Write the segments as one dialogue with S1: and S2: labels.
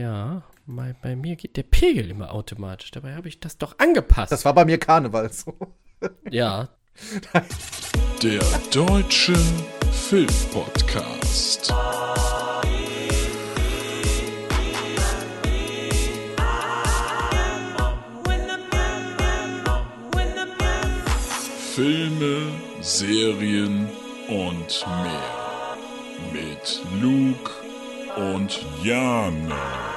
S1: Ja, bei, bei mir geht der Pegel immer automatisch. Dabei habe ich das doch angepasst.
S2: Das war bei mir Karneval so.
S1: ja.
S3: Der Deutsche Filmpodcast. Filme, Serien und mehr. Mit Luke und Janosch.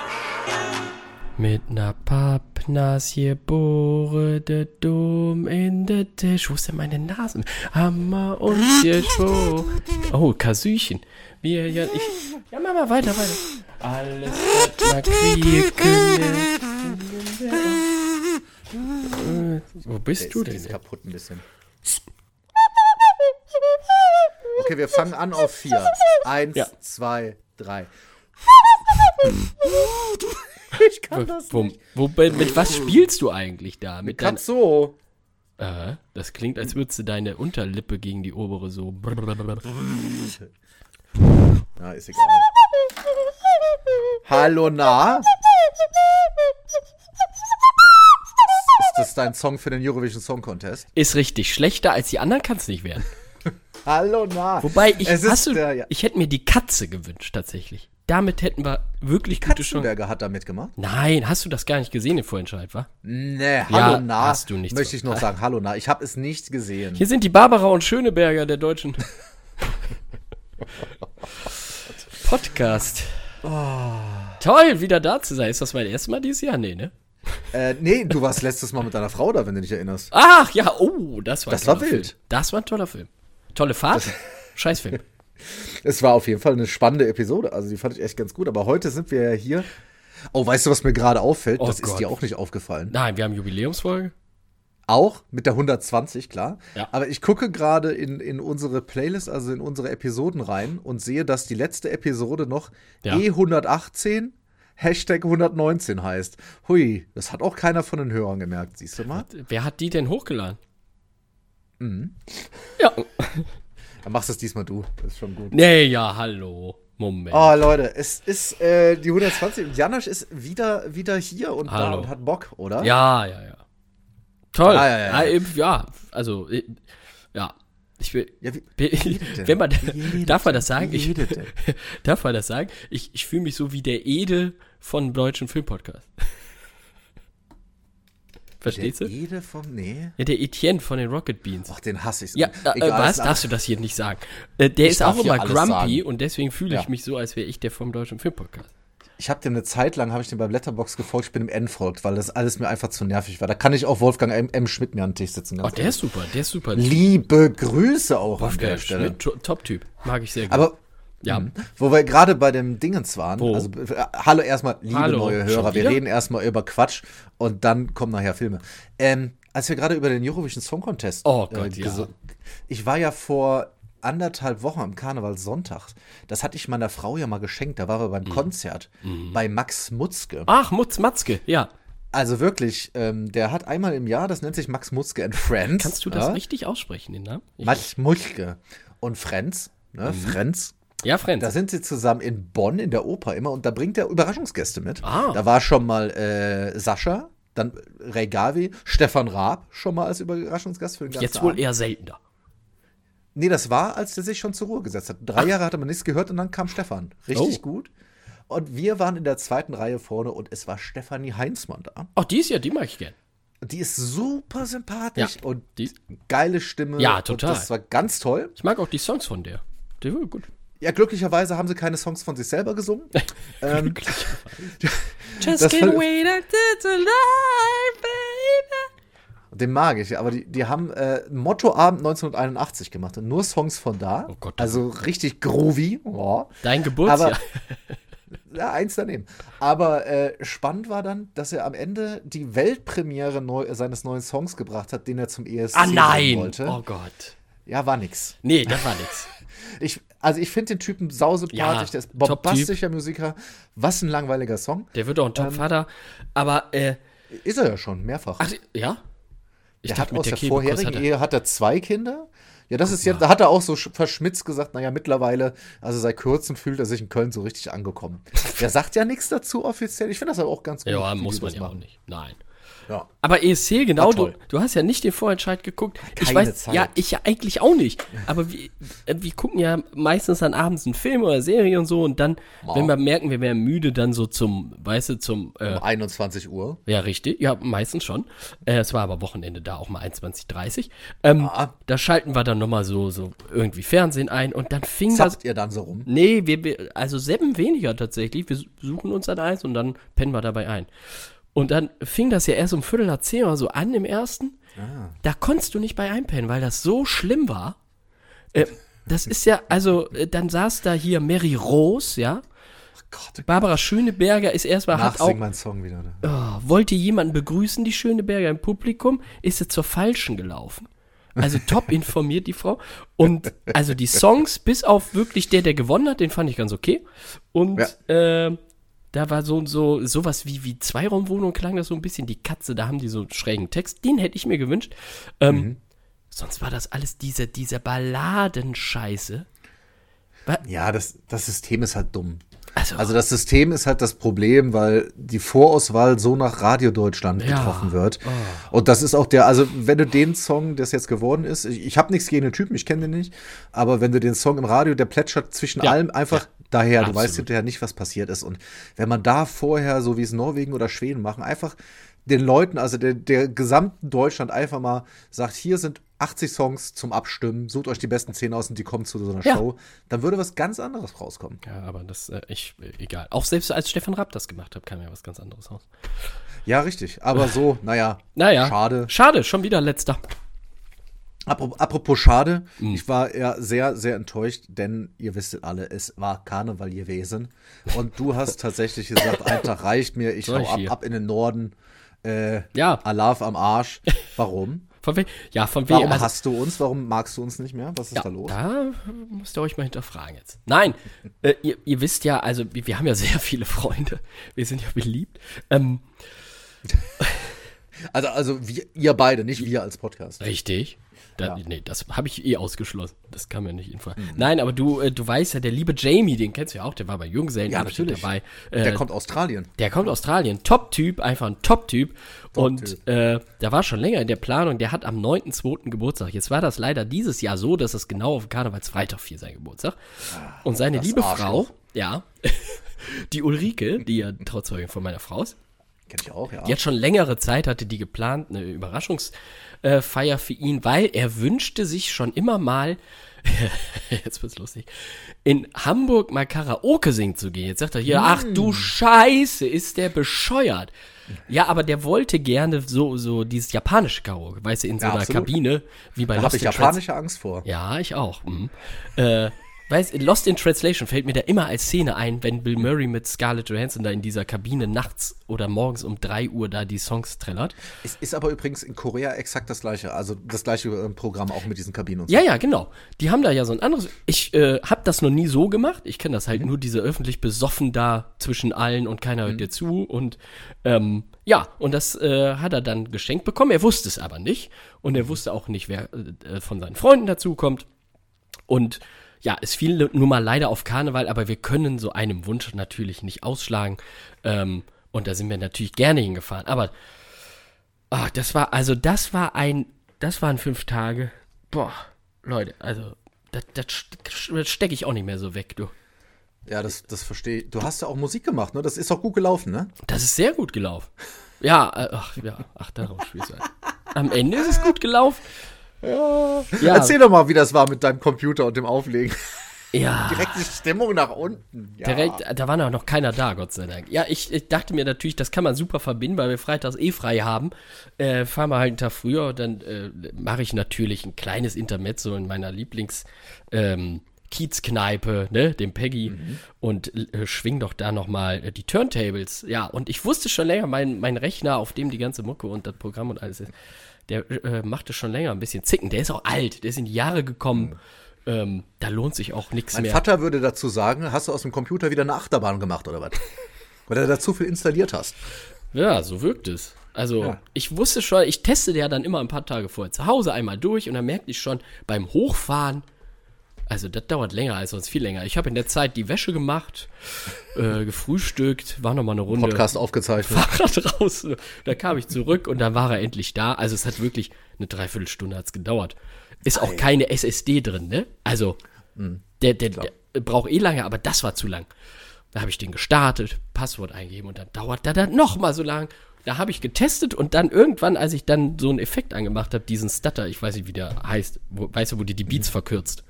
S1: Mit ner Pappnas geboren, de Dom in de Tisch. Wo ist denn meine Nase? Hammer und Tierschwo. Oh, Kasüchen. Wir, ja, ich, ja, mach mal weiter, weiter. Alles wird mal kriegen. Wo bist du denn?
S2: ist kaputt ein bisschen. Okay, wir fangen an auf vier. Eins,
S1: Ja.
S2: zwei, drei. Ich kann das
S1: Wo,
S2: nicht.
S1: wo, mit was spielst du eigentlich da? Mit dein,
S2: Kannst so.
S1: äh, das klingt, als würdest du deine Unterlippe gegen die obere so.
S2: Na, ist egal. Hallo, na? Ist das dein Song für den Eurovision Song Contest?
S1: Ist richtig. Schlechter als die anderen kann es nicht werden.
S2: Hallo, na?
S1: Wobei, ich,
S2: Es ist
S1: hast du,
S2: der- ja.
S1: ich hätte mir die Katze gewünscht, tatsächlich. Damit hätten wir wirklich gute Chancen.
S2: Katzenberger hat da mitgemacht.
S1: Nein, hast du das gar nicht gesehen im Vorentscheid, wa?
S2: Nee, hallo, na?
S1: hast du nicht
S2: Möchte ich noch sagen, hallo, na? Ich habe es nicht gesehen.
S1: Hier sind die Barbara und Schöneberger der deutschen Podcast. Toll, wieder da zu sein. Ist das mein erstes Mal dieses Jahr? Nee, ne?
S2: Äh, nee, du warst letztes Mal mit deiner Frau da, wenn du dich erinnerst.
S1: Ach ja, oh, das war ein
S2: Das war wild.
S1: Film. Das war ein toller Film. Tolle Fahrt. Scheißfilm.
S2: Es war auf jeden Fall eine spannende Episode. Also die fand ich echt ganz gut. Aber heute sind wir ja hier. Oh, weißt du, was mir gerade auffällt?
S1: Oh
S2: das ist
S1: Gott.
S2: dir auch nicht aufgefallen.
S1: Nein, wir haben Jubiläumsfolge.
S2: Auch mit der 120, klar.
S1: Ja.
S2: Aber ich gucke gerade in, in unsere Playlist, also in unsere Episoden rein und sehe, dass die letzte Episode noch
S1: Ja.
S2: E118 Hashtag 119 heißt. Hui, das hat auch keiner von den Hörern gemerkt, siehst du mal?
S1: Wer hat die denn hochgeladen?
S2: Mhm.
S1: Ja.
S2: Dann machst es diesmal du. Das ist schon gut.
S1: Nee, ja, hallo. Moment.
S2: Oh, Leute, es ist äh, die 120 und Janosch ist wieder, wieder hier und da
S1: Hallo.
S2: und hat Bock, oder?
S1: Ja, ja, ja. Toll.
S2: Ah, ja, ja, ja.
S1: eben, ja, also, äh, ja. Ich will.
S2: Ja, wie,
S1: Wenn man,
S2: redet
S1: darf man das sagen?
S2: Wie
S1: Ich, darf man das sagen? Ich, ich fühle mich so wie der Ede von deutschen Filmpodcast. Verstehst
S2: der
S1: du?
S2: Ede vom, nee.
S1: Ja, der Etienne von den Rocket Beans.
S2: Ach, den hasse ich so.
S1: Ja, äh,
S2: Egal,
S1: was?
S2: ist
S1: Darfst du das hier nicht sagen? Äh, der ist
S2: darf
S1: auch immer grumpy
S2: sagen.
S1: und deswegen fühle ich
S2: Ja.
S1: mich so, als wäre ich der vom deutschen Filmpodcast.
S2: Ich habe dem eine Zeit lang, habe ich dem beim Letterbox gefolgt, ich bin dem N folgt, weil das alles mir einfach zu nervig war. Da kann ich auch Wolfgang M. M. Schmidt mir an den Tisch sitzen.
S1: Oh,
S2: ganz
S1: der ist super, der ist super.
S2: ehrlich. Liebe Grüße auch an
S1: Wolfgang
S2: der Stelle.
S1: Schmidt, to- Top-Typ. Mag ich sehr gut.
S2: Aber
S1: ja.
S2: Mhm. Wo wir gerade bei dem Dingens waren,
S1: Wo?
S2: also äh, hallo erstmal, liebe
S1: Hallo,
S2: neue Hörer, wir reden erstmal über Quatsch und dann kommen nachher Filme. Ähm, als wir gerade über den Eurovision Song Contest
S1: Oh Gott, ja.
S2: geso- ich war ja vor anderthalb Wochen am Karnevalssonntag. Das hatte ich meiner Frau ja mal geschenkt. Da waren wir
S1: Mhm.
S2: beim Konzert bei Max Mutzke.
S1: Ach, Mutz Matzke, ja.
S2: Also wirklich, ähm, der hat einmal im Jahr, das nennt sich Max Mutzke and Friends.
S1: Kannst du das
S2: ja?
S1: richtig aussprechen, den Namen? Ich-
S2: Max Mutzke und Friends, ne?
S1: Mhm.
S2: Friends.
S1: Ja, Friends.
S2: Da sind sie zusammen in Bonn in der Oper immer und da bringt er Überraschungsgäste mit.
S1: Ah.
S2: Da war schon mal äh, Sascha, dann Ray Gavi, Stefan Raab schon mal als Überraschungsgast für den ganzen
S1: Jetzt wohl
S2: Abend.
S1: eher seltener.
S2: Nee, das war, als der sich schon zur Ruhe gesetzt hat. Drei Jahre hatte man nichts gehört und dann kam Stefan. Richtig
S1: Oh.
S2: gut. Und wir waren in der zweiten Reihe vorne und es war Stefanie Heinzmann da.
S1: Ach, die ist ja, die mag ich gern.
S2: Die ist super sympathisch
S1: Ja,
S2: und
S1: die-
S2: geile Stimme.
S1: Ja, total.
S2: das war ganz toll.
S1: Ich mag auch die Songs von der. Die war gut.
S2: Ja, glücklicherweise haben sie keine Songs von sich selber gesungen. ähm,
S1: Just can't wait until tonight, baby.
S2: Den mag ich, aber die, die haben äh, Mottoabend 1981 gemacht und nur Songs von da.
S1: Oh Gott.
S2: Also richtig groovy. Ja,
S1: Dein Geburtsjahr.
S2: ja eins daneben. Aber äh, spannend war dann, dass er am Ende die Weltpremiere neu, seines neuen Songs gebracht hat, den er zum ESC
S1: ah,
S2: singen
S1: nein.
S2: wollte.
S1: Oh Gott.
S2: Ja, war nix.
S1: Nee, das war nix.
S2: Ich, also ich finde den Typen sausympathisch,
S1: Ja,
S2: der ist bombastischer Musiker. Was ein langweiliger Song.
S1: Der wird auch ein Top-Vater. Aber, äh,
S2: Ist er ja schon, mehrfach.
S1: ach, ja? Ich
S2: der
S1: dachte,
S2: hat aus der
S1: der
S2: vorherigen
S1: hat er.
S2: Ehe hat er zwei Kinder. Ja, das ist jetzt, da hat er auch so sch- verschmitzt gesagt, naja, mittlerweile, also seit kurzem fühlt er sich in Köln so richtig angekommen. Der sagt ja nichts dazu offiziell. Ich finde das aber auch ganz gut.
S1: Ja, muss man ja auch
S2: machen.
S1: nicht. Nein.
S2: Ja.
S1: Aber ESC, genau,
S2: War
S1: du, du hast ja nicht den Vorentscheid geguckt. ich
S2: Keine
S1: weiß,
S2: Zeit.
S1: ja, ich ja eigentlich auch nicht. Aber wir, äh, wir gucken ja meistens dann abends einen Film oder Serie und so und dann,
S2: Ja.
S1: wenn wir merken, wir wären müde, dann so zum, weißt du, zum, äh,
S2: Um 21 Uhr.
S1: ja, richtig, ja, meistens schon. Äh, es war aber Wochenende da auch mal 21.30 Ähm,
S2: Ah.
S1: Da schalten wir dann nochmal so, so irgendwie Fernsehen ein und dann fing das.
S2: Zappt ihr dann so rum?
S1: Nee, wir, also Seppen weniger tatsächlich. Wir suchen uns dann eins und dann pennen wir dabei ein. Und dann fing das ja erst um Viertel nach zehn oder so an im ersten. Da konntest du nicht bei einpennen, weil das so schlimm war. Äh, das ist ja, also, äh, dann saß da hier Mary Rose, ja.
S2: Gott,
S1: Barbara Schöneberger ist erstmal, hat auch,
S2: mein Song wieder. Ne?
S1: oh, wollte jemanden begrüßen, die Schöneberger im Publikum, ist sie zur Falschen gelaufen. Also top informiert, die Frau. Und also die Songs, bis auf wirklich der, der gewonnen hat, den fand ich ganz okay. Und äh, da war so so sowas wie wie Zweiraumwohnung klang das so ein bisschen die Katze, da haben die so einen schrägen Text, den hätte ich mir gewünscht. Ähm, Sonst war das alles diese diese Balladenscheiße.
S2: Ja, das, das System ist halt dumm.
S1: Also,
S2: Also das System ist halt das Problem, weil die Vorauswahl so nach Radio Deutschland
S1: Ja. Oh.
S2: getroffen wird. Und das ist auch der, also wenn du den Song, der es jetzt geworden ist, ich, ich habe nichts gegen den Typen, ich kenne den nicht, aber wenn du den Song im Radio, der plätschert zwischen
S1: Ja.
S2: allem einfach daher, du
S1: Absolut.
S2: weißt hinterher nicht, was passiert ist. Und wenn man da vorher, so wie es Norwegen oder Schweden machen, einfach den Leuten, also der, der gesamten Deutschland einfach mal sagt, hier sind 80 Songs zum Abstimmen, sucht euch die besten 10 aus und die kommen zu so einer
S1: Ja.
S2: Show, dann würde was ganz anderes rauskommen.
S1: ja, aber das äh, ich egal. Auch selbst als Stefan Rapp das gemacht hat, kam ja was ganz anderes raus.
S2: Ja, richtig. Aber so, naja,
S1: Naja.
S2: schade.
S1: Schade, schon wieder letzter.
S2: Apropos, schade,
S1: Mhm.
S2: ich war ja sehr, sehr enttäuscht, denn ihr wisst alle, es war Karneval gewesen. Und du hast tatsächlich gesagt, ein Tag reicht mir, ich hau ab, ab in den Norden. Äh,
S1: Ja.
S2: Alarv am Arsch. Warum?
S1: Von we ja, von wem?
S2: Warum
S1: also-
S2: hast du uns? Warum magst du uns nicht mehr? Was ist
S1: ja,
S2: da los?
S1: da müsst ihr euch mal hinterfragen jetzt. Nein, äh, ihr, ihr wisst ja, also wir, wir haben ja sehr viele Freunde. Wir sind ja beliebt. Ähm,
S2: Also, also wir, ihr beide, nicht wir als Podcast.
S1: richtig. Da,
S2: Ja.
S1: Nee, das habe ich eh ausgeschlossen. Das kam mir nicht in Frage. Nein, aber du, äh, du weißt ja, der liebe Jamie, den kennst du ja auch, der war bei Junggesellen
S2: Ja,
S1: natürlich dabei. Äh,
S2: Der kommt aus Australien.
S1: Der kommt aus Australien, Top-Typ, einfach ein Top-Typ. Und äh, der war schon länger in der Planung, der hat am 9.2. Geburtstag. Jetzt war das leider dieses Jahr so, dass es genau auf Karnevalsfreitag fiel sein Geburtstag. Und seine
S2: das
S1: liebe
S2: Arschloch.
S1: Frau, ja, die Ulrike, die ja Trauzeugin von meiner Frau ist,
S2: Kenn ich auch, ja.
S1: die hat schon längere Zeit, hatte die geplant, eine Überraschungsfeier für ihn, weil er wünschte sich schon immer mal, jetzt wird's lustig, in Hamburg mal Karaoke singen zu gehen. Jetzt sagt er hier, ach du Scheiße, ist der bescheuert. Ja, aber der wollte gerne so, so dieses japanische Karaoke, weißt du, in so
S2: Ja,
S1: einer
S2: absolut.
S1: Kabine, wie bei
S2: Da habe
S1: Lost
S2: ich
S1: in Trans
S2: japanische Angst vor.
S1: ja, ich auch. Mhm. Äh, weißt, Lost in Translation fällt mir da immer als Szene ein, wenn Bill Murray mit Scarlett Johansson da in dieser Kabine nachts oder morgens um 3 Uhr da die Songs trällert.
S2: Es ist aber übrigens in Korea exakt das gleiche. Also das gleiche äh, Programm auch mit diesen Kabinen und so.
S1: Ja, ja, genau. Die haben da ja so ein anderes. Ich äh, habe das noch nie so gemacht. Ich kenne das halt nur diese öffentlich besoffen da zwischen allen und keiner hört dir zu. Und ähm, ja, und das äh, hat er dann geschenkt bekommen. Er wusste es aber nicht. Und er wusste auch nicht, wer äh, von seinen Freunden dazukommt. Und ja, es fiel nun mal leider auf Karneval, aber wir können so einem Wunsch natürlich nicht ausschlagen. Ähm, und da sind wir natürlich gerne hingefahren. Aber ah, das war, also das war ein, das waren fünf Tage. Boah, Leute, also das, das, das stecke ich auch nicht mehr so weg, du.
S2: Ja, das, das verstehe ich. Du hast ja auch Musik gemacht, ne? Das ist auch gut gelaufen, ne?
S1: Das ist sehr gut gelaufen. Ja, äh, ach, ja, ach, darauf spielst du ein. Am Ende ist es gut gelaufen. Ja, ja,
S2: Erzähl doch mal, wie das war mit deinem Computer und dem Auflegen.
S1: ja.
S2: Direkt die Stimmung nach unten. Ja.
S1: Direkt, da war noch keiner da, Gott sei Dank. Ja, ich, ich dachte mir natürlich, das kann man super verbinden, weil wir freitags eh frei haben. Äh, fahren wir halt einen Tag früher und dann äh, mache ich natürlich ein kleines Intermezzo in meiner Lieblings ähm, Kiezkneipe, ne, dem Peggy und äh, schwing doch da nochmal äh, die Turntables. Ja, und ich wusste schon länger, mein, mein Rechner, auf dem die ganze Mucke und das Programm und alles ist, der äh, machte schon länger ein bisschen zicken. Der ist auch alt, der ist in die Jahre gekommen. Ähm, da lohnt sich auch nichts
S2: Mein
S1: mehr.
S2: Vater würde dazu sagen, hast du aus dem Computer wieder eine Achterbahn gemacht oder was? Weil du da zu viel installiert hast.
S1: Ja, so wirkt es. Also
S2: Ja.
S1: ich wusste schon, ich teste ja dann immer ein paar Tage vorher zu Hause einmal durch und dann merkte ich schon beim Hochfahren, also das dauert länger als sonst viel länger. Ich habe in der Zeit die Wäsche gemacht, äh, gefrühstückt, war noch mal eine Runde
S2: Podcast aufgezeichnet.
S1: Fahrrad raus. Da kam ich zurück und dann war er endlich da. Also es hat wirklich eine Dreiviertelstunde hat's gedauert. Ist auch keine SSD drin, ne? Also der, der, der braucht eh lange, aber das war zu lang. Da habe ich den gestartet, Passwort eingegeben und dann dauert der dann noch mal so lang. Da habe ich getestet und dann irgendwann, als ich dann so einen Effekt angemacht habe, diesen Stutter, ich weiß nicht, wie der heißt, wo, weißt du, wo die die Beats verkürzt.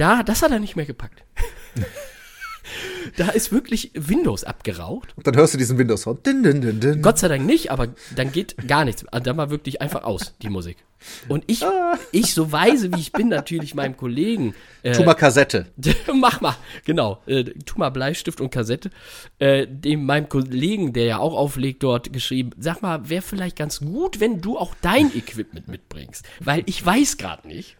S1: Da, das hat er nicht mehr gepackt. da ist wirklich Windows abgeraucht.
S2: Und dann hörst du diesen Windows-Sound.
S1: Gott sei Dank nicht, aber dann geht gar nichts. Also Dann war wirklich einfach aus, die Musik. Und ich, ich so weise, wie ich bin, natürlich meinem Kollegen. Äh,
S2: Tu mal Kassette.
S1: mach mal, genau. Äh, tu mal Bleistift und Kassette. Äh, dem meinem Kollegen, der ja auch auflegt, dort geschrieben, sag mal, wäre vielleicht ganz gut, wenn du auch dein Equipment mitbringst. Weil ich weiß gerade nicht.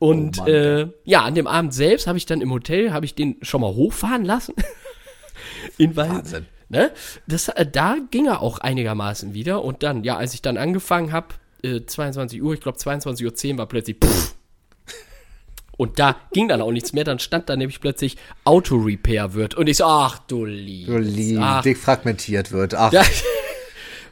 S1: Und
S2: Oh
S1: äh, ja, an dem Abend selbst habe ich dann im Hotel, habe ich den schon mal hochfahren lassen. In
S2: Wahnsinn.
S1: Ne? Das, äh, da ging er auch einigermaßen wieder. Und dann, ja, als ich dann angefangen habe, äh, 22 Uhr, ich glaube 22.10 Uhr war plötzlich pff. Und da ging dann auch nichts mehr. Dann stand da nämlich plötzlich Auto-Repair wird. Und ich so, ach du lieb.
S2: Du lieb,
S1: Ach,
S2: defragmentiert wird. Ach,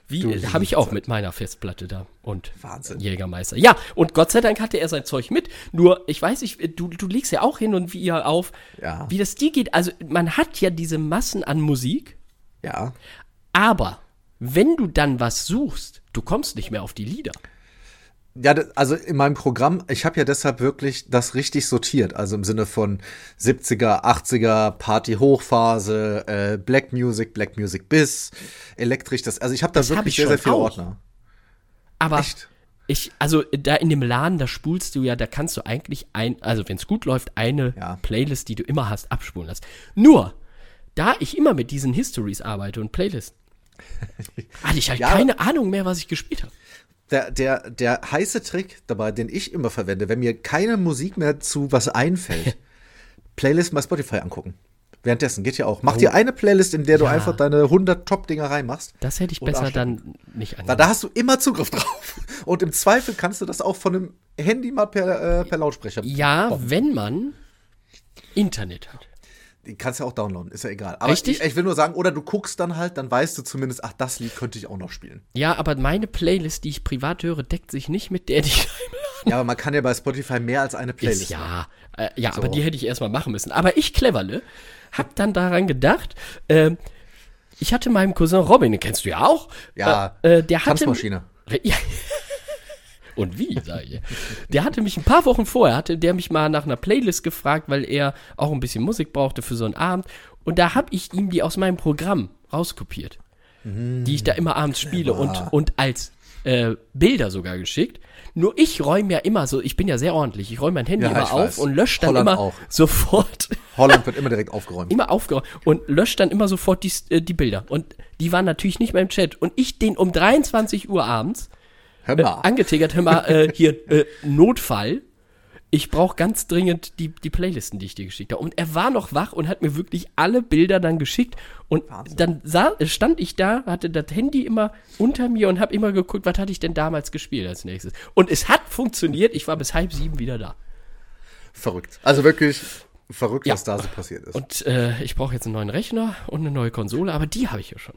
S1: Wie, habe ich auch mit meiner Festplatte da und
S2: Wahnsinn.
S1: Jägermeister. Ja, und Gott sei Dank hatte er sein Zeug mit. Nur, ich weiß nicht, du, du legst ja auch hin und wieder auf,
S2: Ja.
S1: wie das dir geht. Also, man hat ja diese Massen an Musik,
S2: ja.
S1: aber wenn du dann was suchst, du kommst nicht mehr auf die Lieder.
S2: Ja, also in meinem Programm, ich habe ja deshalb wirklich das richtig sortiert. Also im Sinne von 70er, 80er, Party-Hochphase, äh, Black Music, Black Music Bis, elektrisch. Das, also ich habe da
S1: Das hab
S2: wirklich
S1: ich
S2: sehr, sehr viele
S1: auch.
S2: Ordner.
S1: Aber
S2: Echt?
S1: ich, also da in dem Laden, da spulst du ja, da kannst du eigentlich ein, also wenn es gut läuft, eine
S2: Ja.
S1: Playlist, die du immer hast, abspulen lassen. Nur, da ich immer mit diesen Histories arbeite und Playlisten, hatte ich halt
S2: Ja,
S1: keine Ahnung mehr, was ich gespielt habe.
S2: Der, der, der heiße Trick dabei, den ich immer verwende, wenn mir keine Musik mehr zu was einfällt, Playlist bei Spotify angucken. Währenddessen geht ja auch. Mach dir eine Playlist, in der du
S1: Oh. Ja.
S2: einfach deine 100 Top-Dinger reinmachst.
S1: Das hätte ich besser dann nicht
S2: Da,
S1: angehört.
S2: da hast du immer Zugriff drauf. Und im Zweifel kannst du das auch von einem Handy mal per, äh, per Lautsprecher.
S1: Ja, wenn man Internet hat.
S2: Kannst du ja auch downloaden, ist ja egal. Aber
S1: Richtig?
S2: Ich, ich will nur sagen, oder du guckst dann halt, dann weißt du zumindest, ach, das Lied könnte ich auch noch spielen.
S1: Ja, aber meine Playlist, die ich privat höre, deckt sich nicht mit der, die ich
S2: Ja, aber man kann ja bei Spotify mehr als eine Playlist.
S1: Ist, ja, äh, ja,
S2: So.
S1: aber die hätte ich erstmal machen müssen. Aber ich, Cleverle, hab dann daran gedacht, ähm, ich hatte meinem Cousin Robin, den kennst du ja auch.
S2: Ja,
S1: äh, äh, der hatte.
S2: Tanzmaschine.
S1: Ja. Und wie, sag ich. Der hatte mich ein paar Wochen vorher, hatte der mich mal nach einer Playlist gefragt, weil er auch ein bisschen Musik brauchte für so einen Abend. Und da habe ich ihm die aus meinem Programm rauskopiert, die ich da immer abends spiele und, und als äh, Bilder sogar geschickt. Nur ich räume ja immer so, ich bin ja sehr ordentlich, ich räume mein Handy
S2: Ja,
S1: immer auf
S2: weiß.
S1: und lösche dann
S2: Holland
S1: immer
S2: auch.
S1: sofort
S2: Holland wird immer direkt aufgeräumt.
S1: immer aufgeräumt und löscht dann immer sofort die, äh, die Bilder. Und die waren natürlich nicht mehr im Chat. Und ich den um 23 Uhr abends
S2: Hör
S1: äh,
S2: mal.
S1: angetigert, hör mal, äh, hier, äh, Notfall. Ich brauche ganz dringend die, die Playlisten, die ich dir geschickt habe. Und er war noch wach und hat mir wirklich alle Bilder dann geschickt. Und dann sah, stand ich da, hatte das Handy immer unter mir und habe immer geguckt, was hatte ich denn damals gespielt als nächstes. Und es hat funktioniert. Ich war bis halb sieben wieder da.
S2: verrückt. Also wirklich verrückt,
S1: Ja.
S2: was da so passiert ist.
S1: Und äh, ich brauche jetzt einen neuen Rechner und eine neue Konsole, aber die habe ich ja schon.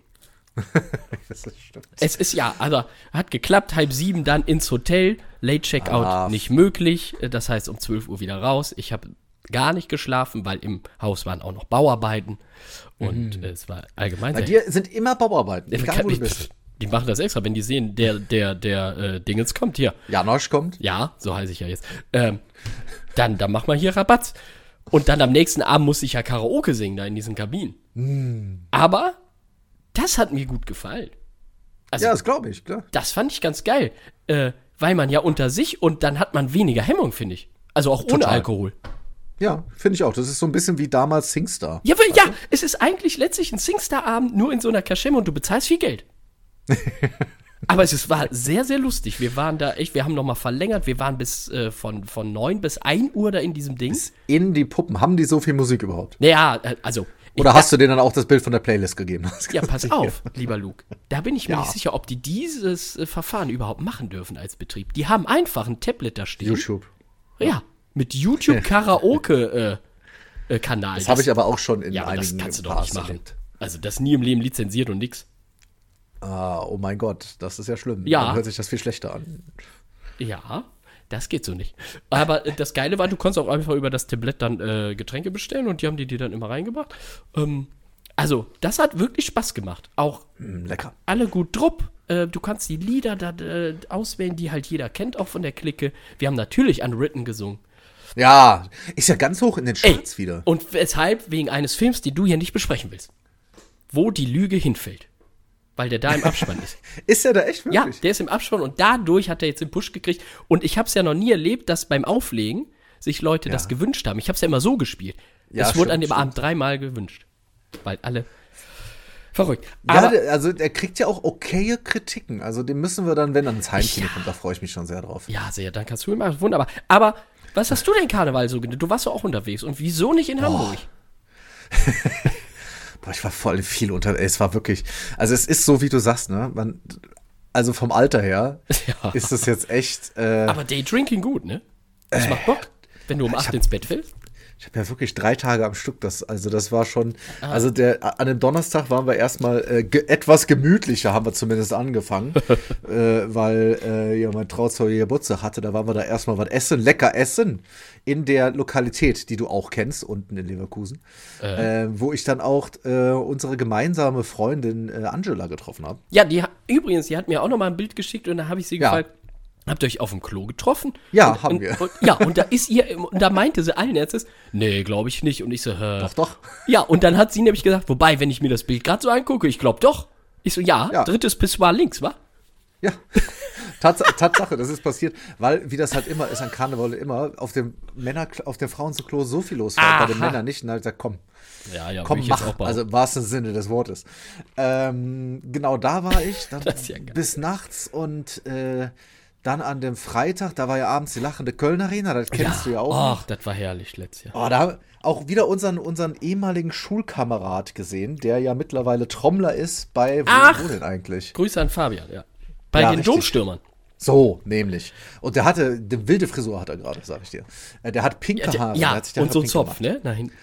S2: das ist stimmt.
S1: Es ist ja, also hat geklappt, halb sieben dann ins Hotel, Late Checkout
S2: Ah.
S1: nicht möglich, äh, das heißt um 12 Uhr wieder raus. Ich habe gar nicht geschlafen, weil im Haus waren auch noch Bauarbeiten und äh, es war allgemein
S2: Mhm. Bei dir sind immer Bauarbeiten, egal wo du
S1: die,
S2: bist.
S1: die machen das extra, wenn die sehen, der, der, der äh, Dingens kommt hier.
S2: Janosch kommt.
S1: Ja, so heiße ich ja jetzt. Ähm, dann, dann mach mal hier Rabatt. Und dann am nächsten Abend musste ich ja Karaoke singen da in diesen Kabinen.
S2: Hm.
S1: Aber das hat mir gut gefallen. Also,
S2: Ja, das glaube ich, klar.
S1: das fand ich ganz geil. Äh, weil man ja unter sich und dann hat man weniger Hemmung, finde ich. Also auch ohne
S2: Total.
S1: Alkohol.
S2: Ja, finde ich auch. Das ist so ein bisschen wie damals Singstar.
S1: Ja, weil, ja, es ist eigentlich letztlich ein Singstar-Abend nur in so einer Kaschemme und du bezahlst viel Geld. Aber es ist, war sehr, sehr lustig. Wir waren da echt, wir haben nochmal verlängert. Wir waren bis äh, von, von 9 bis 1 Uhr da in diesem Ding.
S2: In die Puppen. Haben die so viel Musik überhaupt?
S1: Naja, äh, also
S2: Oder hast du denen dann auch das Bild von der Playlist gegeben?
S1: Ja, pass auf, lieber Luke. Da bin ich mir
S2: Ja.
S1: nicht sicher, ob die dieses äh, Verfahren überhaupt machen dürfen als Betrieb. Die haben einfach ein Tablet da stehen.
S2: YouTube.
S1: Ja, mit YouTube Karaoke äh, äh, Kanal.
S2: Das habe ich aber auch schon in
S1: ja, aber das
S2: einigen
S1: kannst du doch nicht machen.
S2: erlebt.
S1: Also das nie im Leben lizenziert und nix.
S2: Ah, oh mein Gott, das ist ja schlimm.
S1: Ja.
S2: Dann hört sich das viel schlechter an.
S1: Ja, das geht so nicht. Aber äh, das Geile war, du konntest auch einfach über das Tablett dann äh, Getränke bestellen und die haben die dir dann immer reingebracht. Ähm, also, das hat wirklich Spaß gemacht. Auch
S2: Mm, lecker.
S1: alle gut drupp. Äh, du kannst die Lieder da äh, auswählen, die halt jeder kennt, auch von der Clique. Wir haben natürlich Unwritten gesungen.
S2: Ja, ist ja ganz hoch in den
S1: Ey,
S2: Charts wieder.
S1: Und weshalb? Wegen eines Films, den du hier nicht besprechen willst. Wo die Lüge hinfällt. Weil der da im Abspann ist.
S2: Ist ja da echt
S1: Ja,
S2: wirklich?
S1: der ist im Abspann und dadurch hat er jetzt den Push gekriegt. Und ich habe es ja noch nie erlebt, dass beim Auflegen sich Leute das gewünscht haben. Ich habe es ja immer so gespielt.
S2: Ja,
S1: es wurde an
S2: stimmt,
S1: dem Abend dreimal gewünscht. Weil alle. Verrückt.
S2: Ja,
S1: Aber
S2: der, also der kriegt ja auch okaye Kritiken. Also den müssen wir dann, wenn er ins Heimkino kommt, da freue ich mich schon sehr drauf.
S1: Ja, sehr, dann kannst du machen. Wunderbar. Aber was hast du denn Karneval so genannt? Du warst doch auch unterwegs. Und wieso nicht in Hamburg?
S2: Boah, ich war voll viel unter. Ey, es war wirklich. Also es ist so, wie du sagst, ne? Man, also vom Alter her
S1: Ja.
S2: ist es jetzt echt. Äh,
S1: Aber Daydrinking gut, ne? Das macht Bock, wenn du um 8 ins Bett fällst.
S2: Ich habe ja wirklich drei Tage am Stück. Das, also das war schon.
S1: Ah.
S2: Also der an dem Donnerstag waren wir erstmal äh, ge etwas gemütlicher, haben wir zumindest angefangen, äh, weil äh, ja mein Trauzeuge Geburtstag hatte. Da waren wir da erstmal was essen, lecker essen in der Lokalität, die du auch kennst, unten in Leverkusen, äh. wo ich dann auch äh, unsere gemeinsame Freundin äh, Angela getroffen habe.
S1: Ja, die, übrigens, die hat mir auch noch mal ein Bild geschickt und da habe ich sie
S2: Ja.
S1: gefragt, habt ihr euch auf dem Klo getroffen?
S2: Ja,
S1: und,
S2: haben
S1: und,
S2: wir.
S1: Und, ja, und da ist ihr, und da meinte sie allen Ernstes, nee, glaube ich nicht. Und ich so, hä?
S2: Doch, doch.
S1: Ja, und dann hat sie nämlich gesagt, wobei, wenn ich mir das Bild gerade so angucke, ich glaube doch. Ich so, ja,
S2: Ja.
S1: drittes Pissoir links, wa?
S2: Ja, Tats Tatsache, das ist passiert, weil, wie das halt immer ist an Karneval, immer auf dem Männer, auf dem Frauenklo so viel los war, bei den
S1: Aha.
S2: Männern nicht. Und dann ich gesagt, komm,
S1: Ja, ja,
S2: komm, mach. Also im wahrsten Sinne des Wortes. Ähm, genau, da war ich dann
S1: ja
S2: bis nachts und äh, dann an dem Freitag, da war ja abends die lachende Köln Arena, das kennst du ja auch.
S1: Ach, das war herrlich letztes Jahr.
S2: Oh, da haben wir auch wieder unseren, unseren ehemaligen Schulkamerad gesehen, der ja mittlerweile Trommler ist bei, wo,
S1: Ach.
S2: wo denn eigentlich?
S1: Grüße an Fabian, ja. Bei
S2: Ja,
S1: den
S2: richtig.
S1: Domstürmern.
S2: So, nämlich. Und der hatte, eine wilde Frisur hat er gerade, sag ich dir. Äh, Der hat pinke
S1: Ja,
S2: Haare.
S1: der,
S2: der
S1: ja
S2: hat
S1: und
S2: Haare
S1: so ein Zopf,
S2: gemacht.
S1: ne? Hinten.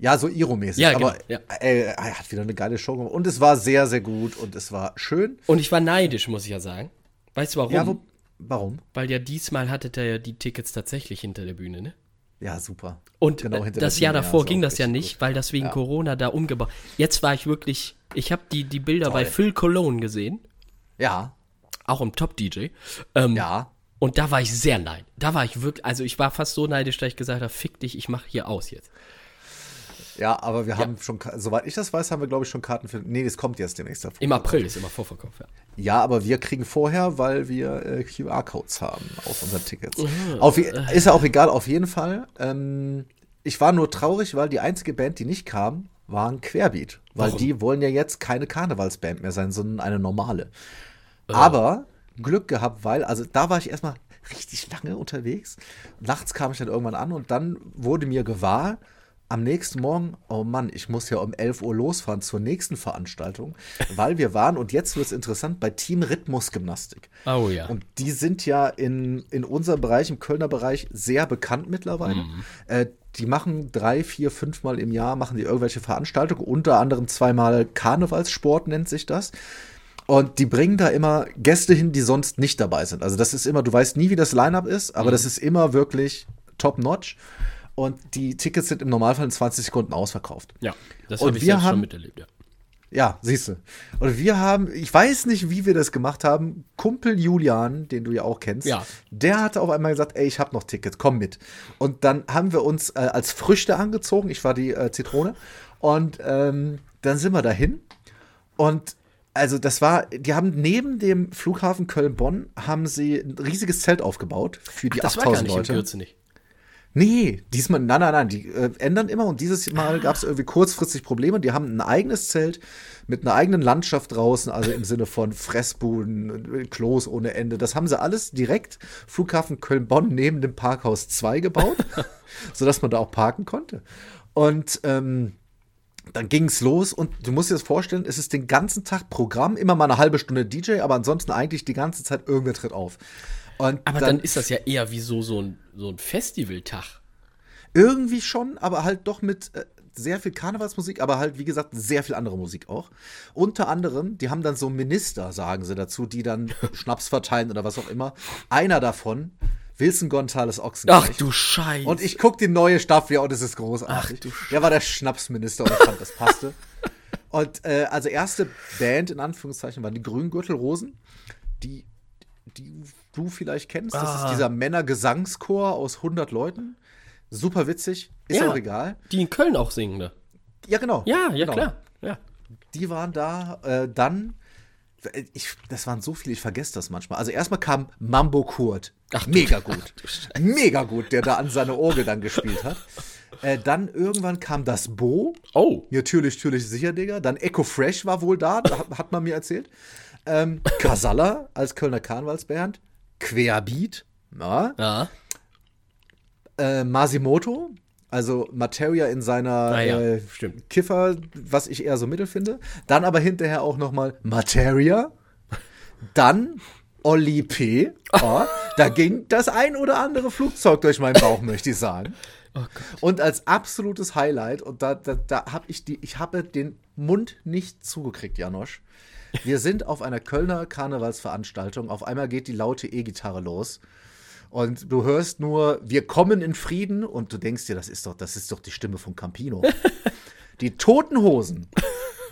S2: Ja, so Iro-mäßig.
S1: Ja, genau,
S2: aber
S1: ja.
S2: äh, er hat wieder eine geile Show gemacht. Und es war sehr, sehr gut und es war schön.
S1: Und ich war neidisch, muss ich ja sagen. Weißt du warum?
S2: Ja, wo, warum?
S1: Weil ja diesmal hattet ihr ja die Tickets tatsächlich hinter der Bühne, ne?
S2: Ja, super.
S1: Und
S2: Genau,
S1: das Jahr
S2: ja,
S1: davor
S2: ist
S1: ging das ja nicht,
S2: gut.
S1: weil das wegen
S2: Ja.
S1: Corona da umgebaut. Jetzt war ich wirklich, ich habe die, die Bilder bei
S2: Toll.
S1: Phil Cologne gesehen,
S2: Ja,
S1: auch im Top-DJ. Ähm,
S2: ja.
S1: Und da war ich sehr neidisch. Da war ich wirklich, also ich war fast so neidisch, dass ich gesagt habe, fick dich, ich mache hier aus jetzt.
S2: Ja, aber wir haben schon, soweit ich das weiß, haben wir, glaube ich, schon Karten für. Nee, das kommt jetzt demnächst davor.
S1: Im April ist immer Vorverkauf, ja.
S2: Ja, aber wir kriegen vorher, weil wir äh, QR-Codes haben auf unseren Tickets. Auf, ist ja auch egal, auf jeden Fall. Ähm, ich war nur traurig, weil die einzige Band, die nicht kam, war ein Querbeat. Weil
S1: Warum?
S2: die wollen ja jetzt keine Karnevalsband mehr sein, sondern eine normale.
S1: Äh.
S2: Aber Glück gehabt, weil, also da war ich erstmal richtig lange unterwegs. Nachts kam ich dann irgendwann an und dann wurde mir gewahr, am nächsten Morgen, oh Mann, ich muss ja um 11 Uhr losfahren zur nächsten Veranstaltung, weil wir waren, und jetzt wird es interessant, bei Team Rhythmusgymnastik.
S1: Oh ja.
S2: Und die sind ja in, in unserem Bereich, im Kölner Bereich, sehr bekannt mittlerweile.
S1: Mhm.
S2: Äh, die machen drei, vier, fünfmal im Jahr, machen die irgendwelche Veranstaltungen, unter anderem zweimal Karnevalssport nennt sich das. Und die bringen da immer Gäste hin, die sonst nicht dabei sind. Also das ist immer, du weißt nie, wie das Line-Up ist,
S1: Mhm.
S2: aber das ist immer wirklich top-notch. Und die Tickets sind im Normalfall in 20 Sekunden ausverkauft.
S1: ja, das habe ich
S2: wir haben-
S1: schon miterlebt, ja.
S2: Ja, siehst du. Und wir haben, ich weiß nicht, wie wir das gemacht haben. Kumpel Julian, den du ja auch kennst,
S1: Ja.
S2: der hatte auf einmal gesagt, ey, ich habe noch Tickets, komm mit. Und dann haben wir uns äh, als Früchte angezogen. Ich war die äh, Zitrone. Und ähm, dann sind wir dahin. Und also das war, die haben neben dem Flughafen Köln-Bonn haben sie ein riesiges Zelt aufgebaut für die
S1: Das war gar
S2: 8000
S1: nicht im
S2: Leute.
S1: Kürze nicht.
S2: Nee, diesmal, nein, nein, nein, die äh, ändern immer und dieses Mal gab es irgendwie kurzfristig Probleme. Die haben ein eigenes Zelt mit einer eigenen Landschaft draußen, also im Sinne von Fressbuden, äh, Klos ohne Ende. Das haben sie alles direkt Flughafen Köln-Bonn neben dem Parkhaus 2 gebaut, sodass man da auch parken konnte. Und ähm, dann ging's los und du musst dir das vorstellen, es ist den ganzen Tag Programm, immer mal eine halbe Stunde DJ, aber ansonsten eigentlich die ganze Zeit irgendwer tritt auf. Und
S1: Aber dann, ist das ja eher wie so, so ein, so ein Festivaltag.
S2: Irgendwie schon, aber halt doch mit äh, sehr viel Karnevalsmusik, aber halt, wie gesagt, sehr viel andere Musik auch. Unter anderem, die haben dann so Minister, sagen sie dazu, die dann Schnaps verteilen oder was auch immer. Einer davon, Wilson Gonzales Ochsenknecht.
S1: Ach du Scheiße.
S2: Und ich guck die neue Staffel ja und es ist großartig. Der war der Schnapsminister und ich fand, das passte. Und äh, also erste Band in Anführungszeichen waren die Grüngürtelrosen, die, die du vielleicht kennst. Das
S1: Ah.
S2: ist dieser Männergesangschor aus 100 Leuten. Super witzig, ist
S1: Ja.
S2: auch egal.
S1: Die in Köln auch singen, ne?
S2: Ja, genau.
S1: Ja, ja,
S2: genau.
S1: klar. Ja.
S2: Die waren da. Äh, dann, ich, das waren so viele, ich vergesse das manchmal. Also erstmal kam Mambo Kurt.
S1: Ach du-
S2: Mega gut. Mega gut, der da an seine Orgel dann gespielt hat. Äh, dann irgendwann kam das Bo.
S1: Oh.
S2: Natürlich, natürlich sicher, Digga. Dann Echo Fresh war wohl da, da hat, hat man mir erzählt. Ähm, Kasala als Kölner Karnevalsband. Querbeat. Ja.
S1: Ja.
S2: Äh, Masimoto. Also Materia in seiner
S1: Ah ja,
S2: äh. Kiffer, was ich eher so mittel finde. Dann aber hinterher auch noch mal Materia. Dann Oli P. Ja, da ging das ein oder andere Flugzeug durch meinen Bauch, möchte ich sagen.
S1: Oh.
S2: Und als absolutes Highlight, und da, da, da habe ich die, ich habe den Mund nicht zugekriegt, Janosch. Wir sind auf einer Kölner Karnevalsveranstaltung. Auf einmal geht die laute E-Gitarre los. Und du hörst nur, wir kommen in Frieden. Und du denkst dir, das ist doch, das ist doch die Stimme von Campino. Die Toten Hosen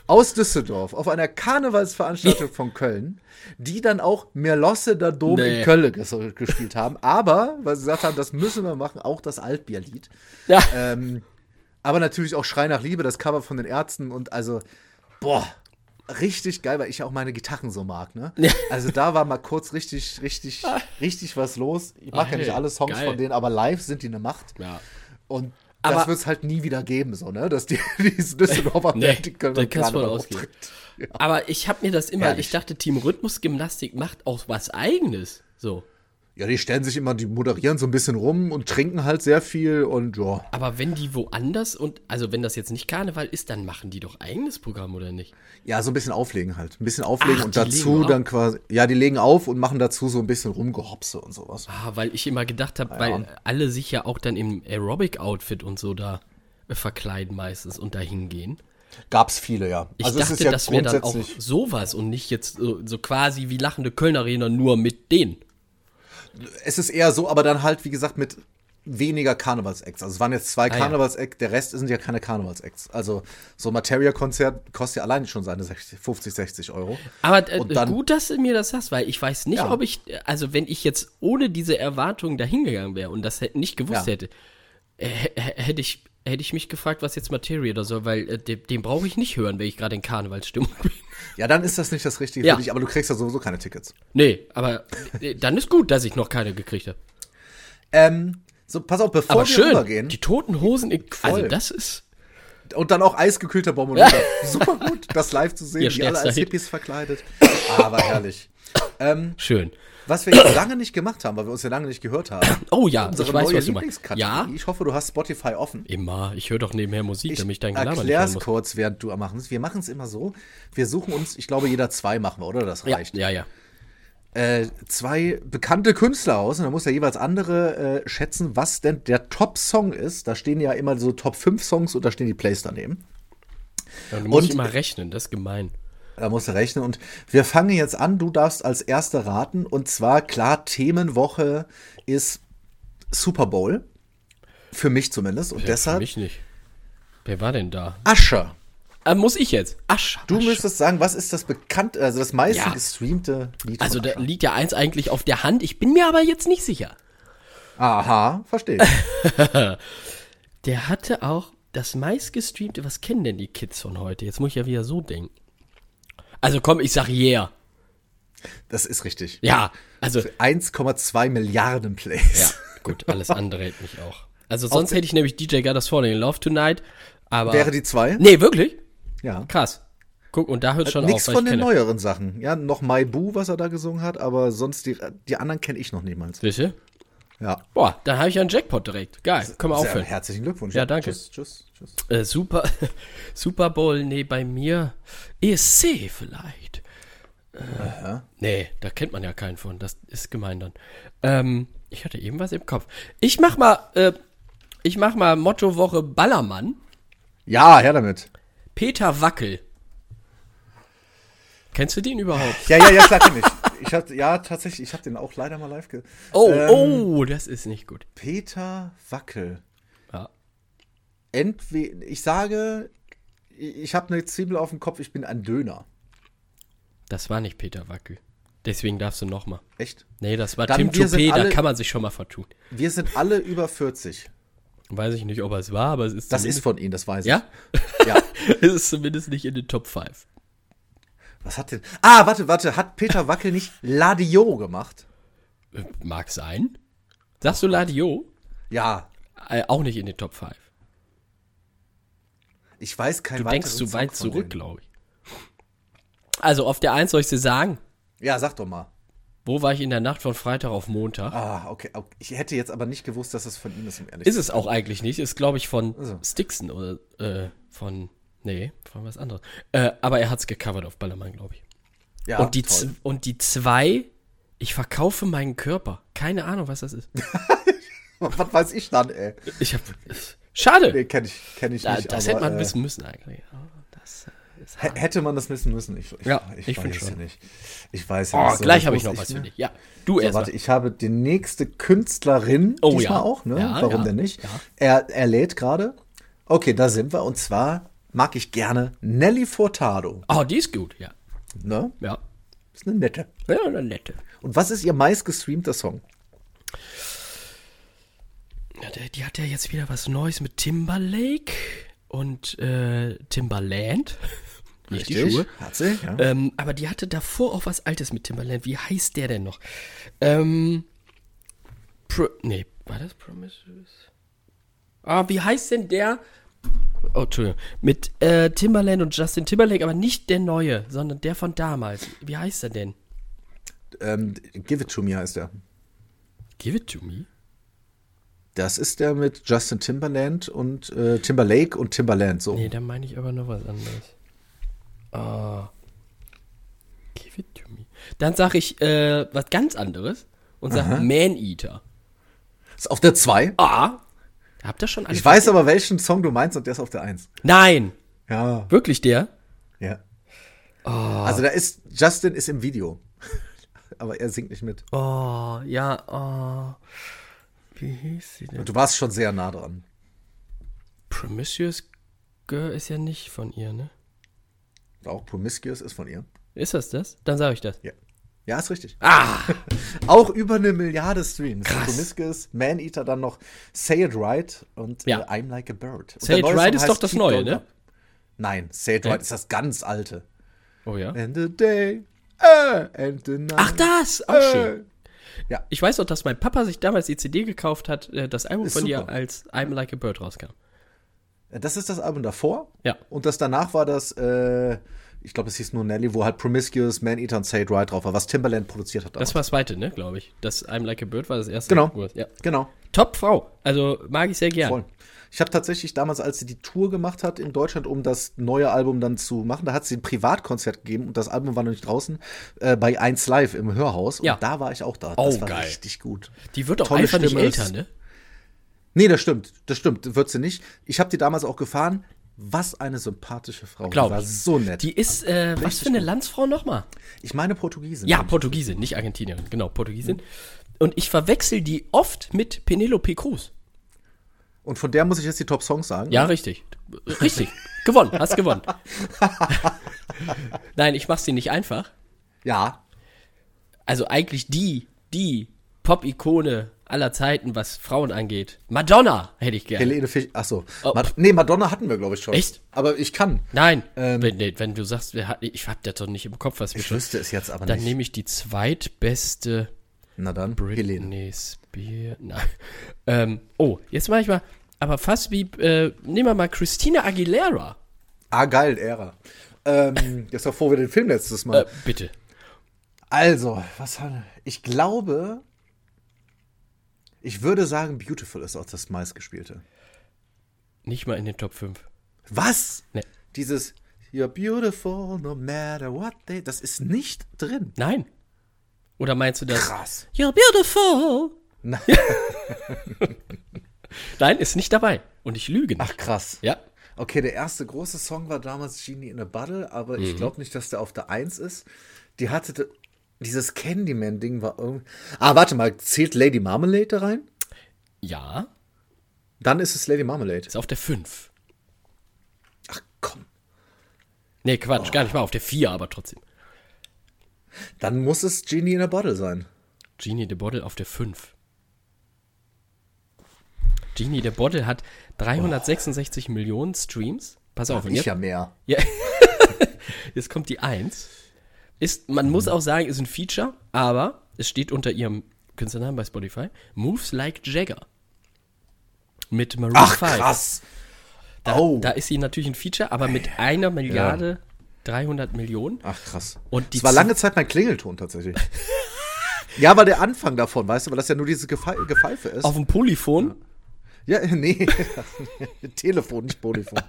S2: aus Düsseldorf auf einer Karnevalsveranstaltung von Köln, die dann auch Merlosse der Dom
S1: Nee.
S2: in Köln ges gespielt haben. Aber, weil sie gesagt haben, das müssen wir machen, auch das Altbierlied.
S1: Ja.
S2: Ähm, aber natürlich auch Schrei nach Liebe, das Cover von den Ärzten und also, boah, richtig geil, weil ich auch meine Gitarren so mag, ne?
S1: Ja.
S2: Also da war mal kurz richtig, richtig, richtig was los. Ich mag ja nicht alle Songs
S1: geil.
S2: von denen, aber live sind die eine Macht.
S1: Ja.
S2: Und
S1: Aber-
S2: das wird es halt nie wieder geben, so, ne? Dass die, diese Düsseldorfer
S1: Nee,
S2: können
S1: da kannst du ausgehen.
S2: auftritt.
S1: Aber ich habe mir das immer,
S2: Herrlich.
S1: ich dachte, Team Rhythmusgymnastik macht auch was Eigenes. So.
S2: Ja, die stellen sich immer, die moderieren so ein bisschen rum und trinken halt sehr viel und ja.
S1: Aber wenn die woanders und, also wenn das jetzt nicht Karneval ist, dann machen die doch eigenes Programm, oder nicht?
S2: Ja, so ein bisschen auflegen halt. Ein bisschen auflegen
S1: Ach,
S2: und dazu dann quasi, ja, die legen auf und machen dazu so ein bisschen Rumgehopse und sowas.
S1: Ah, weil ich immer gedacht habe, weil alle sich ja auch dann im Aerobic-Outfit und so da äh, verkleiden meistens und dahin gehen.
S2: Gab's viele, ja.
S1: Ich
S2: also
S1: dachte,
S2: ist ja
S1: das wäre dann auch sowas und nicht jetzt so, so quasi wie lachende Kölner-Arena nur mit denen.
S2: Es ist eher so, aber dann halt, wie gesagt, mit weniger Karnevalsacts. Also es waren jetzt zwei
S1: Ah.
S2: Karnevalsacts, der Rest sind ja keine Karnevalsacts. Also so ein Materia-Konzert kostet ja alleine schon seine 60, 50, 60 Euro.
S1: Aber äh,
S2: dann-
S1: gut, dass du mir das sagst, weil ich weiß nicht,
S2: Ja.
S1: ob ich, also wenn ich jetzt ohne diese Erwartungen dahingegangen wäre und das nicht gewusst
S2: Ja.
S1: hätte, äh, hätte ich, hätte ich mich gefragt, was jetzt Materia oder so, weil äh, den, den brauche ich nicht hören, wenn ich gerade in Karnevalsstimmung bin.
S2: Ja, dann ist das nicht das Richtige
S1: Ja.
S2: für dich, aber du kriegst ja sowieso keine Tickets.
S1: Nee, aber dann ist gut, dass ich noch keine gekriegt habe.
S2: Ähm, so, pass auf, bevor
S1: Aber
S2: wir
S1: schön,
S2: rübergehen.
S1: die toten Hosen, in, also
S2: Voll.
S1: das ist,
S2: Und dann auch eisgekühlter Bombenluder. Super gut, das live zu sehen,
S1: Ihr
S2: die alle als. Hippies verkleidet. Aber herrlich. Ähm,
S1: schön.
S2: Was wir jetzt lange nicht gemacht haben, weil wir uns ja lange nicht gehört haben.
S1: Oh ja,
S2: unsere
S1: ich weiß,
S2: neue
S1: was du meinst.
S2: Lieblingskategorie.
S1: Ja,
S2: Ich hoffe, du hast Spotify offen.
S1: immer. Ich höre doch nebenher Musik,
S2: Ich
S1: damit ich dein Gelaber nicht hören
S2: erklär's
S1: muss.
S2: kurz, während du machen es. Wir machen es immer so. Wir suchen uns, ich glaube, jeder zwei machen wir, oder? Das
S1: Ja,
S2: reicht.
S1: ja, ja.
S2: Äh, zwei bekannte Künstler aus und da muss ja jeweils andere äh, schätzen, was denn der Top-Song ist. Da stehen ja immer so Top 5 Songs und da stehen die Plays daneben.
S1: ja du musst
S2: Und-
S1: immer rechnen, das ist gemein.
S2: Da musst du rechnen. Und wir fangen jetzt an. Du darfst als Erster raten. Und zwar, klar, Themenwoche ist Super Bowl. Für mich zumindest. Und
S1: Ja, Für
S2: deshalb
S1: mich nicht. Wer war denn da?
S2: Ascher.
S1: Ah, muss ich jetzt? Asch.
S2: Du
S1: Asch.
S2: müsstest sagen, was ist das bekannt, also das meiste
S1: Ja.
S2: gestreamte Lied
S1: Also da
S2: Ascher?
S1: liegt ja eins eigentlich auf der Hand. Ich bin mir aber jetzt nicht sicher.
S2: Aha, verstehe. ich.
S1: Der hatte auch das meistgestreamte. Was kennen denn die Kids von heute? Jetzt muss ich ja wieder so denken. Also komm, ich sag yeah.
S2: Das ist richtig.
S1: Ja, also
S2: 1,2 Milliarden Plays.
S1: ja, gut, alles andere hält mich auch. Also sonst hätte ich nämlich DJ Us Falling in Love Tonight, aber
S2: Wäre die zwei?
S1: Nee, wirklich?
S2: Ja.
S1: Krass. Guck, und da hört schon
S2: Nichts
S1: auf,
S2: von
S1: weil ich
S2: den
S1: kenne.
S2: neueren Sachen. Ja, noch My Boo, was er da gesungen hat, aber sonst die, die anderen kenne ich noch niemals.
S1: Sicher?
S2: Ja.
S1: Boah, dann habe ich ja einen Jackpot direkt. Geil, können wir
S2: Sehr
S1: aufhören.
S2: herzlichen Glückwunsch.
S1: Ja, danke.
S2: Tschüss, tschüss, tschüss.
S1: Äh, Super, Super Bowl, nee, bei mir ESC vielleicht. Äh, nee, da kennt man ja keinen von. Das ist gemein dann. Ähm, ich hatte eben was im Kopf. Ich mach mal, äh, ich mach mal Mottowoche Ballermann.
S2: Ja, her damit.
S1: Peter Wackel. Kennst du den überhaupt?
S2: Ja, ja, ja, klar kenn ich. Ich hab, ja, tatsächlich, ich habe den auch leider mal live ge...
S1: Oh,
S2: Ähm,
S1: oh, das ist nicht gut.
S2: Peter Wackel.
S1: Ja.
S2: Entweder, ich sage, ich habe eine Zwiebel auf dem Kopf, ich bin ein Döner.
S1: Das war nicht Peter Wackel. Deswegen darfst du noch mal.
S2: Echt?
S1: Nee, das war
S2: Dann
S1: Tim Toupet, da kann man sich schon mal vertun.
S2: Wir sind alle über 40.
S1: Weiß ich nicht, ob er es war, aber es ist
S2: Das ist von Ihnen, das weiß
S1: Ja?
S2: ich. Ja.
S1: es ist zumindest nicht in den Top 5.
S2: Was hat denn. Ah, warte, warte. Hat Peter Wackel nicht Ladio gemacht?
S1: Äh, Mag sein. Sagst du Ladio?
S2: Ja.
S1: Äh, auch nicht in den Top 5.
S2: Ich weiß kein
S1: Du denkst zu weit zurück, glaube ich. Also auf der 1 soll ich dir sagen,
S2: Ja, sag doch mal.
S1: wo war ich in der Nacht von Freitag auf Montag?
S2: Ah, okay. Ich hätte jetzt aber nicht gewusst, dass es von ihm ist, um ehrlich
S1: Ist es auch eigentlich nicht. Ist, glaube ich, von
S2: Also.
S1: Stixon oder äh, von. Nee, von was anderes. Äh, aber er hat's gecovert auf Ballermann, glaube ich.
S2: Ja,
S1: und, die und die zwei, ich verkaufe meinen Körper. Keine Ahnung, was das ist.
S2: Was weiß ich dann, ey?
S1: Ich hab. Schade!
S2: Nee, kenn ich, kenn ich
S1: Da,
S2: nicht.
S1: das
S2: aber,
S1: hätte man
S2: äh,
S1: wissen müssen eigentlich. Oh, Das äh,
S2: Hätte man das wissen müssen? Ich, ich,
S1: Ja,
S2: ich,
S1: ich
S2: weiß
S1: schon.
S2: nicht. Ich weiß ja
S1: Oh,
S2: nicht.
S1: gleich habe ich noch was für dich. Ja, du
S2: So,
S1: erst
S2: warte,
S1: mal.
S2: ich habe die nächste Künstlerin
S1: Oh,
S2: diesmal
S1: ja.
S2: auch, ne?
S1: Ja,
S2: Warum
S1: ja,
S2: denn nicht? Er, er lädt gerade. Okay, da sind wir. Und zwar mag ich gerne Nelly Furtado.
S1: Oh, die ist gut, ja.
S2: Ne?
S1: Ja.
S2: Ist eine nette.
S1: Ja, eine nette.
S2: Und was ist ihr meistgestreamter Song?
S1: Die hat ja jetzt wieder was Neues mit Timberlake und äh, Timberland. Nicht die Schuhe.
S2: Hat sie? Ja.
S1: Ähm, aber die hatte davor auch was Altes mit Timberland. Wie heißt der denn noch? Ähm, Pro, nee, war das Promises? Ah, wie heißt denn der? Oh, Entschuldigung. Mit äh, Timberland und Justin Timberlake, aber nicht der neue, sondern der von damals. Wie heißt er denn?
S2: Ähm, Give It To Me heißt er.
S1: Give it to me.
S2: Das ist der mit Justin Timberland und äh, Timberlake und Timberland so.
S1: Nee, da meine ich aber noch was anderes. Ah. Give it to me. Dann sage ich äh, was ganz anderes und sage Man-Eater.
S2: Ist auf der 2.
S1: Ah. Habt ihr schon alle
S2: Ich weiß aber, welchen Song du meinst und der ist auf der 1.
S1: Nein.
S2: Ja.
S1: Wirklich der?
S2: Ja. Also da ist, Justin ist im Video. aber er singt nicht mit.
S1: Oh, ja, oh. Wie hieß sie denn?
S2: Und du warst schon sehr nah dran.
S1: Promiscuous Girl ist ja nicht von ihr, ne?
S2: Auch Promiscuous ist von ihr.
S1: Ist das das? Dann sage ich das.
S2: Ja. Ja, ist richtig.
S1: Ah!
S2: Auch über eine Milliarde Streams.
S1: Krass.
S2: Promiscuous, Man-Eater, dann noch Say It Right und
S1: Ja.
S2: äh, I'm Like a Bird. Und
S1: Say It Right ist doch das
S2: Keep
S1: Neue, ne?
S2: Up. Nein, Say It? Right ist das ganz alte.
S1: Oh ja.
S2: And the day, uh, and the night.
S1: Ach, das! Auch
S2: äh.
S1: schön.
S2: Ja.
S1: Ich weiß auch, dass mein Papa sich damals die CD gekauft hat, äh, das Album
S2: Ist
S1: von
S2: super.
S1: als I'm Like a Bird rauskam.
S2: Das ist das Album davor.
S1: Ja.
S2: Und das danach war das, äh, ich glaube, es hieß nur Nelly, wo halt Promiscuous, Man-Eater und Say It Right drauf war, was Timberland produziert hat.
S1: Das
S2: damals.
S1: war das zweite, ne, glaube ich. Das I'm Like a Bird war das erste.
S2: Genau.
S1: Ja.
S2: Genau.
S1: Top Frau. Also mag ich sehr gern.
S2: Voll. Ich habe tatsächlich damals, als sie die Tour gemacht hat in Deutschland, um das neue Album dann zu machen, da hat sie ein Privatkonzert gegeben und das Album war noch nicht draußen, äh, bei 1 Live im Hörhaus.
S1: Ja.
S2: Und da war ich auch da.
S1: Oh,
S2: das war
S1: geil.
S2: richtig gut.
S1: Die wird doch
S2: Tolle
S1: einfach nicht
S2: Stimme,
S1: älter,
S2: ist-
S1: ne?
S2: Nee, das stimmt. Das stimmt. Wird sie nicht. Ich habe die damals auch gefahren. Was eine sympathische Frau.
S1: Glaub
S2: die war
S1: ich.
S2: so nett.
S1: Die ist, äh, was für eine Landsfrau nochmal?
S2: ich meine Portugiesin.
S1: Ja, Portugiesin, nicht Argentinierin. Genau, Portugiesin. Und ich verwechsel die oft mit Penelope Cruz.
S2: Und von der muss ich jetzt die Top-Songs sagen.
S1: Ja, richtig. Richtig. gewonnen, hast gewonnen. Nein, ich mach's dir nicht einfach.
S2: Ja.
S1: Also eigentlich die, die Pop-Ikone aller Zeiten, was Frauen angeht. Madonna hätte ich gerne.
S2: Helene Fisch. Achso.
S1: Oh.
S2: Ma nee, Madonna hatten wir, glaube ich, schon.
S1: Echt?
S2: Aber ich kann.
S1: Nein,
S2: Ähm.
S1: wenn, nee, wenn du sagst, ich hab das doch nicht im Kopf, was wir
S2: Ich
S1: schon.
S2: wüsste es jetzt aber
S1: Dann
S2: nicht.
S1: nehme ich die zweitbeste
S2: Na dann, Helene.
S1: Britney Spears. Nein. Ähm, oh, jetzt mache ich mal, aber fast wie, äh, nehmen wir mal Christina Aguilera.
S2: Ah, geil, Ära. Ähm, jetzt davor wir den Film letztes Mal.
S1: Äh, bitte.
S2: Also, was haben Ich glaube, Ich würde sagen, Beautiful ist auch das meistgespielte.
S1: Nicht mal in den Top 5.
S2: Was?
S1: Nee.
S2: Dieses You're beautiful no matter what they. Das ist nicht drin.
S1: Nein. Oder meinst du das?
S2: Krass.
S1: You're beautiful.
S2: Na-
S1: Nein, ist nicht dabei. Und ich lüge nicht.
S2: Ach, krass.
S1: Ja.
S2: Okay, der erste große Song war damals Genie in a Bottle, aber ich glaube nicht, dass der auf der 1 ist. Die hatte dieses Candyman-Ding war irgendwie. Ah, warte mal, zählt Lady Marmalade da rein?
S1: Ja.
S2: Dann ist es Lady Marmalade.
S1: Ist auf der 5.
S2: Ach komm.
S1: Nee, Quatsch, gar nicht mal auf der 4, aber trotzdem.
S2: Dann muss es Genie in a Bottle sein.
S1: Genie the Bottle auf der 5. Genie the Bottle hat 366 Millionen Streams. Pass auf, und
S2: Ich
S1: jetzt,
S2: ja mehr.
S1: ja. jetzt kommt die 1. Ist, man muss auch sagen, ist ein Feature, aber es steht unter ihrem Künstlernamen bei Spotify. Moves Like Jagger. Mit Maroon
S2: Ach
S1: 5.
S2: krass.
S1: Da,
S2: Oh.
S1: da ist sie natürlich ein Feature, aber mit einer Milliarde 300 Millionen.
S2: Ach krass.
S1: Und die
S2: das war lange Zeit mein Klingelton tatsächlich. ja, aber der Anfang davon, weißt du, weil das ja nur diese Gefe Gefeife ist.
S1: Auf dem Polyphon.
S2: ja, nee. Telefon, nicht Polyphon.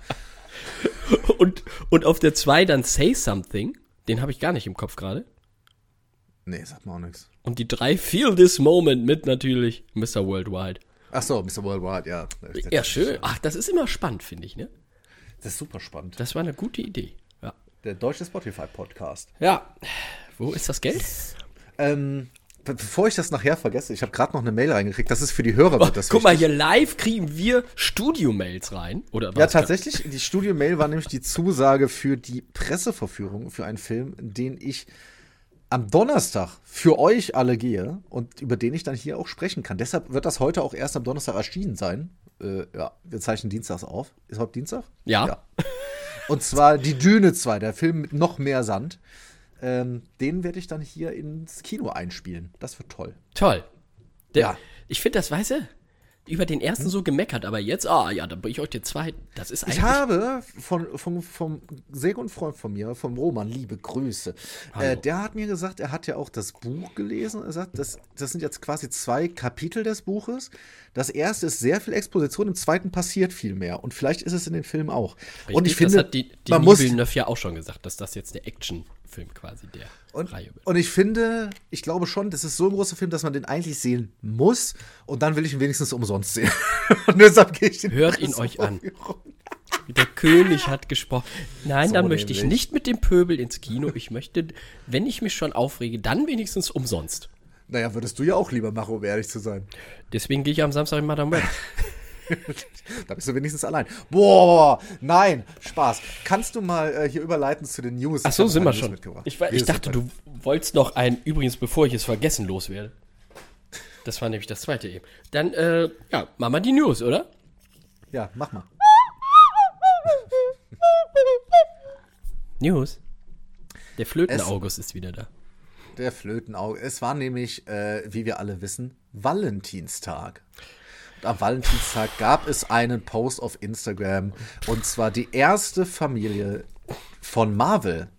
S1: Und, und auf der 2 dann Say Something. Den habe ich gar nicht im Kopf gerade.
S2: Nee, sagt mir auch nichts.
S1: Und die 3 Feel This Moment mit natürlich Mr. Worldwide.
S2: Ach so, Mr. Worldwide, ja.
S1: Ja, schön. Ach, das ist immer spannend, finde ich, ne?
S2: Das ist super spannend.
S1: Das war eine gute Idee. Ja.
S2: Der deutsche Spotify-Podcast.
S1: Ja. Wo ist das Geld?
S2: Ähm, bevor ich das nachher vergesse, ich habe gerade noch eine Mail reingekriegt. Das ist für die Hörer. wird das
S1: Guck mal,
S2: wichtig.
S1: hier live kriegen wir Studio-Mails rein. Oder was?
S2: Ja, tatsächlich. Die Studio-Mail war nämlich die Zusage für die Presseverführung für einen Film, den ich am Donnerstag für euch alle gehe und über den ich dann hier auch sprechen kann. Deshalb wird das heute auch erst am Donnerstag erschienen sein. Äh, ja, wir zeichnen Dienstags auf. Ist heute Dienstag?
S1: Ja.
S2: Und zwar Die Düne 2, der Film mit noch mehr Sand. Ähm, den werde ich dann hier ins Kino einspielen. Das wird toll.
S1: Toll. Der,
S2: Ja.
S1: Ich finde das, weißt du, über den ersten so gemeckert, aber jetzt, ah ja, dann bringe ich euch den zweiten. Das ist eigentlich.
S2: Ich habe von, von, vom sehr guten Freund von mir, vom Roman, liebe Grüße. Äh, der hat mir gesagt, er hat ja auch das Buch gelesen. Er sagt, das, das sind jetzt quasi zwei Kapitel des Buches. Das erste ist sehr viel Exposition, im zweiten passiert viel mehr. Und vielleicht ist es in dem Film auch. und ich
S1: Richtig,
S2: finde,
S1: das hat die, die
S2: man muss,
S1: Villeneuve ja auch schon gesagt, dass das jetzt der Actionfilm quasi der
S2: und,
S1: Reihe wird.
S2: und ich finde, ich glaube schon, das ist so ein großer Film, dass man den eigentlich sehen muss. Und dann will ich ihn wenigstens umsonst sehen. und deshalb gehe ich die
S1: Hört ihn euch an. Der König hat gesprochen. Nein,
S2: So
S1: dann möchte ich nicht mit dem Pöbel ins Kino. Ich möchte, wenn ich mich schon aufrege, dann wenigstens umsonst.
S2: Naja, würdest du ja auch lieber machen, um ehrlich zu sein.
S1: Deswegen gehe ich am Samstag in Madame Web.
S2: Da bist du wenigstens allein. Boah, nein, Spaß. Kannst du mal äh, hier überleiten zu den News?
S1: Ach so, sind wir schon.
S2: mitgebracht.
S1: Ich, war- ich dachte, du wolltest noch ein, übrigens, bevor ich es vergessen loswerde. Das war nämlich das zweite eben. Dann, äh, ja, machen wir die News, oder?
S2: Ja, mach mal.
S1: News. Der Flöten-August ist wieder da.
S2: Der Flötenauge. Es war nämlich, äh, wie wir alle wissen, Valentinstag. Am Valentinstag gab es einen Post auf Instagram. Und zwar die erste Familie von Marvel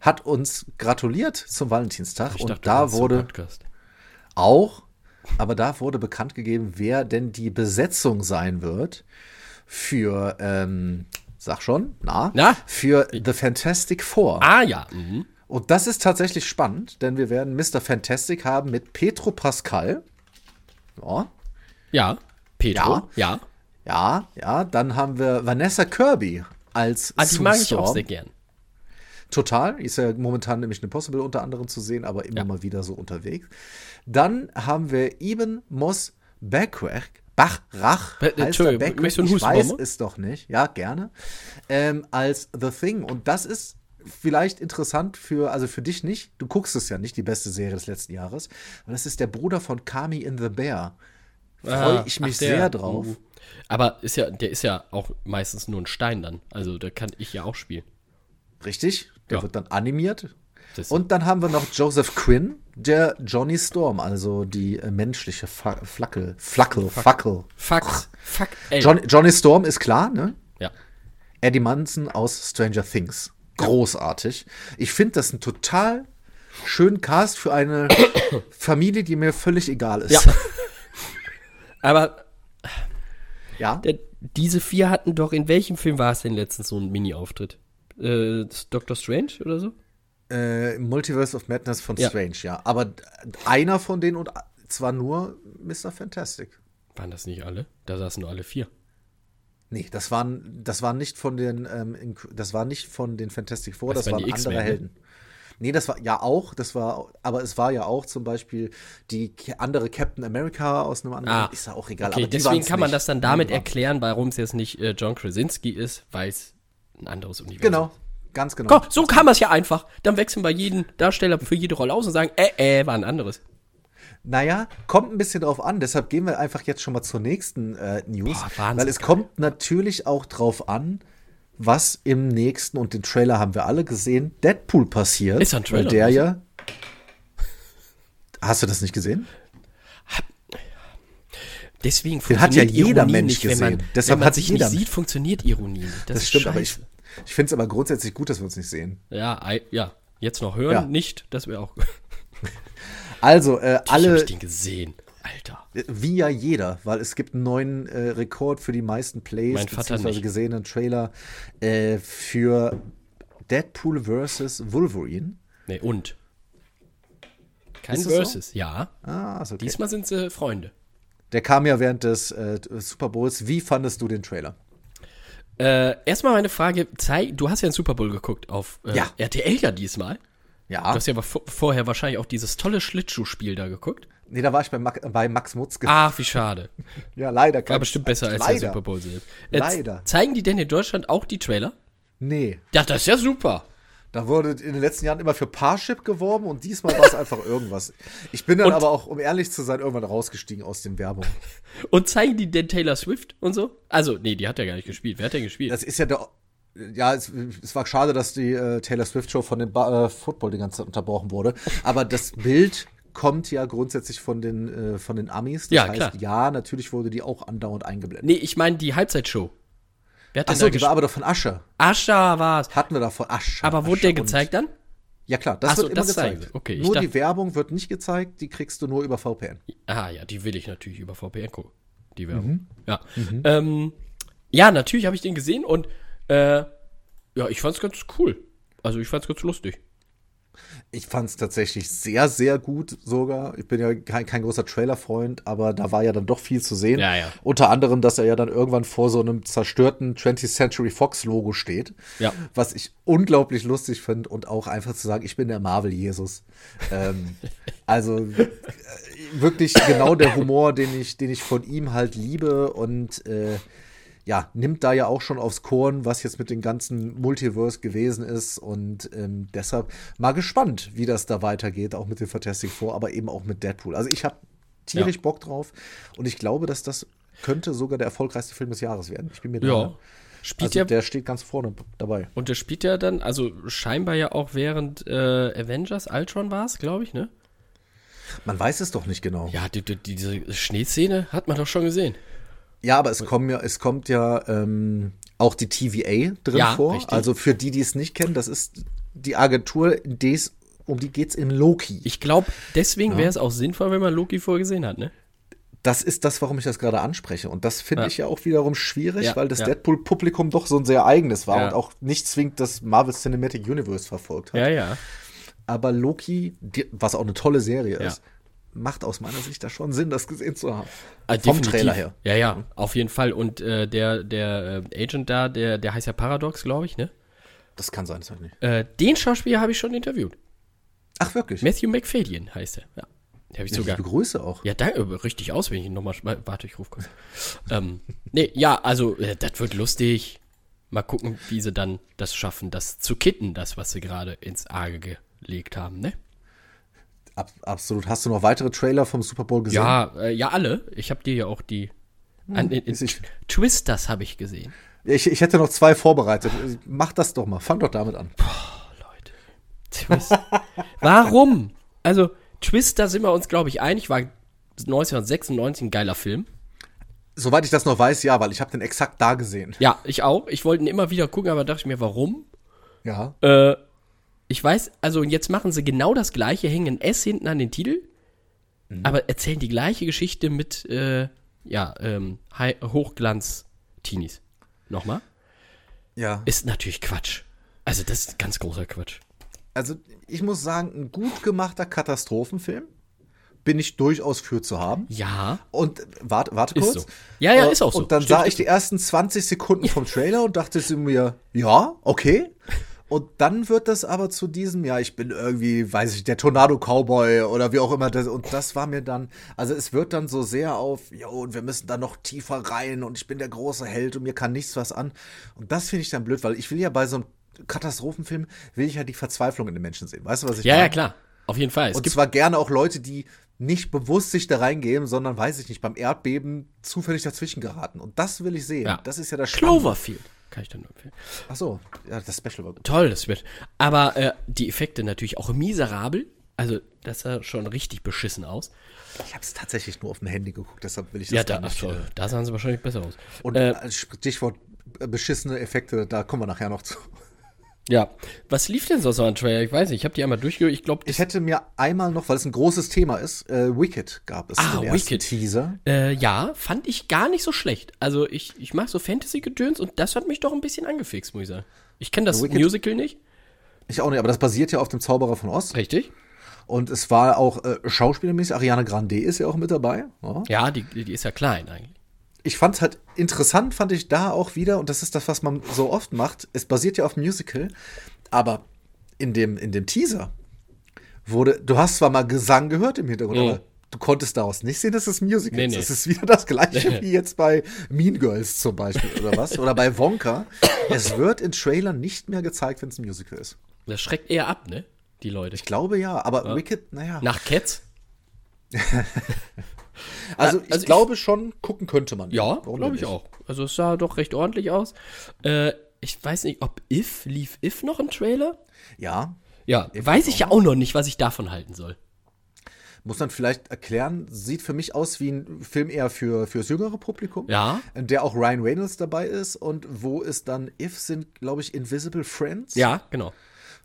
S2: hat uns gratuliert zum Valentinstag.
S1: Ich
S2: und
S1: dachte,
S2: da wurde auch, aber da wurde bekannt gegeben, wer denn die Besetzung sein wird für, ähm, sag schon, na,
S1: Na?
S2: für The Fantastic Four.
S1: Ah, ja. Mhm.
S2: Und das ist tatsächlich spannend, denn wir werden Mr. Fantastic haben mit Petro Pascal. Ja,
S1: Ja. Petro. Ja.
S2: ja, ja. Dann haben wir Vanessa Kirby als
S1: Ah, die mag ich auch sehr gern.
S2: Total. Ist ja momentan nämlich eine Possible unter anderem zu sehen, aber immer
S1: Ja.
S2: mal wieder so unterwegs. Dann haben wir Eben Moss Backrack. Bachrach.
S1: Äh,
S2: heißt er
S1: einen
S2: ich weiß es doch nicht. Ja, gerne. Ähm, als The Thing. Und das ist vielleicht interessant für, also für dich nicht. Du guckst es ja nicht, die beste Serie des letzten Jahres. Und das ist der Bruder von Kami in the Bear. Freue
S1: Ah,
S2: ich mich
S1: ach, der.
S2: sehr drauf.
S1: Mhm. Aber ist ja, der ist ja auch meistens nur ein Stein dann. Also da kann ich ja auch spielen.
S2: Richtig? Der
S1: Ja.
S2: wird dann animiert. Und dann haben wir noch Joseph Quinn, der Johnny Storm, also die äh, menschliche Fa Flackel, Flackel, Fackel.
S1: Fuck. Fuck. Ey.
S2: John, Johnny Storm ist klar, ne?
S1: Ja.
S2: Eddie Munson aus Stranger Things. Großartig. Ich finde das ein total schönen Cast für eine Familie, die mir völlig egal ist.
S1: Ja. Aber
S2: Ja.
S1: der, diese vier hatten doch, in welchem Film war es denn letztens so ein Mini-Auftritt? Äh, Doctor Strange oder so?
S2: Äh, Multiverse of Madness von
S1: Ja.
S2: Strange, ja. Aber einer von denen und zwar nur Mr. Fantastic.
S1: Waren das nicht alle? Da saßen nur alle vier.
S2: Nee, das waren, das waren nicht von den, ähm, das war nicht von den Fantastic Four,
S1: Das
S2: das,
S1: waren
S2: waren andere
S1: X-Men, ne?
S2: Nee, das war ja auch, das war, aber es war ja auch zum Beispiel die andere Captain America aus einem anderen,
S1: Ah.
S2: ist ja auch egal.
S1: Okay, deswegen kann man
S2: nicht.
S1: das dann damit erklären, warum es jetzt nicht äh, John Krasinski ist, weil es ein anderes Universum
S2: Genau, ganz genau.
S1: Komm, so kann man es ja einfach. Dann wechseln wir jeden Darsteller für jede Rolle aus und sagen, äh, äh, war ein anderes.
S2: Naja, kommt ein bisschen drauf an. Deshalb gehen wir einfach jetzt schon mal zur nächsten äh, News.
S1: Boah,
S2: weil es
S1: geil.
S2: kommt natürlich auch drauf an, was im nächsten, und den Trailer haben wir alle gesehen, Deadpool passiert.
S1: Ist ein Trailer
S2: Weil der ja. Hast du das nicht gesehen?
S1: Deswegen
S2: Den hat ja
S1: funktioniert
S2: jeder
S1: Ironie
S2: Mensch
S1: nicht, wenn man,
S2: gesehen. Deshalb
S1: wenn man
S2: hat
S1: sich
S2: jeder-
S1: nicht sieht, funktioniert Ironie nicht. Das,
S2: Das stimmt, aber ich,
S1: scheiße.
S2: ich finde es aber grundsätzlich gut, dass wir uns nicht sehen.
S1: Ja, ei- ja, jetzt noch hören,
S2: Ja.
S1: nicht, das wäre auch.
S2: Also, äh,
S1: Alle. Ich hab den gesehen, Alter.
S2: wie ja jeder, weil es gibt einen neuen äh, Rekord für die meisten Plays,
S1: nicht.
S2: gesehenen Trailer äh, für Deadpool vs. Wolverine.
S1: Nee, und? Kein
S2: das so?
S1: Versus, ja.
S2: Ah, okay.
S1: Diesmal sind sie Freunde.
S2: Der kam ja während des äh, Super Bowls. Wie fandest du den Trailer?
S1: Äh, erstmal meine Frage, zeig, du hast ja einen Super Bowl geguckt auf äh,
S2: Ja.
S1: RTL ja diesmal.
S2: Ja.
S1: Du hast ja aber vor- vorher wahrscheinlich auch dieses tolle Schlittschuhspiel da geguckt.
S2: Nee, da war ich bei, Max, bei Max Mutzke.
S1: Ach, wie schade.
S2: Ja, leider.
S1: War bestimmt besser als
S2: leider.
S1: der Super Bowl selbst. Äh,
S2: Leider.
S1: Zeigen die denn in Deutschland auch die Trailer?
S2: Nee,
S1: Ja, das ist ja super.
S2: da wurde in den letzten Jahren immer für Parship geworben und diesmal war es einfach irgendwas. Ich bin dann
S1: Und-
S2: aber auch, um ehrlich zu sein, irgendwann rausgestiegen aus den Werbungen.
S1: Und zeigen die denn Taylor Swift und so? Also, nee, die hat ja gar nicht gespielt. Wer hat denn gespielt?
S2: Das ist ja der. Ja, es, es war schade, dass die äh, Taylor Swift Show von dem ba äh, Football die ganze Zeit unterbrochen wurde. Aber das Bild kommt ja grundsätzlich von den, äh, von den Amis. Das
S1: Ja,
S2: heißt,
S1: klar.
S2: ja, natürlich wurde die auch andauernd eingeblendet.
S1: nee, ich meine die Halbzeitshow. Wer hat
S2: Achso,
S1: da
S2: die war aber doch von Ascher.
S1: Ascha war's.
S2: Hatten wir davon Ascher.
S1: Aber wurde
S2: Ascher
S1: der gezeigt dann?
S2: Ja, klar, das
S1: Ach so,
S2: wird immer
S1: das
S2: gezeigt.
S1: Okay,
S2: nur die Werbung wird nicht gezeigt, die kriegst du nur über VPN.
S1: Ah ja, die will ich natürlich über VPN gucken. Die Werbung.
S2: Mhm.
S1: Ja. Ähm, ja, natürlich habe ich den gesehen und äh, ja, ich fand's ganz cool. Also ich fand's ganz lustig.
S2: Ich fand es tatsächlich sehr, sehr gut sogar. Ich bin ja kein, kein großer Trailer-Freund, aber da war ja dann doch viel zu sehen.
S1: Ja, ja.
S2: Unter anderem, dass er ja dann irgendwann vor so einem zerstörten 20th Century Fox-Logo steht.
S1: Ja.
S2: Was ich unglaublich lustig finde und auch einfach zu sagen, ich bin der Marvel-Jesus. ähm, also äh, wirklich genau der Humor, den ich, den ich von ihm halt liebe und äh, ja, nimmt da ja auch schon aufs Korn, was jetzt mit dem ganzen Multiverse gewesen ist. Und ähm, deshalb mal gespannt, wie das da weitergeht, auch mit dem Fantastic Four, aber eben auch mit Deadpool. Also ich habe tierisch
S1: Ja.
S2: Bock drauf und ich glaube, dass das könnte sogar der erfolgreichste Film des Jahres werden. Ich bin mir da.
S1: Ja. Spielt
S2: Also
S1: ja
S2: der steht ganz vorne dabei.
S1: und der spielt ja dann, also scheinbar ja auch während äh, Avengers Ultron war es, glaube ich, ne?
S2: Man weiß es doch nicht genau.
S1: Ja, die, die, diese Schneeszene hat man doch schon gesehen.
S2: Ja, aber es, kommen ja, es kommt ja ähm, auch die TVA drin
S1: Ja,
S2: vor.
S1: richtig.
S2: Also für die, die es nicht kennen, das ist die Agentur, des, um die geht's in Loki.
S1: Ich glaube, deswegen wäre es auch sinnvoll, wenn man Loki vorher gesehen hat, ne?
S2: Das ist das, warum ich das gerade anspreche. Und das finde
S1: Ja.
S2: ich ja auch wiederum schwierig, weil das. Deadpool-Publikum doch so ein sehr eigenes war und auch nicht zwingend das Marvel Cinematic Universe verfolgt hat.
S1: Ja, ja.
S2: Aber Loki, die, was auch eine tolle Serie ist, macht aus meiner Sicht da schon Sinn, das gesehen zu haben.
S1: Ah,
S2: Vom. Trailer her.
S1: Ja, ja, auf jeden Fall. Und äh, der, der äh, Agent da, der, der heißt ja Paradox, glaube ich, ne?
S2: Das kann sein, das weiß ich nicht.
S1: Äh, den Schauspieler habe ich schon interviewt.
S2: Ach, wirklich?
S1: Matthew McFadyen heißt er. Ja. Habe ich
S2: Ja,
S1: sogar.
S2: Liebe Grüße auch.
S1: Ja, danke, äh, richtig auswendig nochmal. Warte, ich rufe kurz. ähm, nee, ja, also, äh, das wird lustig. Mal gucken, wie sie dann das schaffen, das zu kitten, das, was sie gerade ins Arge gelegt haben, ne?
S2: Ab, absolut. Hast du noch weitere Trailer vom Super Bowl gesehen?
S1: Ja, äh, ja, alle. Ich habe dir ja auch die. An, in, in,
S2: ist ich-
S1: Twisters habe ich gesehen.
S2: Ich, ich hätte noch zwei vorbereitet. Mach das doch mal. Fang doch damit an.
S1: Leute. Twist. Warum? Also, Twister sind wir uns, glaube ich, einig, war 1996 ein geiler Film.
S2: Soweit ich das noch weiß, ja, weil ich habe den exakt da gesehen.
S1: Ja, ich auch. Ich wollte ihn immer wieder gucken, aber dachte ich mir, warum?
S2: Ja.
S1: Äh, ich weiß, also jetzt machen sie genau das gleiche, hängen ein S hinten an den Titel, aber erzählen die gleiche Geschichte mit, äh, ja, ähm, Hochglanz-Teenies. Nochmal?
S2: Ja.
S1: Ist natürlich Quatsch. Also, das ist ganz großer Quatsch.
S2: Also, ich muss sagen, ein gut gemachter Katastrophenfilm bin ich durchaus für zu haben.
S1: Ja,
S2: Und warte, warte
S1: Ist
S2: kurz.
S1: so. Ja, ja,
S2: Äh,
S1: ist auch so.
S2: Und dann
S1: Stimmt,
S2: sah ich die ersten 20 Sekunden vom Trailer und dachte zu mir, ja, okay. Und dann wird das aber zu diesem, ja, ich bin irgendwie, weiß ich, der Tornado-Cowboy oder wie auch immer. Das, und das war mir dann, also es wird dann so sehr auf, ja, und wir müssen da noch tiefer rein und ich bin der große Held und mir kann nichts was an. Und das finde ich dann blöd, weil ich will ja bei so einem Katastrophenfilm, will ich ja die Verzweiflung in den Menschen sehen. Weißt du, was ich
S1: ja,
S2: meine?
S1: ja, klar. Auf jeden Fall. Es
S2: Und
S1: gibt,
S2: zwar gerne auch Leute, die nicht bewusst sich da reingeben, sondern, weiß ich nicht, beim Erdbeben zufällig dazwischen geraten. Und das will ich sehen.
S1: Ja.
S2: Das ist ja das Spannende.
S1: Cloverfield. Kann ich dann nur empfehlen.
S2: Ach so, ja, das Special war gut.
S1: Toll, das wird. Aber äh, die Effekte natürlich auch miserabel. Also, das sah schon richtig beschissen aus.
S2: Ich habe es tatsächlich nur auf dem Handy geguckt, deshalb will ich das
S1: Ja, da,
S2: nicht.
S1: ach,
S2: äh,
S1: da sahen sie wahrscheinlich besser aus.
S2: Und
S1: äh,
S2: Stichwort äh, beschissene Effekte, da kommen wir nachher noch zu.
S1: Ja. Was lief denn so so an Trailer? Ich weiß nicht, ich habe die einmal durchgehört. Ich glaube,
S2: Ich hätte mir einmal noch, weil es ein großes Thema ist, äh, Wicked gab es
S1: Ah, Wicked.
S2: Teaser.
S1: Äh, ja, fand ich gar nicht so schlecht. Also ich, ich mag so Fantasy-Gedöns und das hat mich doch ein bisschen angefixt, muss ich sagen. Ich kenne das
S2: Wicked-
S1: Musical nicht.
S2: Ich auch nicht, aber das basiert ja auf dem Zauberer von Oz.
S1: Richtig?
S2: Und es war auch äh, schauspielermäßig, Ariana Grande ist ja auch mit dabei. Ja.
S1: Ja, die, die ist ja klein eigentlich.
S2: Ich fand es halt interessant, fand ich da auch wieder, und das ist das, was man so oft macht. Es basiert ja auf Musical, aber in dem, in dem Teaser wurde, du hast zwar mal Gesang gehört im Hintergrund,
S1: Mhm.
S2: aber du konntest daraus nicht sehen, dass es Musical
S1: Nee,
S2: ist. Das ist wieder das gleiche wie jetzt bei Mean Girls zum Beispiel oder was. Oder bei Wonka. Es wird in Trailern nicht mehr gezeigt, wenn es ein Musical ist.
S1: Das schreckt eher ab, ne? Die Leute.
S2: Ich glaube ja, aber Wicked, naja.
S1: Nach Cats?
S2: also ich
S1: also ich-
S2: glaube schon, gucken könnte man.
S1: Ja, glaube ich auch. Also es sah doch recht ordentlich aus. Äh, ich weiß nicht, ob If, lief If noch im Trailer?
S2: Ja,
S1: Ja, weiß ich ja auch noch nicht, was ich davon halten soll.
S2: muss man vielleicht erklären, sieht für mich aus wie ein Film eher für fürs jüngere Publikum.
S1: Ja.
S2: In der auch Ryan Reynolds dabei ist und wo es dann If sind, glaube ich, Invisible Friends.
S1: Ja, genau.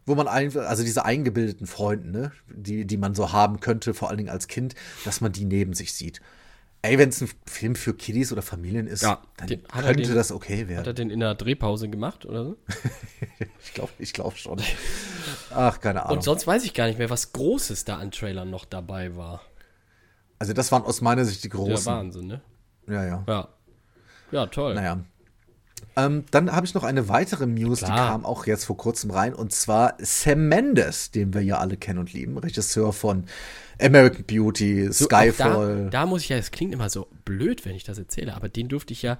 S2: Wo man einfach, also diese eingebildeten Freunde, ne, die, die man so haben könnte, vor allen Dingen als Kind, dass man die neben sich sieht. Ey, wenn es ein Film für Kiddies oder Familien ist,
S1: Ja,
S2: dann
S1: den- hat
S2: könnte
S1: den-
S2: das okay
S1: Hat
S2: werden.
S1: er den in der Drehpause gemacht oder so?
S2: Ich glaube ich glaub schon. Ach, keine Ahnung.
S1: Und sonst weiß ich gar nicht mehr, was Großes da an Trailern noch dabei war.
S2: also das waren aus meiner Sicht die
S1: Der
S2: großen.
S1: Wahnsinn, ne?
S2: Ja, ja.
S1: Ja. Ja, toll.
S2: Naja. Ähm, dann habe ich noch eine weitere News, die
S1: Klar.
S2: kam auch jetzt vor kurzem rein, und zwar Sam Mendes, den wir ja alle kennen und lieben, Regisseur von American Beauty,
S1: So, auch Da,
S2: Skyfall.
S1: da muss ich ja, es klingt immer so blöd, wenn ich das erzähle, aber den durfte ich ja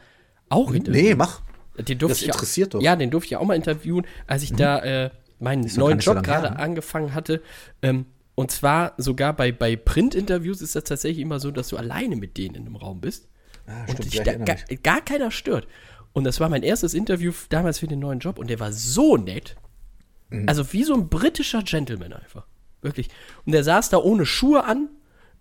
S1: auch interviewen.
S2: nee, mach.
S1: Den durfte
S2: Das
S1: ich
S2: interessiert doch. Mhm.
S1: Ja, den durfte ich ja auch mal interviewen, als ich da äh, meinen
S2: gar
S1: neuen Job gerade angefangen hatte. Ähm, und zwar sogar bei, bei Print-Interviews ist das tatsächlich immer so, dass du alleine mit denen in einem Raum bist.
S2: Ah,
S1: und
S2: stimmt,
S1: dich da, gar, gar keiner stört. Und das war mein erstes Interview damals für den neuen Job und der war so nett.
S2: Mhm.
S1: Also wie so ein britischer Gentleman einfach. Wirklich. Und der saß da ohne Schuhe an,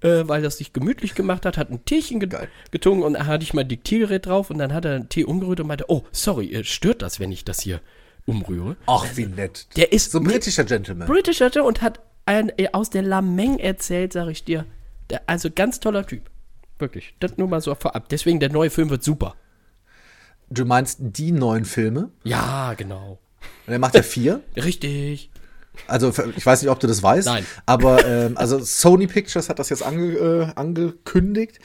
S1: äh, weil das sich gemütlich gemacht hat, hat ein Teechen get
S2: Geil.
S1: getrunken und da hatte ich mein Diktiergerät drauf und dann hat er einen Tee umgerührt und meinte, oh, sorry, äh, stört das, wenn ich das hier umrühre?
S2: Ach, wie nett.
S1: Der ist
S2: so ein britischer Gentleman.
S1: British hatte und hat ein, äh, aus der Lameng erzählt, sag ich dir. Der, also ganz toller Typ. Wirklich. Das nur mal so vorab. Deswegen, der neue Film wird super.
S2: Du meinst die neuen Filme?
S1: Ja, genau.
S2: Und er macht ja vier.
S1: Richtig.
S2: Also ich weiß nicht, ob du das weißt.
S1: Nein.
S2: Aber ähm, also Sony Pictures hat das jetzt ange, äh, angekündigt.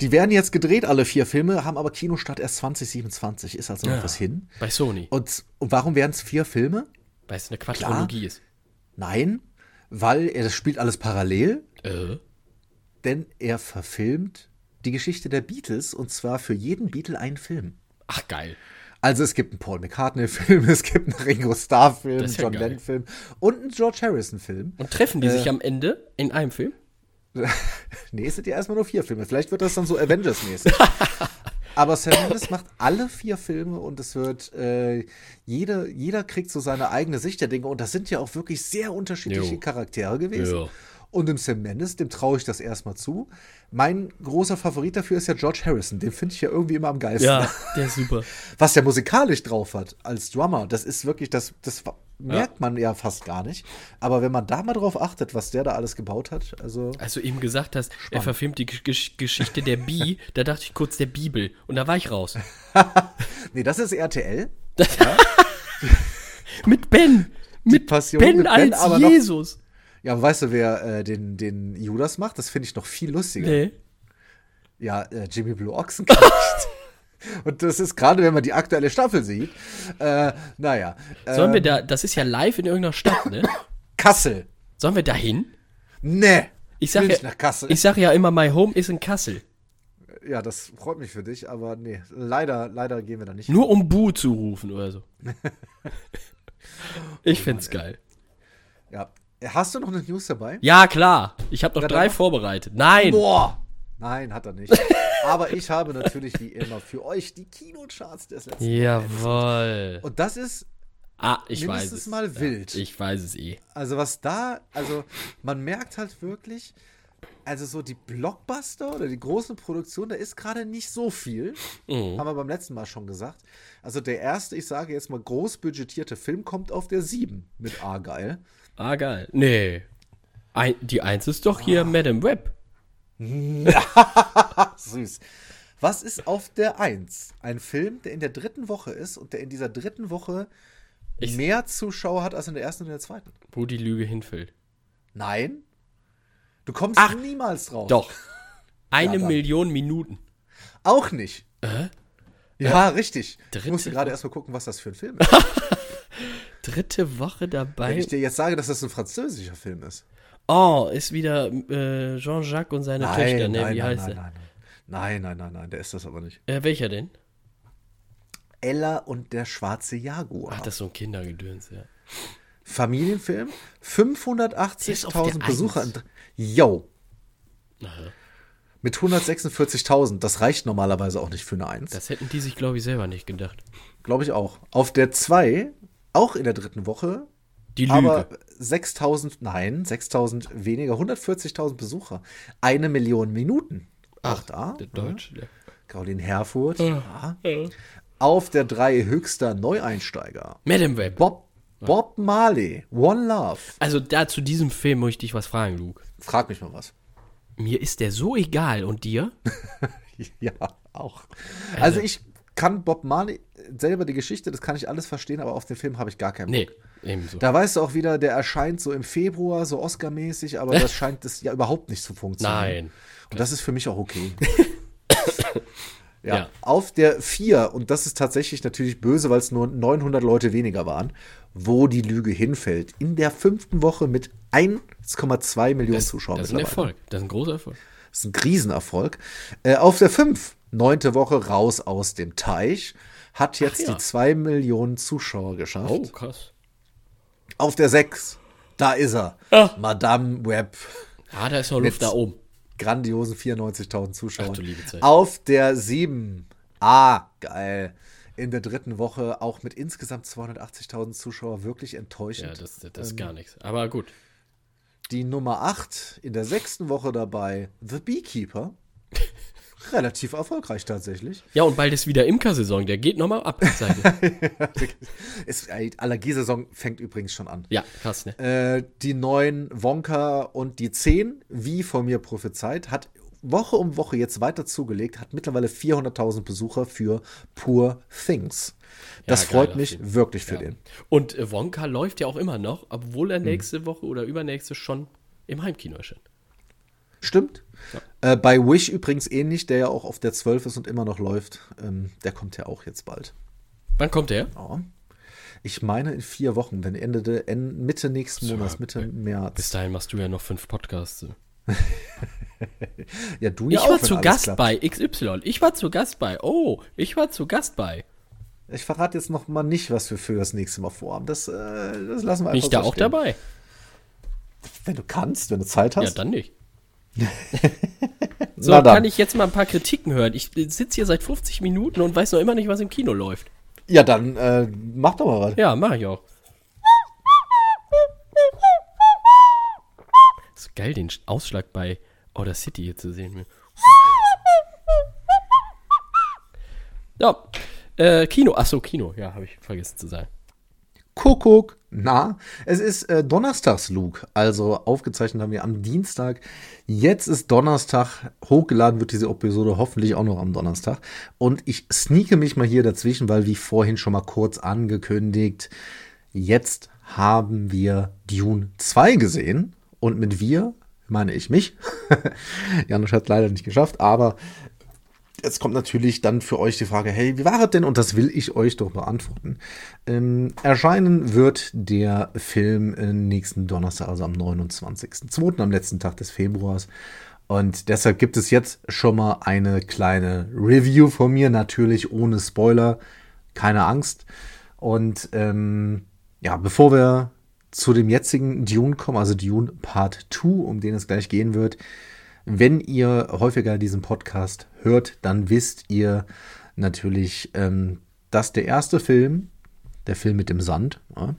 S2: Die werden jetzt gedreht, alle vier Filme, haben aber Kinostart erst 2027. Ist also noch
S1: Ja.
S2: was hin.
S1: Bei Sony.
S2: Und, und warum werden es vier Filme?
S1: Weil es eine Quadrologie ist.
S2: Nein, weil er das spielt alles parallel,
S1: Äh.
S2: denn er verfilmt die Geschichte der Beatles und zwar für jeden Beatle einen Film.
S1: Ach, geil.
S2: Also es gibt einen Paul McCartney-Film, es gibt einen Ringo Starr-Film, einen
S1: ja
S2: John. Lennon-Film und einen George Harrison-Film.
S1: Und treffen die
S2: Äh.
S1: sich am Ende in einem Film?
S2: Nee, es sind ja erstmal nur vier Filme. Vielleicht wird das dann so Avengers-mäßig. Aber Sam Mendes macht alle vier Filme und es wird, äh, jeder, jeder kriegt so seine eigene Sicht der Dinge und das sind ja auch wirklich sehr unterschiedliche
S1: Jo.
S2: Charaktere gewesen.
S1: Ja.
S2: Und dem Sam Mendes, dem traue ich das erstmal zu. Mein großer Favorit dafür ist ja George Harrison. Den finde ich ja irgendwie immer am geilsten.
S1: Ja, der ist super.
S2: Was der musikalisch drauf hat als Drummer, das ist wirklich, das, das merkt man ja fast gar nicht. Aber wenn man da mal drauf achtet, was der da alles gebaut hat, also.
S1: Als du eben gesagt hast, er verfilmt die Gesch Geschichte der Bi, da dachte ich kurz der Bibel. Und da war ich raus.
S2: nee, das ist RTL.
S1: Mit Ben. Mit
S2: Passion
S1: Ben
S2: mit Ben,
S1: als Jesus.
S2: Ja, weißt du, wer äh, den, den Judas macht? Das finde ich noch viel lustiger.
S1: Nee.
S2: Ja, äh, Jimmy Blue Ochsenknecht. Und das ist gerade, wenn man die aktuelle Staffel sieht. Äh, naja.
S1: Sollen wir da, das ist ja live in irgendeiner Stadt, ne?
S2: Kassel.
S1: Sollen wir da hin?
S2: Nee.
S1: Ich sag,
S2: will
S1: ja,
S2: nicht nach Kassel.
S1: ich sag ja immer, my home ist in Kassel.
S2: ja, das freut mich für dich, aber nee, leider, leider gehen wir da nicht.
S1: Nur um Bu zu rufen oder so. ich
S2: Oh
S1: find's geil.
S2: Ja. Hast du noch eine News dabei?
S1: Ja, klar. Ich habe noch
S2: Ja,
S1: drei
S2: mach.
S1: vorbereitet. Nein.
S2: Boah! Nein, hat er nicht. aber ich habe natürlich wie immer für euch die Kinocharts des letzten
S1: Jawoll.
S2: Und das ist,
S1: Ah, ich weiß
S2: mindestens
S1: es.
S2: mal wild.
S1: Ich weiß es eh.
S2: also was da, also man merkt halt wirklich, also so die Blockbuster oder die großen Produktionen, da ist gerade nicht so viel.
S1: Mhm.
S2: Haben wir beim letzten Mal schon gesagt. Also der erste, ich sage jetzt mal, groß budgetierte Film kommt auf der 7 mit Argyle.
S1: Ah, geil. Nee. Ein, die Eins ist doch
S2: Ah.
S1: hier Madame Web.
S2: Süß. Was ist auf der 1? Ein Film, der in der dritten Woche ist und der in dieser dritten Woche
S1: Ich-
S2: mehr Zuschauer hat als in der ersten und der zweiten.
S1: Wo die Lüge hinfällt.
S2: Nein. Du kommst
S1: Ach,
S2: niemals drauf.
S1: Doch. Eine
S2: dann.
S1: Million Minuten.
S2: Auch nicht. Ja, richtig. Ich
S1: Dritte
S2: musste gerade erstmal gucken, was das für ein Film ist.
S1: Dritte Woche dabei.
S2: Wenn ich dir jetzt sage, dass das ein französischer Film ist.
S1: Oh, ist wieder äh, Jean-Jacques und seine Töchter, ne? Wie heißt
S2: nein,
S1: er?
S2: nein, nein. Nein, nein, nein, nein, der ist das aber nicht.
S1: Äh, welcher denn?
S2: Ella und der schwarze Jaguar.
S1: Ach, das ist so ein Kindergedöns, ja.
S2: Familienfilm.
S1: Der ist auf der
S2: 580.000 Besucher. Yo.
S1: Aha.
S2: Mit 146.000. Das reicht normalerweise auch nicht für eine Eins.
S1: Das hätten die sich, glaube ich, selber nicht gedacht.
S2: Glaube ich auch. Auf der 2, auch in der dritten Woche,
S1: Die Lüge.
S2: aber 6.000, nein, 6.000 weniger, 140.000 Besucher. Eine Million Minuten. Auch da.
S1: der Deutsche, der.
S2: Caroline Herfurth. Ja. Auf der 3 höchster Neueinsteiger.
S1: Madame Web.
S2: Bob, Bob Marley, One Love.
S1: Also da zu diesem Film muss ich dich was fragen, Luke.
S2: Frag mich mal was.
S1: Mir ist der so egal und dir?
S2: Ja, auch. Also ich kann Bob Marley selber die Geschichte, das kann ich alles verstehen, aber auf den Film habe ich gar keinen
S1: Nee,
S2: Bock.
S1: ebenso.
S2: Da weißt du auch wieder, der erscheint so im Februar, so Oscar-mäßig, aber das scheint das ja überhaupt nicht zu funktionieren.
S1: Nein.
S2: Und das ist für mich auch okay. ja.
S1: Ja.
S2: Auf der 4, und das ist tatsächlich natürlich böse, weil es nur 900 Leute weniger waren, wo die Lüge hinfällt. In der fünften Woche mit 1,2 Millionen
S1: Das,
S2: Zuschauern
S1: das ist ein Erfolg. Das ist ein großer Erfolg.
S2: Das ist ein Riesenerfolg. Äh, auf der 5, neunte Woche raus aus dem Teich, hat jetzt
S1: ja.
S2: die 2 Millionen Zuschauer geschafft.
S1: Oh, krass.
S2: Auf der 6, da ist er.
S1: Ah.
S2: Madame Web.
S1: Ah, da ist noch Luft da oben.
S2: grandiosen 94.000 Zuschauern.
S1: Ach du liebe Zeit.
S2: Auf der 7. Ah, geil. In der dritten Woche auch mit insgesamt 280.000 Zuschauern wirklich
S1: Ja,
S2: enttäuschend.
S1: das, das ist gar nichts. Aber gut.
S2: Die Nummer 8 in der sechsten Woche dabei, The Beekeeper. Relativ erfolgreich tatsächlich.
S1: Ja, und bald ist wieder Imkersaison. Der geht nochmal ab.
S2: Ist, Allergiesaison fängt übrigens schon an.
S1: ja, krass, ne?
S2: Äh, die neuen Wonka und die 10, wie von mir prophezeit, hat Woche um Woche jetzt weiter zugelegt, hat mittlerweile 400.000 Besucher für Poor Things. Das
S1: Ja,
S2: freut
S1: geiler
S2: mich wirklich für den.
S1: Und äh, Wonka läuft ja auch immer noch, obwohl er nächste Woche oder übernächste schon im Heimkino erscheint.
S2: Stimmt. Äh, bei Wish übrigens ähnlich, der ja auch auf der 12 ist und immer noch läuft. Ähm, der kommt ja auch jetzt bald.
S1: Wann kommt der?
S2: Ja. Ich meine in vier Wochen, wenn Ende, de, en- Mitte nächsten
S1: So,
S2: Monats, Mitte
S1: Bis
S2: März.
S1: dahin machst du ja noch fünf Podcasts.
S2: Ja, du
S1: Ich
S2: ja auch,
S1: war zu Gast
S2: klappt.
S1: bei XY. Ich war zu Gast bei. Oh, ich war zu Gast bei.
S2: Ich verrate jetzt noch mal nicht, was wir für das nächste Mal vorhaben. Das, äh, das lassen wir
S1: Bin ich
S2: einfach
S1: da
S2: so
S1: auch
S2: stehen.
S1: dabei?
S2: Wenn du kannst, wenn du Zeit hast.
S1: Ja, dann nicht. so,
S2: dann.
S1: kann ich jetzt mal ein paar Kritiken hören. Ich sitze hier seit 50 Minuten und weiß noch immer nicht, was im Kino läuft.
S2: Ja, dann äh, mach doch mal was.
S1: Ja, mache ich auch. ist geil, den Ausschlag bei Outer City hier zu sehen. Ja, äh, Kino. Achso, Kino. Ja, habe ich vergessen zu sagen.
S2: Kuckuck. Na, es ist äh, Donnerstags, Luke. Also aufgezeichnet haben wir am Dienstag. Jetzt ist Donnerstag. Hochgeladen wird diese Episode hoffentlich auch noch am Donnerstag. Und ich sneake mich mal hier dazwischen, weil wie vorhin schon mal kurz angekündigt, jetzt haben wir Dune 2 gesehen. Und mit wir meine ich mich. Janusz hat es leider nicht geschafft, aber jetzt kommt natürlich dann für euch die Frage, hey, wie war es denn? Und das will ich euch doch beantworten. Ähm, erscheinen wird der Film nächsten Donnerstag, also am 29.02., am letzten Tag des Februars. Und deshalb gibt es jetzt schon mal eine kleine Review von mir, natürlich ohne Spoiler, keine Angst. Und ähm, ja, bevor wir zu dem jetzigen Dune kommen, also Dune Part 2, um den es gleich gehen wird, wenn ihr häufiger diesen Podcast hört, dann wisst ihr natürlich, ähm, dass der erste Film, der Film mit dem Sand, ja,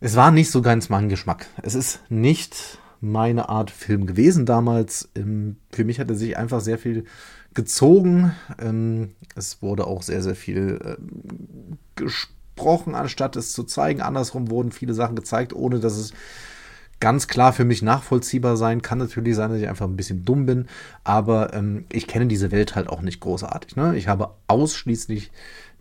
S2: es war nicht so ganz mein Geschmack. Es ist nicht meine Art Film gewesen damals. Ähm, für mich hat er sich einfach sehr viel gezogen. Ähm, es wurde auch sehr, sehr viel ähm, gesprochen, anstatt es zu zeigen. Andersrum wurden viele Sachen gezeigt, ohne dass es ganz klar für mich nachvollziehbar sein. Kann natürlich sein, dass ich einfach ein bisschen dumm bin, aber ähm, ich kenne diese Welt halt auch nicht großartig. Ne? Ich habe ausschließlich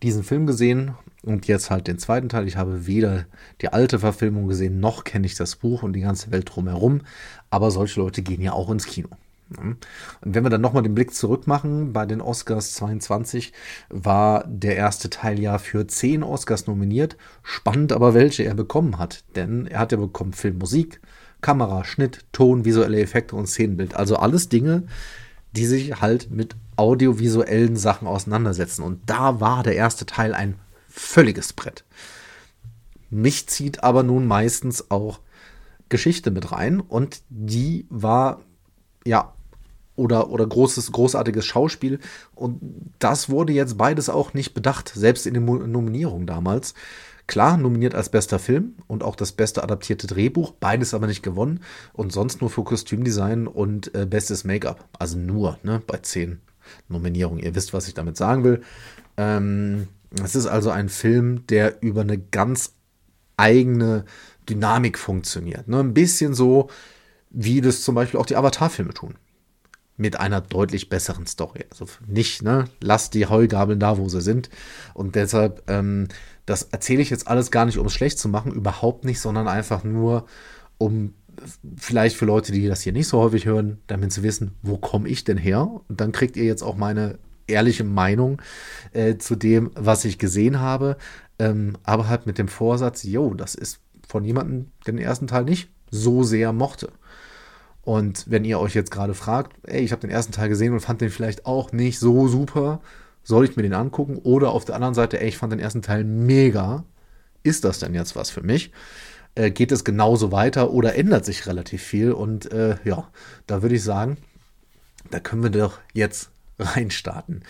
S2: diesen Film gesehen und jetzt halt den zweiten Teil. Ich habe weder die alte Verfilmung gesehen, noch kenne ich das Buch und die ganze Welt drumherum. Aber solche Leute gehen ja auch ins Kino. Ne? Und wenn wir dann nochmal den Blick zurück machen, bei den Oscars 22 war der erste Teil ja für 10 Oscars nominiert. Spannend aber, welche er bekommen hat. Denn er hat ja bekommen Filmmusik, Kamera, Schnitt, Ton, visuelle Effekte und Szenenbild. Also alles Dinge, die sich halt mit audiovisuellen Sachen auseinandersetzen. Und da war der erste Teil ein völliges Brett. Mich zieht aber nun meistens auch Geschichte mit rein und die war ja oder, oder großes, großartiges Schauspiel. Und das wurde jetzt beides auch nicht bedacht, selbst in den Nominierungen damals. Klar, nominiert als bester Film und auch das beste adaptierte Drehbuch, beides aber nicht gewonnen und sonst nur für Kostümdesign und äh, bestes Make-up. Also nur, ne, bei zehn Nominierungen. Ihr wisst, was ich damit sagen will. Ähm, es ist also ein Film, der über eine ganz eigene Dynamik funktioniert. Ne? Ein bisschen so, wie das zum Beispiel auch die Avatar-Filme tun. Mit einer deutlich besseren Story. Also nicht, ne, lasst die Heugabeln da, wo sie sind. Und deshalb ähm, das erzähle ich jetzt alles gar nicht, um es schlecht zu machen, überhaupt nicht, sondern einfach nur, um vielleicht für Leute, die das hier nicht so häufig hören, damit zu wissen, wo komme ich denn her? Und dann kriegt ihr jetzt auch meine ehrliche Meinung äh, zu dem, was ich gesehen habe. Ähm, aber halt mit dem Vorsatz, yo, das ist von jemandem, der den ersten Teil nicht so sehr mochte. Und wenn ihr euch jetzt gerade fragt, ey, ich habe den ersten Teil gesehen und fand den vielleicht auch nicht so super, soll ich mir den angucken? Oder auf der anderen Seite, ey, ich fand den ersten Teil mega. Ist das denn jetzt was für mich? Äh, geht es genauso weiter oder ändert sich relativ viel? Und äh, ja, da würde ich sagen, da können wir doch jetzt reinstarten.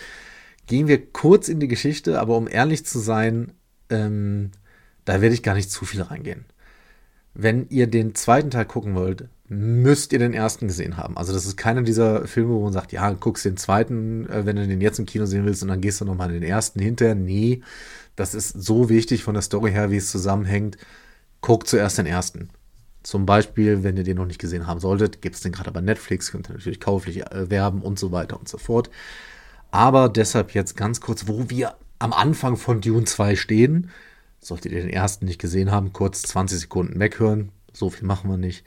S2: Gehen wir kurz in die Geschichte, aber um ehrlich zu sein, ähm, da werde ich gar nicht zu viel reingehen. Wenn ihr den zweiten Teil gucken wollt, müsst ihr den ersten gesehen haben. Also das ist keiner dieser Filme, wo man sagt, ja, guckst den zweiten, äh, wenn du den jetzt im Kino sehen willst und dann gehst du nochmal den ersten hinterher. Nee, das ist so wichtig von der Story her, wie es zusammenhängt. Guckt zuerst den ersten. Zum Beispiel, wenn ihr den noch nicht gesehen haben solltet, gibt es den gerade bei Netflix, könnt ihr natürlich kauflich äh, werben und so weiter und so fort. Aber deshalb jetzt ganz kurz, wo wir am Anfang von Dune 2 stehen. Solltet ihr den ersten nicht gesehen haben, kurz 20 Sekunden weghören. So viel machen wir nicht.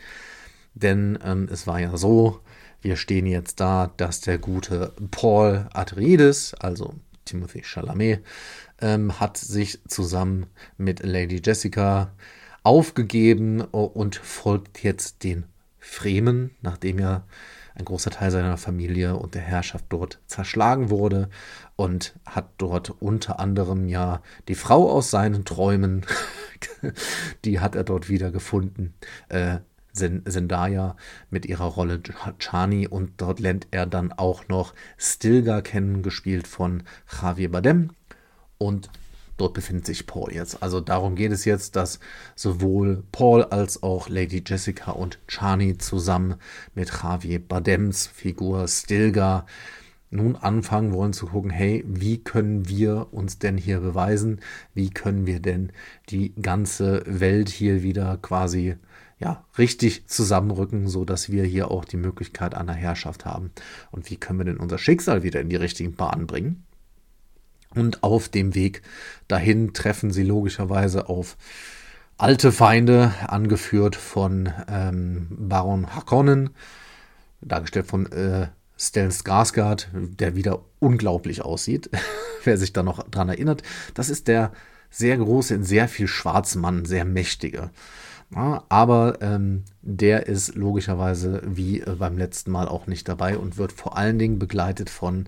S2: Denn ähm, es war ja so, wir stehen jetzt da, dass der gute Paul Atreides, also Timothy Chalamet, ähm, hat sich zusammen mit Lady Jessica aufgegeben und folgt jetzt den Fremen, nachdem ja ein großer Teil seiner Familie und der Herrschaft dort zerschlagen wurde und hat dort unter anderem ja die Frau aus seinen Träumen, die hat er dort wieder gefunden, äh, Zendaya mit ihrer Rolle Chani und dort lernt er dann auch noch Stilgar kennen, gespielt von Javier Bardem. Und dort befindet sich Paul jetzt. Also darum geht es jetzt, dass sowohl Paul als auch Lady Jessica und Chani zusammen mit Javier Badems Figur Stilgar nun anfangen wollen zu gucken, hey, wie können wir uns denn hier beweisen? Wie können wir denn die ganze Welt hier wieder quasi ja, richtig zusammenrücken, so dass wir hier auch die Möglichkeit einer Herrschaft haben? Und wie können wir denn unser Schicksal wieder in die richtigen Bahnen bringen? Und auf dem Weg dahin treffen sie logischerweise auf alte Feinde, angeführt von ähm, Baron Harkonnen, dargestellt von äh, Stellan Skarsgård, der wieder unglaublich aussieht, wer sich da noch dran erinnert. Das ist der sehr große, in sehr viel schwarzen Mann, sehr mächtige. Ja, aber ähm, der ist logischerweise wie äh, beim letzten Mal auch nicht dabei und wird vor allen Dingen begleitet von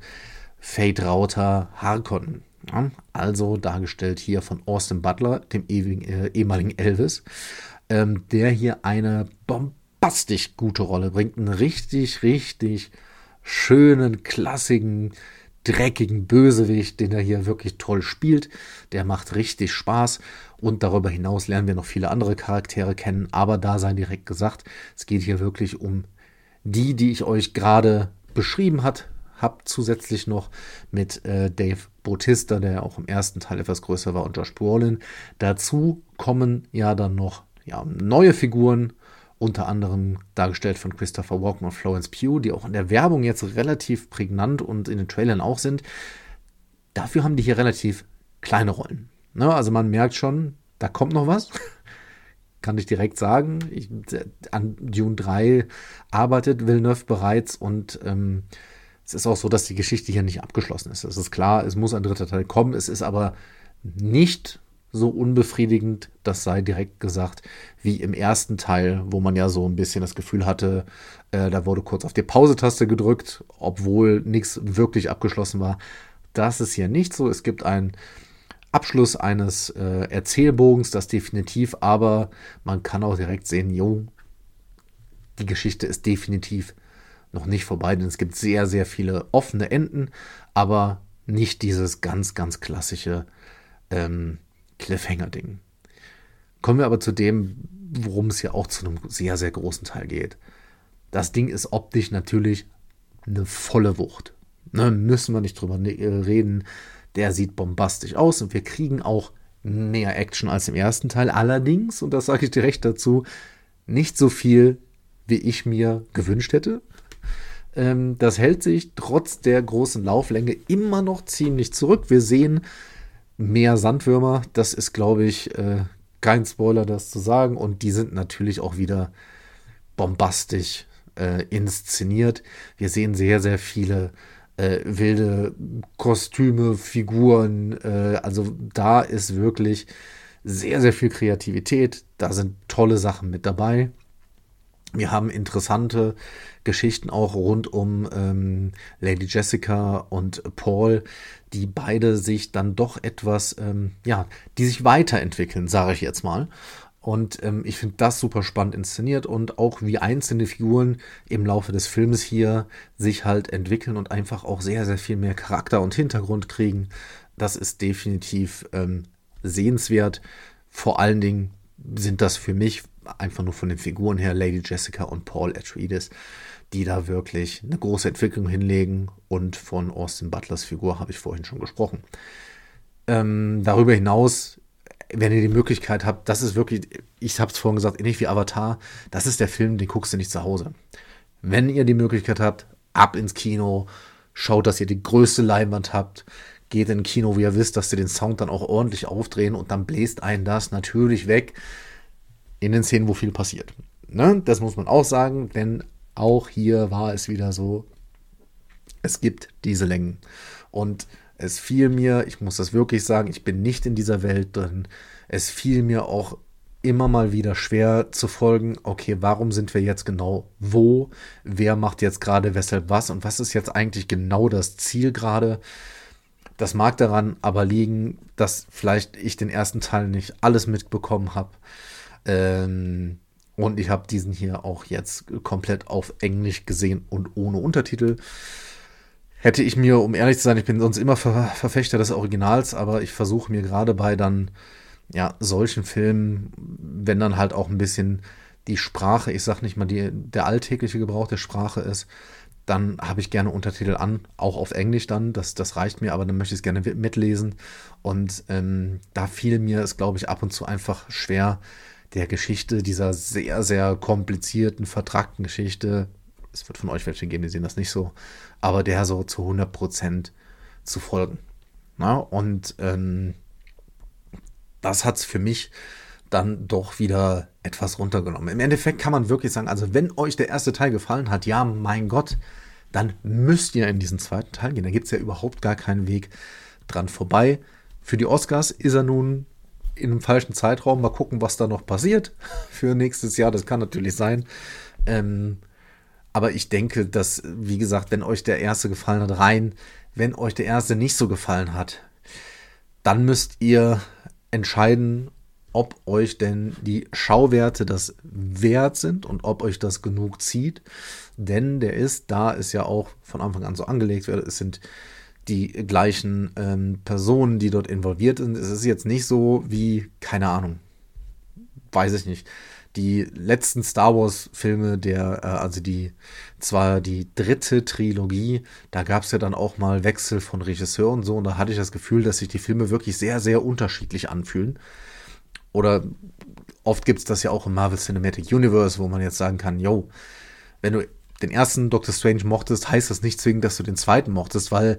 S2: Fate Rauter Harkonnen. Ja, also dargestellt hier von Austin Butler, dem ewigen, äh, ehemaligen Elvis, ähm, der hier eine bombastisch gute Rolle bringt. Einen richtig, richtig schönen, klassigen, dreckigen Bösewicht, den er hier wirklich toll spielt. Der macht richtig Spaß. Und darüber hinaus lernen wir noch viele andere Charaktere kennen. Aber da sei direkt gesagt, es geht hier wirklich um die, die ich euch gerade beschrieben hat, habe zusätzlich noch mit äh, Dave Bautista, der auch im ersten Teil etwas größer war, und Josh Brolin. Dazu kommen ja dann noch ja, neue Figuren, unter anderem dargestellt von Christopher Walken und Florence Pugh, die auch in der Werbung jetzt relativ prägnant und in den Trailern auch sind. Dafür haben die hier relativ kleine Rollen. Ne? Also man merkt schon, da kommt noch was. Kann ich direkt sagen. Ich, an Dune 3 arbeitet Villeneuve bereits und ähm, es ist auch so, dass die Geschichte hier nicht abgeschlossen ist. Es ist klar, es muss ein dritter Teil kommen. Es ist aber nicht so unbefriedigend, das sei direkt gesagt, wie im ersten Teil, wo man ja so ein bisschen das Gefühl hatte, äh, da wurde kurz auf die Pause-Taste gedrückt, obwohl nichts wirklich abgeschlossen war. Das ist hier nicht so. Es gibt einen Abschluss eines äh, Erzählbogens, das definitiv, aber man kann auch direkt sehen, jo, die Geschichte ist definitiv noch nicht vorbei, denn es gibt sehr, sehr viele offene Enden, aber nicht dieses ganz, ganz klassische ähm, Cliffhanger-Ding. Kommen wir aber zu dem, worum es ja auch zu einem sehr, sehr großen Teil geht. Das Ding ist optisch natürlich eine volle Wucht. Ne, müssen wir nicht drüber ne, reden. Der sieht bombastisch aus und wir kriegen auch mehr Action als im ersten Teil. Allerdings, und das sage ich direkt dazu, nicht so viel, wie ich mir gewünscht hätte. Ähm, das hält sich trotz der großen Lauflänge immer noch ziemlich zurück. Wir sehen mehr Sandwürmer. Das ist, glaube ich, äh, kein Spoiler, das zu sagen. Und die sind natürlich auch wieder bombastisch äh, inszeniert. Wir sehen sehr, sehr viele äh, wilde Kostüme, Figuren. Äh, also da ist wirklich sehr, sehr viel Kreativität. Da sind tolle Sachen mit dabei. Wir haben interessante Geschichten auch rund um ähm, Lady Jessica und Paul, die beide sich dann doch etwas, ähm, ja, die sich weiterentwickeln, sage ich jetzt mal. Und ähm, ich finde das super spannend inszeniert und auch wie einzelne Figuren im Laufe des Films hier sich halt entwickeln und einfach auch sehr, sehr viel mehr Charakter und Hintergrund kriegen. Das ist definitiv ähm, sehenswert. Vor allen Dingen sind das für mich einfach nur von den Figuren her Lady Jessica und Paul Atreides, die da wirklich eine große Entwicklung hinlegen. Und von Austin Butlers Figur habe ich vorhin schon gesprochen. Ähm, darüber hinaus, wenn ihr die Möglichkeit habt, das ist wirklich, ich habe es vorhin gesagt, ähnlich wie Avatar, das ist der Film, den guckst du nicht zu Hause. Wenn ihr die Möglichkeit habt, ab ins Kino, schaut, dass ihr die größte Leinwand habt, geht in Kino, wie ihr wisst, dass sie den Sound dann auch ordentlich aufdrehen und dann bläst einen das natürlich weg in den Szenen, wo viel passiert. Ne? Das muss man auch sagen, denn auch hier war es wieder so, es gibt diese Längen. Und es fiel mir, ich muss das wirklich sagen, ich bin nicht in dieser Welt drin, es fiel mir auch immer mal wieder schwer zu folgen, okay, warum sind wir jetzt genau wo? Wer macht jetzt gerade weshalb was? Und was ist jetzt eigentlich genau das Ziel gerade? Das mag daran aber liegen, dass vielleicht ich den ersten Teil nicht alles mitbekommen habe. Ähm, und ich habe diesen hier auch jetzt komplett auf Englisch gesehen und ohne Untertitel. Hätte ich mir, um ehrlich zu sein, ich bin sonst immer Ver Verfechter des Originals, aber ich versuche mir gerade bei dann ja solchen Filmen, wenn dann halt auch ein bisschen die Sprache, ich sag nicht mal die, der alltägliche Gebrauch der Sprache ist, dann habe ich gerne Untertitel an, auch auf Englisch dann, das, das reicht mir, aber dann möchte ich es gerne mitlesen. Und ähm, da fiel mir es, glaube ich, ab und zu einfach schwer, der Geschichte, dieser sehr, sehr komplizierten, vertragten Geschichte, es wird von euch welche geben, die sehen das nicht so, aber der so zu 100 Prozent zu folgen. Na? Und ähm, das hat es für mich dann doch wieder etwas runtergenommen. Im Endeffekt kann man wirklich sagen, also wenn euch der erste Teil gefallen hat, ja, mein Gott, dann müsst ihr in diesen zweiten Teil gehen. Da gibt es ja überhaupt gar keinen Weg dran vorbei. Für die Oscars ist er nun in einem falschen Zeitraum. Mal gucken, was da noch passiert für nächstes Jahr. Das kann natürlich sein. Ähm, aber ich denke, dass, wie gesagt, wenn euch der erste gefallen hat, rein, wenn euch der erste nicht so gefallen hat, dann müsst ihr entscheiden, ob euch denn die Schauwerte das wert sind und ob euch das genug zieht. Denn der ist, da ist ja auch von Anfang an so angelegt, es sind die gleichen ähm, Personen, die dort involviert sind. Es ist jetzt nicht so wie, keine Ahnung, weiß ich nicht. Die letzten Star Wars-Filme, der, äh, also die, zwar die dritte Trilogie, da gab es ja dann auch mal Wechsel von Regisseur und so, und da hatte ich das Gefühl, dass sich die Filme wirklich sehr, sehr unterschiedlich anfühlen. Oder oft gibt es das ja auch im Marvel Cinematic Universe, wo man jetzt sagen kann, yo, wenn du den ersten Doctor Strange mochtest, heißt das nicht zwingend, dass du den zweiten mochtest, weil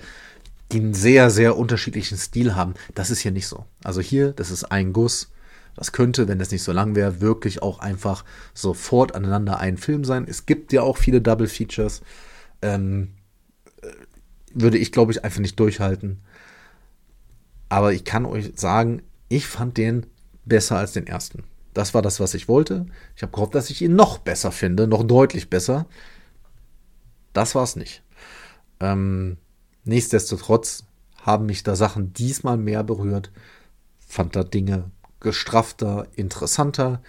S2: die einen sehr, sehr unterschiedlichen Stil haben. Das ist hier nicht so. Also hier, das ist ein Guss. Das könnte, wenn das nicht so lang wäre, wirklich auch einfach sofort aneinander ein Film sein. Es gibt ja auch viele Double Features. Ähm, äh, würde ich, glaube ich, einfach nicht durchhalten. Aber ich kann euch sagen, ich fand den besser als den ersten. Das war das, was ich wollte. Ich habe gehofft, dass ich ihn noch besser finde, noch deutlich besser. Das war es nicht. Ähm, nichtsdestotrotz haben mich da Sachen diesmal mehr berührt. Fand da Dinge gestrafter, interessanter.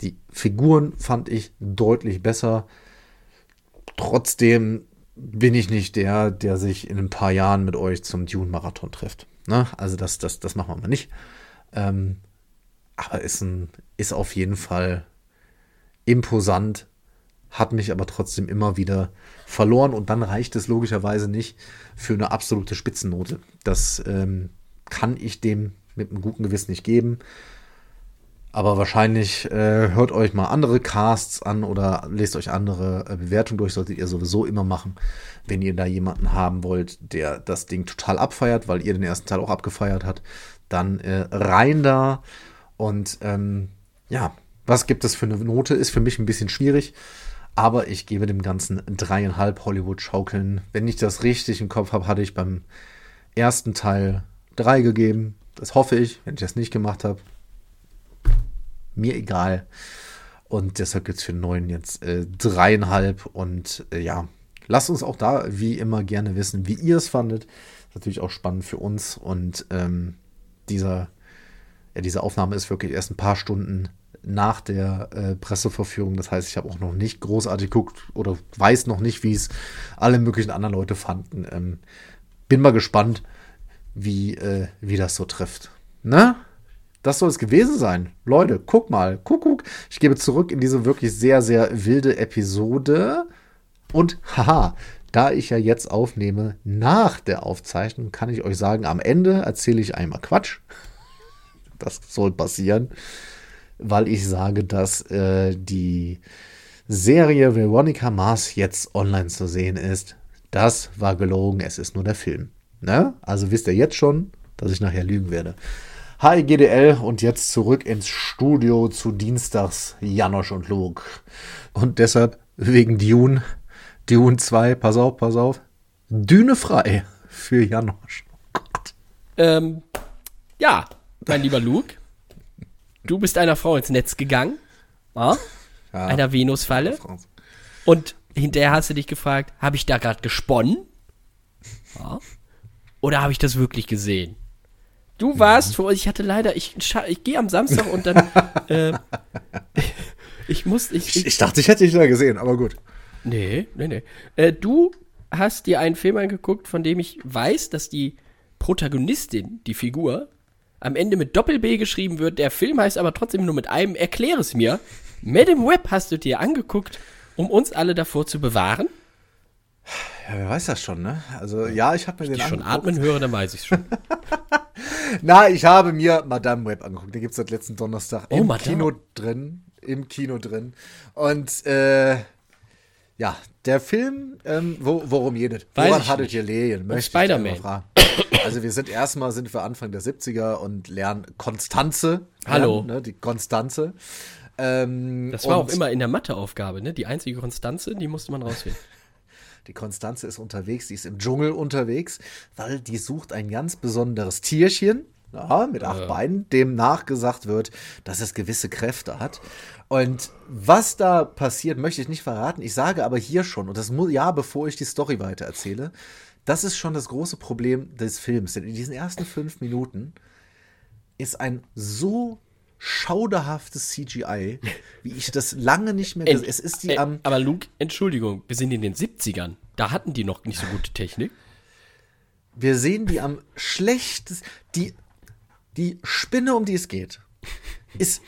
S2: Die Figuren fand ich deutlich besser. Trotzdem bin ich nicht der, der sich in ein paar Jahren mit euch zum Dune-Marathon trifft. Ne? Also das, das, das machen wir mal nicht. Ähm, aber ist, ein, ist auf jeden Fall imposant, hat mich aber trotzdem immer wieder verloren und dann reicht es logischerweise nicht für eine absolute Spitzennote. Das ähm, kann ich dem mit einem guten Gewissen nicht geben. Aber wahrscheinlich äh, hört euch mal andere Casts an oder lest euch andere äh, Bewertungen durch, solltet ihr sowieso immer machen, wenn ihr da jemanden haben wollt, der das Ding total abfeiert, weil ihr den ersten Teil auch abgefeiert habt, dann äh, rein da und ähm, ja, was gibt es für eine Note? Ist für mich ein bisschen schwierig. Aber ich gebe dem Ganzen dreieinhalb Hollywood-Schaukeln. Wenn ich das richtig im Kopf habe, hatte ich beim ersten Teil drei gegeben. Das hoffe ich. Wenn ich das nicht gemacht habe, mir egal. Und deshalb gibt es für den neuen jetzt äh, dreieinhalb. Und äh, ja, lasst uns auch da wie immer gerne wissen, wie ihr es fandet. Ist natürlich auch spannend für uns. Und ähm, dieser ja, diese Aufnahme ist wirklich erst ein paar Stunden nach der äh, Presseverführung. Das heißt, ich habe auch noch nicht großartig geguckt oder weiß noch nicht, wie es alle möglichen anderen Leute fanden. Ähm, bin mal gespannt, wie, äh, wie das so trifft. Ne? Das soll es gewesen sein. Leute, guck mal. Kuckuck. Ich gebe zurück in diese wirklich sehr, sehr wilde Episode. Und haha, da ich ja jetzt aufnehme nach der Aufzeichnung, kann ich euch sagen, am Ende erzähle ich einmal Quatsch. Das soll passieren, weil ich sage, dass äh, die Serie Veronica Mars jetzt online zu sehen ist. Das war gelogen, es ist nur der Film. Ne? Also wisst ihr jetzt schon, dass ich nachher lügen werde. Hi GDL und jetzt zurück ins Studio zu Dienstags Janosch und Luke. Und deshalb wegen Dune, Dune 2, pass auf, pass auf, Düne frei für Janosch. Oh
S1: Gott. Ähm, ja, mein lieber Luke, du bist einer Frau ins Netz gegangen, ja? Ja, einer Venusfalle. Und hinterher hast du dich gefragt, habe ich da gerade gesponnen? Ja. Oder habe ich das wirklich gesehen? Du warst vor, ich hatte leider, ich, ich gehe am Samstag und dann, äh, ich muss, ich,
S2: ich, ich dachte, ich hätte dich da gesehen, aber gut.
S1: Nee, nee, nee. Äh, du hast dir einen Film angeguckt, von dem ich weiß, dass die Protagonistin, die Figur, am Ende mit Doppel-B geschrieben wird. Der Film heißt aber trotzdem nur mit einem. Erkläre es mir. Madame Web hast du dir angeguckt, um uns alle davor zu bewahren?
S2: Ja, wer weiß das schon, ne? Also, ja, ich habe mir
S1: Die
S2: den
S1: schon
S2: angeguckt.
S1: atmen höre, dann weiß ich schon.
S2: Na, ich habe mir Madame Web angeguckt. Den gibt's seit letzten Donnerstag
S1: Oh,
S2: im
S1: Madame.
S2: Kino drin. Im Kino drin. Und, äh, ja, der Film, ähm, wo, worum geht es?
S1: Weiß
S2: Woran
S1: ich
S2: hattet
S1: nicht.
S2: ihr Lehen? Möchte ich
S1: Spider-Man.
S2: Also wir sind erstmal, sind wir Anfang der 70er und lernen Konstanze.
S1: Hallo.
S2: Lernen, ne, die Konstanze. Ähm,
S1: Das war auch immer in der Matheaufgabe, ne? Die einzige Konstanze, die musste man rausfinden.
S2: Die Konstanze ist unterwegs, die ist im Dschungel unterwegs, weil die sucht ein ganz besonderes Tierchen, ja, mit acht Beinen, dem nachgesagt wird, dass es gewisse Kräfte hat. Und was da passiert, möchte ich nicht verraten. Ich sage aber hier schon, und das muss, ja, bevor ich die Story weiter erzähle, das ist schon das große Problem des Films. Denn in diesen ersten fünf Minuten ist ein so schauderhaftes CGI, wie ich das lange nicht mehr gesehen Es ist die
S1: Äh,
S2: am.
S1: aber Luke, Entschuldigung, wir sind in den 70ern. Da hatten die noch nicht so gute Technik.
S2: Wir sehen die am schlechtesten. Die, die Spinne, um die es geht, ist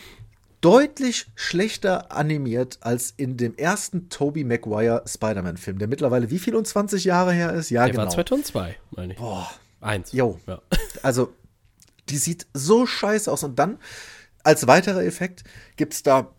S2: deutlich schlechter animiert als in dem ersten Tobey Maguire Spider-Man-Film, der mittlerweile wie viel und 20 Jahre her ist? Ja,
S1: Der
S2: genau.
S1: war 2002, meine ich.
S2: Boah.
S1: Eins.
S2: Jo.
S1: Ja.
S2: Also, die sieht so scheiße aus. Und dann, als weiterer Effekt, gibt's da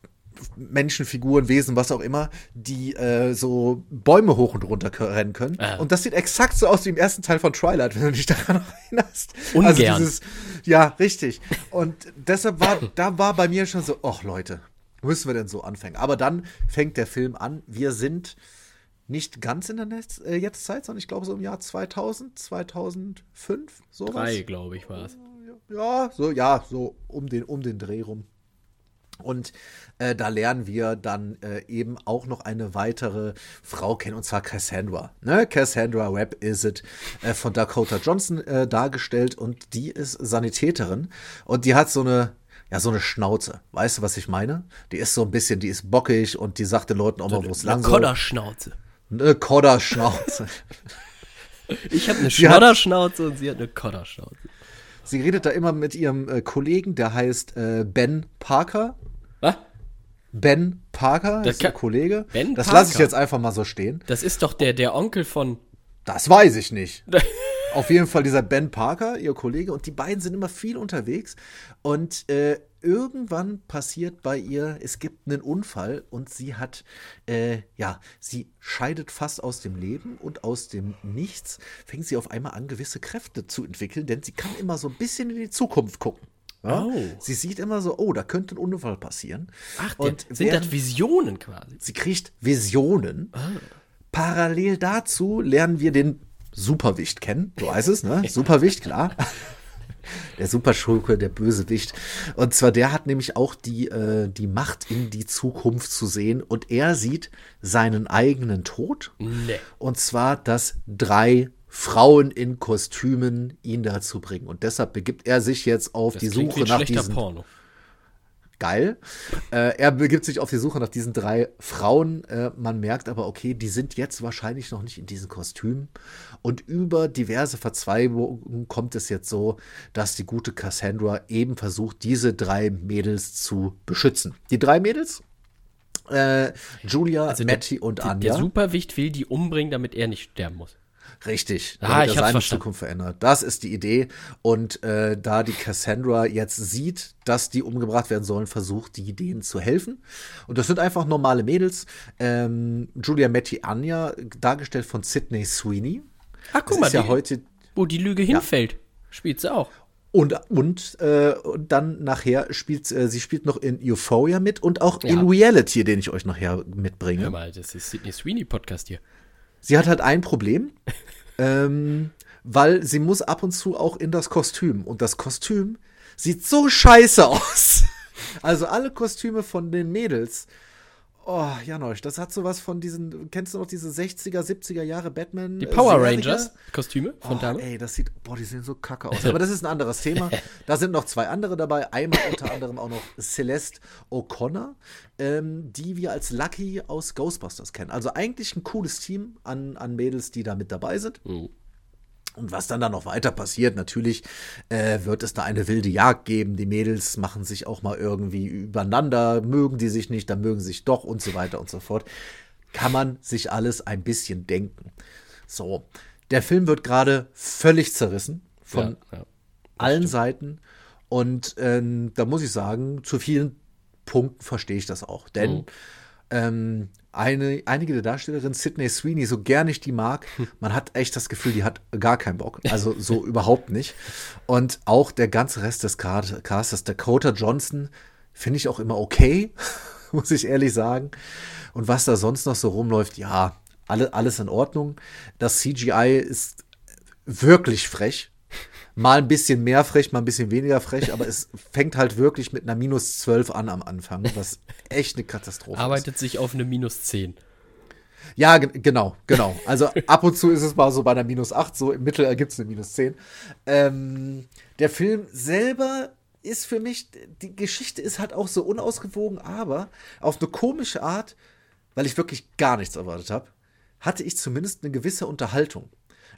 S2: Menschenfiguren, Wesen, was auch immer, die äh, so Bäume hoch und runter rennen können.
S1: Ah.
S2: Und das sieht exakt so aus wie im ersten Teil von Twilight, wenn du dich daran erinnerst. Also
S1: Ungern.
S2: dieses, ja, richtig. Und deshalb war, da war bei mir schon so, ach Leute, müssen wir denn so anfangen? Aber dann fängt der Film an. Wir sind nicht ganz in der Netz, äh, Jetztzeit, sondern ich glaube so im Jahr 2000, 2005, sowas.
S1: Drei, glaube ich, war es.
S2: Ja, so, ja, so um den, um den Dreh rum. Und äh, da lernen wir dann äh, eben auch noch eine weitere Frau kennen, und zwar Cassandra. Ne? Cassandra Webb is it, äh, von Dakota Johnson äh, dargestellt und die ist Sanitäterin und die hat so eine, ja, so eine Schnauze. Weißt du, was ich meine? Die ist so ein bisschen, die ist bockig und die sagt den Leuten auch mal, wo es lang
S1: Eine
S2: soll.
S1: Kodderschnauze.
S2: Eine Kodderschnauze.
S1: Ich habe eine Schnodderschnauze und sie hat eine Kodderschnauze.
S2: Sie redet da immer mit ihrem äh, Kollegen, der heißt äh, Ben Parker.
S1: Was?
S2: Ben Parker
S1: Das
S2: ist der
S1: kann-
S2: Kollege.
S1: Ben
S2: das lasse ich jetzt einfach mal so stehen.
S1: Das ist doch der, der Onkel von.
S2: Das weiß ich nicht. Auf jeden Fall dieser Ben Parker, ihr Kollege, und die beiden sind immer viel unterwegs. Und äh, irgendwann passiert bei ihr, es gibt einen Unfall und sie hat, äh, ja, sie scheidet fast aus dem Leben und aus dem Nichts fängt sie auf einmal an, gewisse Kräfte zu entwickeln, denn sie kann immer so ein bisschen in die Zukunft gucken. Ja?
S1: Oh.
S2: Sie sieht immer so, oh, da könnte ein Unfall passieren.
S1: Ach,
S2: und
S1: sind
S2: während-
S1: das Visionen quasi?
S2: Sie kriegt Visionen. Parallel dazu lernen wir den Superwicht kennen. Du weißt es, ne? Superwicht, klar. Der Superschurke, der Bösewicht. Und zwar der hat nämlich auch die, äh, die Macht, in die Zukunft zu sehen. Und er sieht seinen eigenen Tod.
S1: Nee.
S2: Und zwar, dass drei Frauen in Kostümen ihn dazu bringen. Und deshalb begibt er sich jetzt auf
S1: Das
S2: die Suche nach
S1: schlechter
S2: diesen
S1: Porno.
S2: Geil. Äh, er begibt sich auf die Suche nach diesen drei Frauen. Äh, man merkt aber, okay, die sind jetzt wahrscheinlich noch nicht in diesen Kostümen. Und über diverse Verzweigungen kommt es jetzt so, dass die gute Cassandra eben versucht, diese drei Mädels zu beschützen. Die drei Mädels? Äh, Julia,
S1: Also
S2: Matty und Anja.
S1: der Superwicht will die umbringen, damit er nicht sterben muss.
S2: Richtig.
S1: Ah, ich verstanden.
S2: Zukunft verändert. Das ist die Idee. Und äh, da die Cassandra jetzt sieht, dass die umgebracht werden sollen, versucht die denen zu helfen. Und das sind einfach normale Mädels. Ähm, Julia Matty Anja, dargestellt von Sidney Sweeney.
S1: Ach, guck mal,
S2: ist ja
S1: die,
S2: heute
S1: wo die Lüge hinfällt, spielt sie auch.
S2: und und, äh, und dann nachher spielt äh, sie spielt noch in Euphoria mit und auch
S1: Ja.
S2: in Reality, den ich euch nachher mitbringe.
S1: Hör mal, das ist Sidney Sweeney Podcast hier.
S2: Sie hat halt ein Problem, ähm, weil sie muss ab und zu auch in das Kostüm. Und das Kostüm sieht so scheiße aus. Also alle Kostüme von den Mädels. Oh, Janosch, das hat sowas von diesen, kennst du noch diese 60er, 70er Jahre Batman?
S1: Die
S2: äh,
S1: Power
S2: Serie?
S1: Rangers Kostüme von
S2: Oh,
S1: damals.
S2: ey, das sieht, boah, die sehen so kacke aus. Aber das ist ein anderes Thema. Da sind noch zwei andere dabei. Einmal unter anderem auch noch Celeste O'Connor, ähm, die wir als Lucky aus Ghostbusters kennen. Also eigentlich ein cooles Team an, an Mädels, die da mit dabei sind.
S1: Mhm.
S2: Und was dann da noch weiter passiert, natürlich äh, wird es da eine wilde Jagd geben. Die Mädels machen sich auch mal irgendwie übereinander, mögen die sich nicht, dann mögen sie sich doch und so weiter und so fort. Kann man sich alles ein bisschen denken. So, der Film wird gerade völlig zerrissen von
S1: ja, ja.
S2: allen Seiten. Und ähm, da muss ich sagen, zu vielen Punkten verstehe ich das auch. Denn
S1: Mhm.
S2: Ähm, eine, einige der Darstellerinnen, Sydney Sweeney, so gern ich die mag, man hat echt das Gefühl, die hat gar keinen Bock. Also so überhaupt nicht. Und auch der ganze Rest des Cast- Castes, Dakota Johnson, finde ich auch immer okay, muss ich ehrlich sagen. Und was da sonst noch so rumläuft, ja, alle, alles in Ordnung. Das CGI ist wirklich frech. Mal ein bisschen mehr frech, mal ein bisschen weniger frech, aber es fängt halt wirklich mit einer minus 12 an am Anfang, was echt eine Katastrophe ist.
S1: Arbeitet sich auf eine minus 10.
S2: Ja, ge- genau, genau. Also ab und zu ist es mal so bei einer minus 8, so im Mittel ergibt es eine minus 10. Ähm, der Film selber ist für mich, die Geschichte ist halt auch so unausgewogen, aber auf eine komische Art, weil ich wirklich gar nichts erwartet habe, hatte ich zumindest eine gewisse Unterhaltung.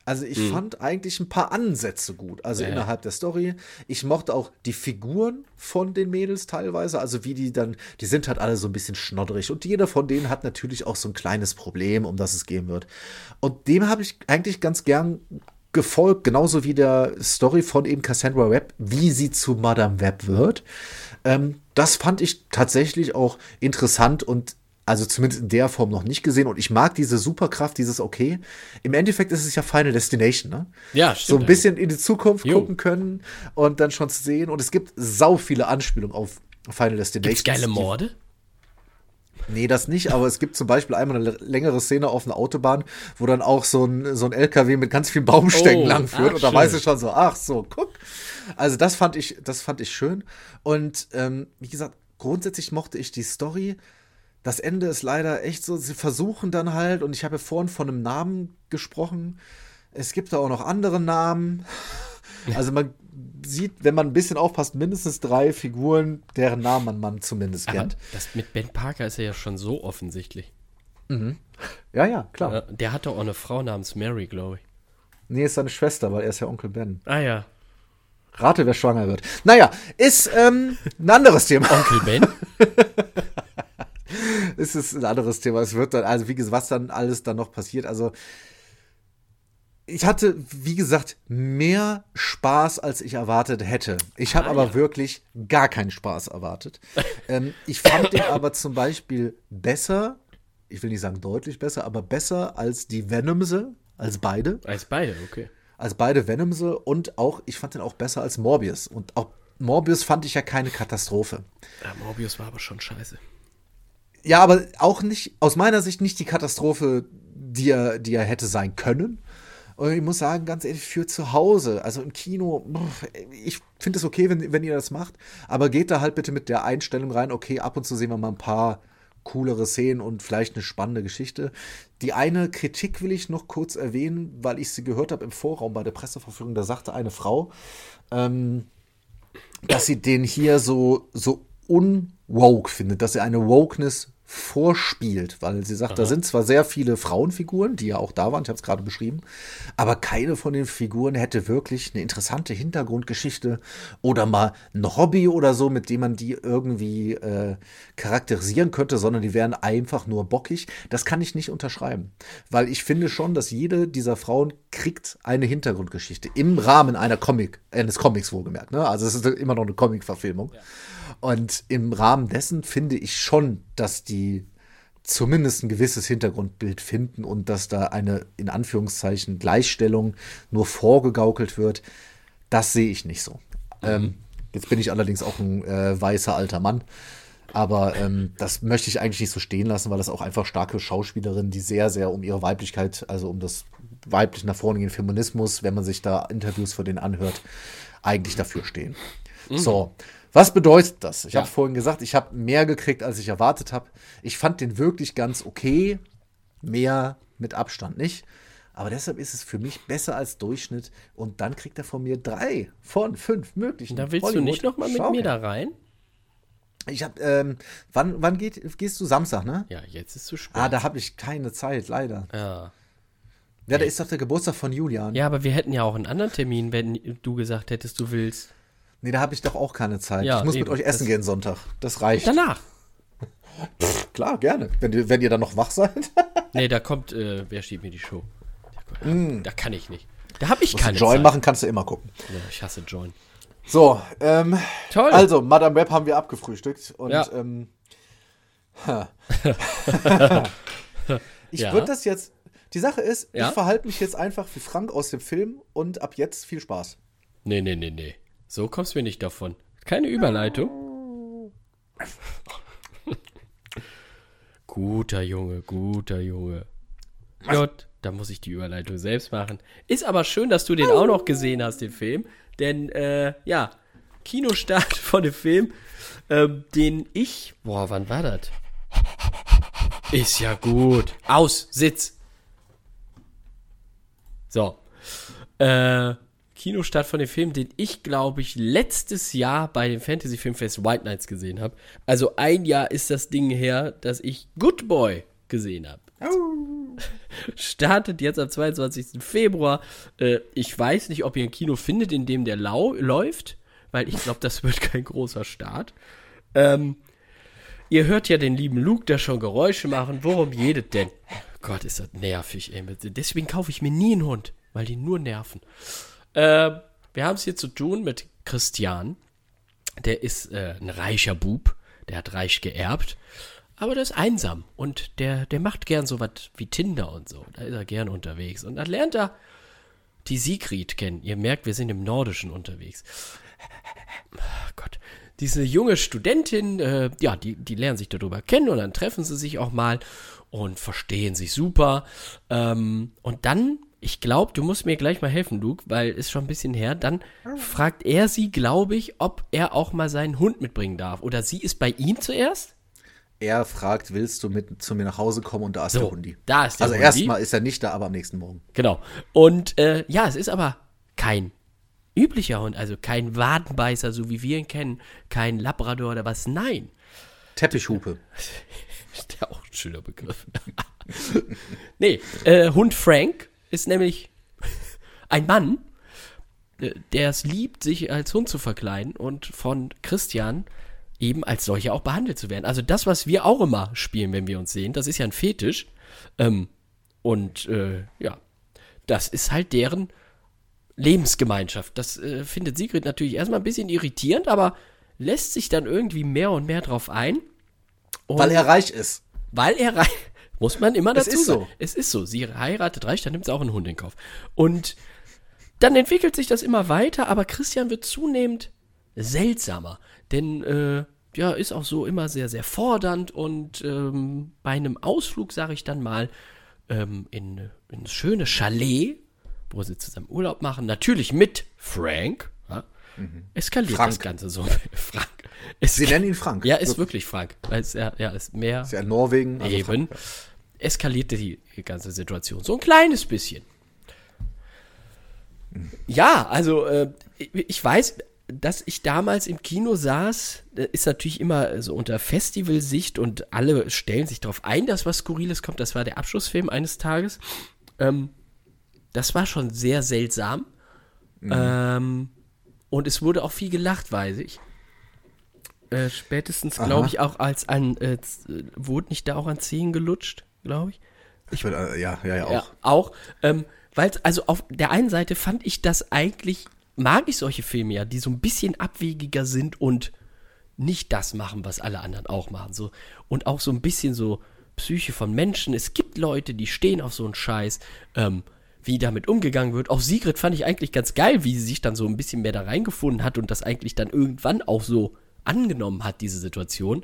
S2: Also ich fand eigentlich ein paar Ansätze gut, also
S1: ja.
S2: innerhalb der Story. Ich mochte auch die Figuren von den Mädels teilweise, also wie die dann, die sind halt alle so ein bisschen schnodderig und jeder von denen hat natürlich auch so ein kleines Problem, um das es gehen wird. Und dem habe ich eigentlich ganz gern gefolgt, genauso wie der Story von eben Cassandra Webb, wie sie zu Madame Webb wird. Ähm, das fand ich tatsächlich auch interessant und also zumindest in der Form noch nicht gesehen. Und ich mag diese Superkraft, dieses Okay. Im Endeffekt ist es ja Final Destination, ne?
S1: Ja,
S2: So
S1: stimmt.
S2: ein bisschen in die Zukunft
S1: Jo.
S2: gucken können und dann schon zu sehen. Und es gibt sau viele Anspielungen auf Final Destination.
S1: Gibt's geile Morde?
S2: Nee, das nicht, aber es gibt zum Beispiel einmal eine längere Szene auf einer Autobahn, wo dann auch so ein, so ein LKW mit ganz vielen Baumstämmen
S1: Oh,
S2: langführt.
S1: ach,
S2: und da weiß ich schon so, ach so, guck. Also das fand ich, das fand ich schön. Und ähm, wie gesagt, grundsätzlich mochte ich die Story. Das Ende ist leider echt so, sie versuchen dann halt, und ich habe ja vorhin von einem Namen gesprochen. Es gibt da auch noch andere Namen. Also man sieht, wenn man ein bisschen aufpasst, mindestens drei Figuren, deren Namen man, zumindest
S1: Aber
S2: kennt.
S1: das mit Ben Parker ist ja schon so offensichtlich.
S2: Ja, ja, klar.
S1: Der hat doch auch eine Frau namens Mary, glaube ich.
S2: Nee, ist seine Schwester, weil er ist ja Onkel Ben.
S1: Ah ja.
S2: Rate, wer schwanger wird. Naja, ist ähm, ein anderes Thema.
S1: Onkel Ben?
S2: es ist ein anderes Thema. Es wird dann, also wie gesagt, was dann alles dann noch passiert. Also ich hatte, wie gesagt, mehr Spaß, als ich erwartet hätte. Ich habe
S1: Ah,
S2: aber
S1: ja.
S2: wirklich gar keinen Spaß erwartet. ähm, ich fand den aber zum Beispiel besser, ich will nicht sagen deutlich besser, aber besser als die Venomse, als beide.
S1: Als beide, okay.
S2: als beide Venomse und auch, ich fand den auch besser als Morbius. Und auch Morbius fand ich ja keine Katastrophe.
S1: Ja, Morbius war aber schon scheiße.
S2: Ja, aber auch nicht, aus meiner Sicht nicht die Katastrophe, die er, die er hätte sein können. Und ich muss sagen, ganz ehrlich, für zu Hause, also im Kino, ich finde es okay, wenn, wenn ihr das macht, aber geht da halt bitte mit der Einstellung rein, okay, ab und zu sehen wir mal ein paar coolere Szenen und vielleicht eine spannende Geschichte. Die eine Kritik will ich noch kurz erwähnen, weil ich sie gehört habe im Vorraum bei der Presseverführung, da sagte eine Frau, ähm, dass sie den hier so, so unwoke findet, dass er eine Wokeness vorspielt, weil sie sagt, da sind zwar sehr viele Frauenfiguren, die ja auch da waren, ich habe es gerade beschrieben, aber keine von den Figuren hätte wirklich eine interessante Hintergrundgeschichte oder mal ein Hobby oder so, mit dem man die irgendwie äh, charakterisieren könnte, sondern die wären einfach nur bockig. Das kann ich nicht unterschreiben, weil ich finde schon, dass jede dieser Frauen kriegt eine Hintergrundgeschichte im Rahmen einer Comic, eines Comics wohlgemerkt. Ne? Also es ist immer noch eine Comic-Verfilmung. Und im Rahmen dessen finde ich schon, dass die zumindest ein gewisses Hintergrundbild finden und dass da eine in Anführungszeichen Gleichstellung nur vorgegaukelt wird. Das sehe ich nicht so. Ähm, jetzt bin ich allerdings auch ein äh, weißer alter Mann. Aber ähm, das möchte ich eigentlich nicht so stehen lassen, weil das auch einfach starke Schauspielerinnen, die sehr, sehr um ihre Weiblichkeit, also um das weiblich nach vorne gehen Feminismus, wenn man sich da Interviews von denen anhört, eigentlich dafür stehen. So, Was bedeutet das? Ich
S1: Ja.
S2: habe vorhin gesagt, ich habe mehr gekriegt, als ich erwartet habe. Ich fand den wirklich ganz okay. Mehr mit Abstand nicht. Aber deshalb ist es für mich besser als Durchschnitt. Und dann kriegt er von mir drei von fünf möglichen.
S1: Da willst du nicht noch mal mit
S2: Schau
S1: mir da rein?
S2: Ich habe, ähm, wann, wann geht, gehst du Samstag, ne?
S1: Ja, jetzt ist zu spät.
S2: Ah, da habe ich keine Zeit, leider.
S1: ja.
S2: Ja, da ist doch der Geburtstag von Julian.
S1: ja, aber wir hätten ja auch einen anderen Termin, wenn du gesagt hättest, du willst.
S2: Nee, da habe ich doch auch keine Zeit.
S1: Ja,
S2: ich muss
S1: eben.
S2: mit euch essen gehen Sonntag. Das reicht.
S1: Danach.
S2: Klar, gerne. Wenn, ihr- wenn ihr dann noch wach seid.
S1: Nee, da kommt, äh, wer steht mir die Show? Da, da kann ich nicht. Da habe ich
S2: Musst
S1: keine
S2: Join
S1: Zeit.
S2: machen, kannst du immer gucken.
S1: Ja, ich hasse Join.
S2: So, ähm,
S1: Toll.
S2: also, Madame Web haben wir abgefrühstückt. Und
S1: Ja.
S2: ähm, ich
S1: Ja.
S2: würde das jetzt. Die Sache ist,
S1: Ja?
S2: ich verhalte mich jetzt einfach wie Frank aus dem Film und ab jetzt viel Spaß.
S1: Nee, nee, nee, nee. So kommst du mir nicht davon. Keine Überleitung. guter Junge, guter Junge. Gut, da muss ich die Überleitung selbst machen. Ist aber schön, dass du den auch noch gesehen hast, den Film. Denn, äh, ja, Kinostart von dem Film, ähm, den ich. Boah, wann war das? Ist ja gut. Aus, Sitz. So. Äh, Kinostart von dem Film, den ich, glaube ich, letztes Jahr bei dem Fantasy Filmfest White Nights gesehen habe. Also ein Jahr ist das Ding her, dass ich Good Boy gesehen habe. Startet jetzt am 22. Februar. Äh, ich weiß nicht, ob ihr ein Kino findet, in dem der lau läuft, weil ich glaube, das wird kein großer Start. Ähm, ihr hört ja den lieben Luke da schon Geräusche machen. Worum jedet denn? Gott, ist das nervig, ey. Deswegen kaufe ich mir nie einen Hund, weil die nur nerven. Äh, wir haben es hier zu tun mit Christian. Der ist äh, ein reicher Bub. Der hat reich geerbt. Aber der ist einsam. Und der, der macht gern so was wie Tinder und so. Da ist er gern unterwegs. Und dann lernt er die Sigrid kennen. Ihr merkt, wir sind im Nordischen unterwegs. Ach Gott. Diese junge Studentin, äh, ja, die, die lernen sich darüber kennen und dann treffen sie sich auch mal und verstehen sich super. Ähm, und dann, ich glaube, du musst mir gleich mal helfen, Luke, weil ist schon ein bisschen her. Dann fragt er sie, glaube ich, ob er auch mal seinen Hund mitbringen darf. Oder sie ist bei ihm zuerst?
S2: Er fragt, willst du mit zu mir nach Hause kommen und da ist der
S1: So,
S2: Hundi.
S1: da ist der
S2: also
S1: Hundi.
S2: erstmal ist er nicht da, aber am nächsten Morgen.
S1: Genau. Und äh, ja, es ist aber kein üblicher Hund, also kein Wadenbeißer, so wie wir ihn kennen, kein Labrador oder was. Nein.
S2: Teppichhupe.
S1: Ist ja auch ein schöner Begriff. nee, äh, Hund Frank ist nämlich ein Mann, äh, der es liebt, sich als Hund zu verkleiden und von Christian eben als solcher auch behandelt zu werden. Also das, was wir auch immer spielen, wenn wir uns sehen, das ist ja ein Fetisch. Ähm, und äh, ja, das ist halt deren Lebensgemeinschaft. Das äh, findet Sigrid natürlich erstmal ein bisschen irritierend, aber lässt sich dann irgendwie mehr und mehr drauf ein. Und
S2: Weil er reich ist.
S1: weil er rein. Muss man immer
S2: Es
S1: dazu
S2: ist
S1: sagen.
S2: so.
S1: Es ist so. Sie heiratet reich, dann nimmt sie auch einen Hund in Kauf. Und dann entwickelt sich das immer weiter, aber Christian wird zunehmend seltsamer. Denn, äh, ja, ist auch so immer sehr, sehr fordernd und ähm, bei einem Ausflug, sage ich dann mal, ähm, in, in das schöne Chalet, wo sie zusammen Urlaub machen, natürlich mit Frank, ja, eskaliert
S2: Mhm. Frank.
S1: das Ganze so. Frank.
S2: Sie
S1: Eska-
S2: nennen ihn Frank.
S1: ja, ist wirklich Frank. Weil es ja, ja, ist mehr
S2: Ist ja Norwegen. also
S1: eben, eskalierte die ganze Situation so ein kleines bisschen. Ja, also äh, ich- weiß, dass ich damals im Kino saß, äh, ist natürlich immer so unter Festivalsicht und alle stellen sich darauf ein, dass was Skurriles kommt. Das war der Abschlussfilm eines Tages. Ähm, das war schon sehr seltsam. Ähm, und es wurde auch viel gelacht, weiß ich. Äh, spätestens, glaube ich, auch als an, äh, äh, wurde nicht da auch an Zehen gelutscht, glaube ich.
S2: Ich will, äh, ja, ja, ja, auch.
S1: Ja, auch. Ähm, Weil, also auf der einen Seite fand ich das eigentlich, mag ich solche Filme ja, die so ein bisschen abwegiger sind und nicht das machen, was alle anderen auch machen. So, und auch so ein bisschen so Psyche von Menschen. Es gibt Leute, die stehen auf so einen Scheiß, ähm, wie damit umgegangen wird. Auch Sigrid fand ich eigentlich ganz geil, wie sie sich dann so ein bisschen mehr da reingefunden hat und das eigentlich dann irgendwann auch so angenommen hat, diese Situation.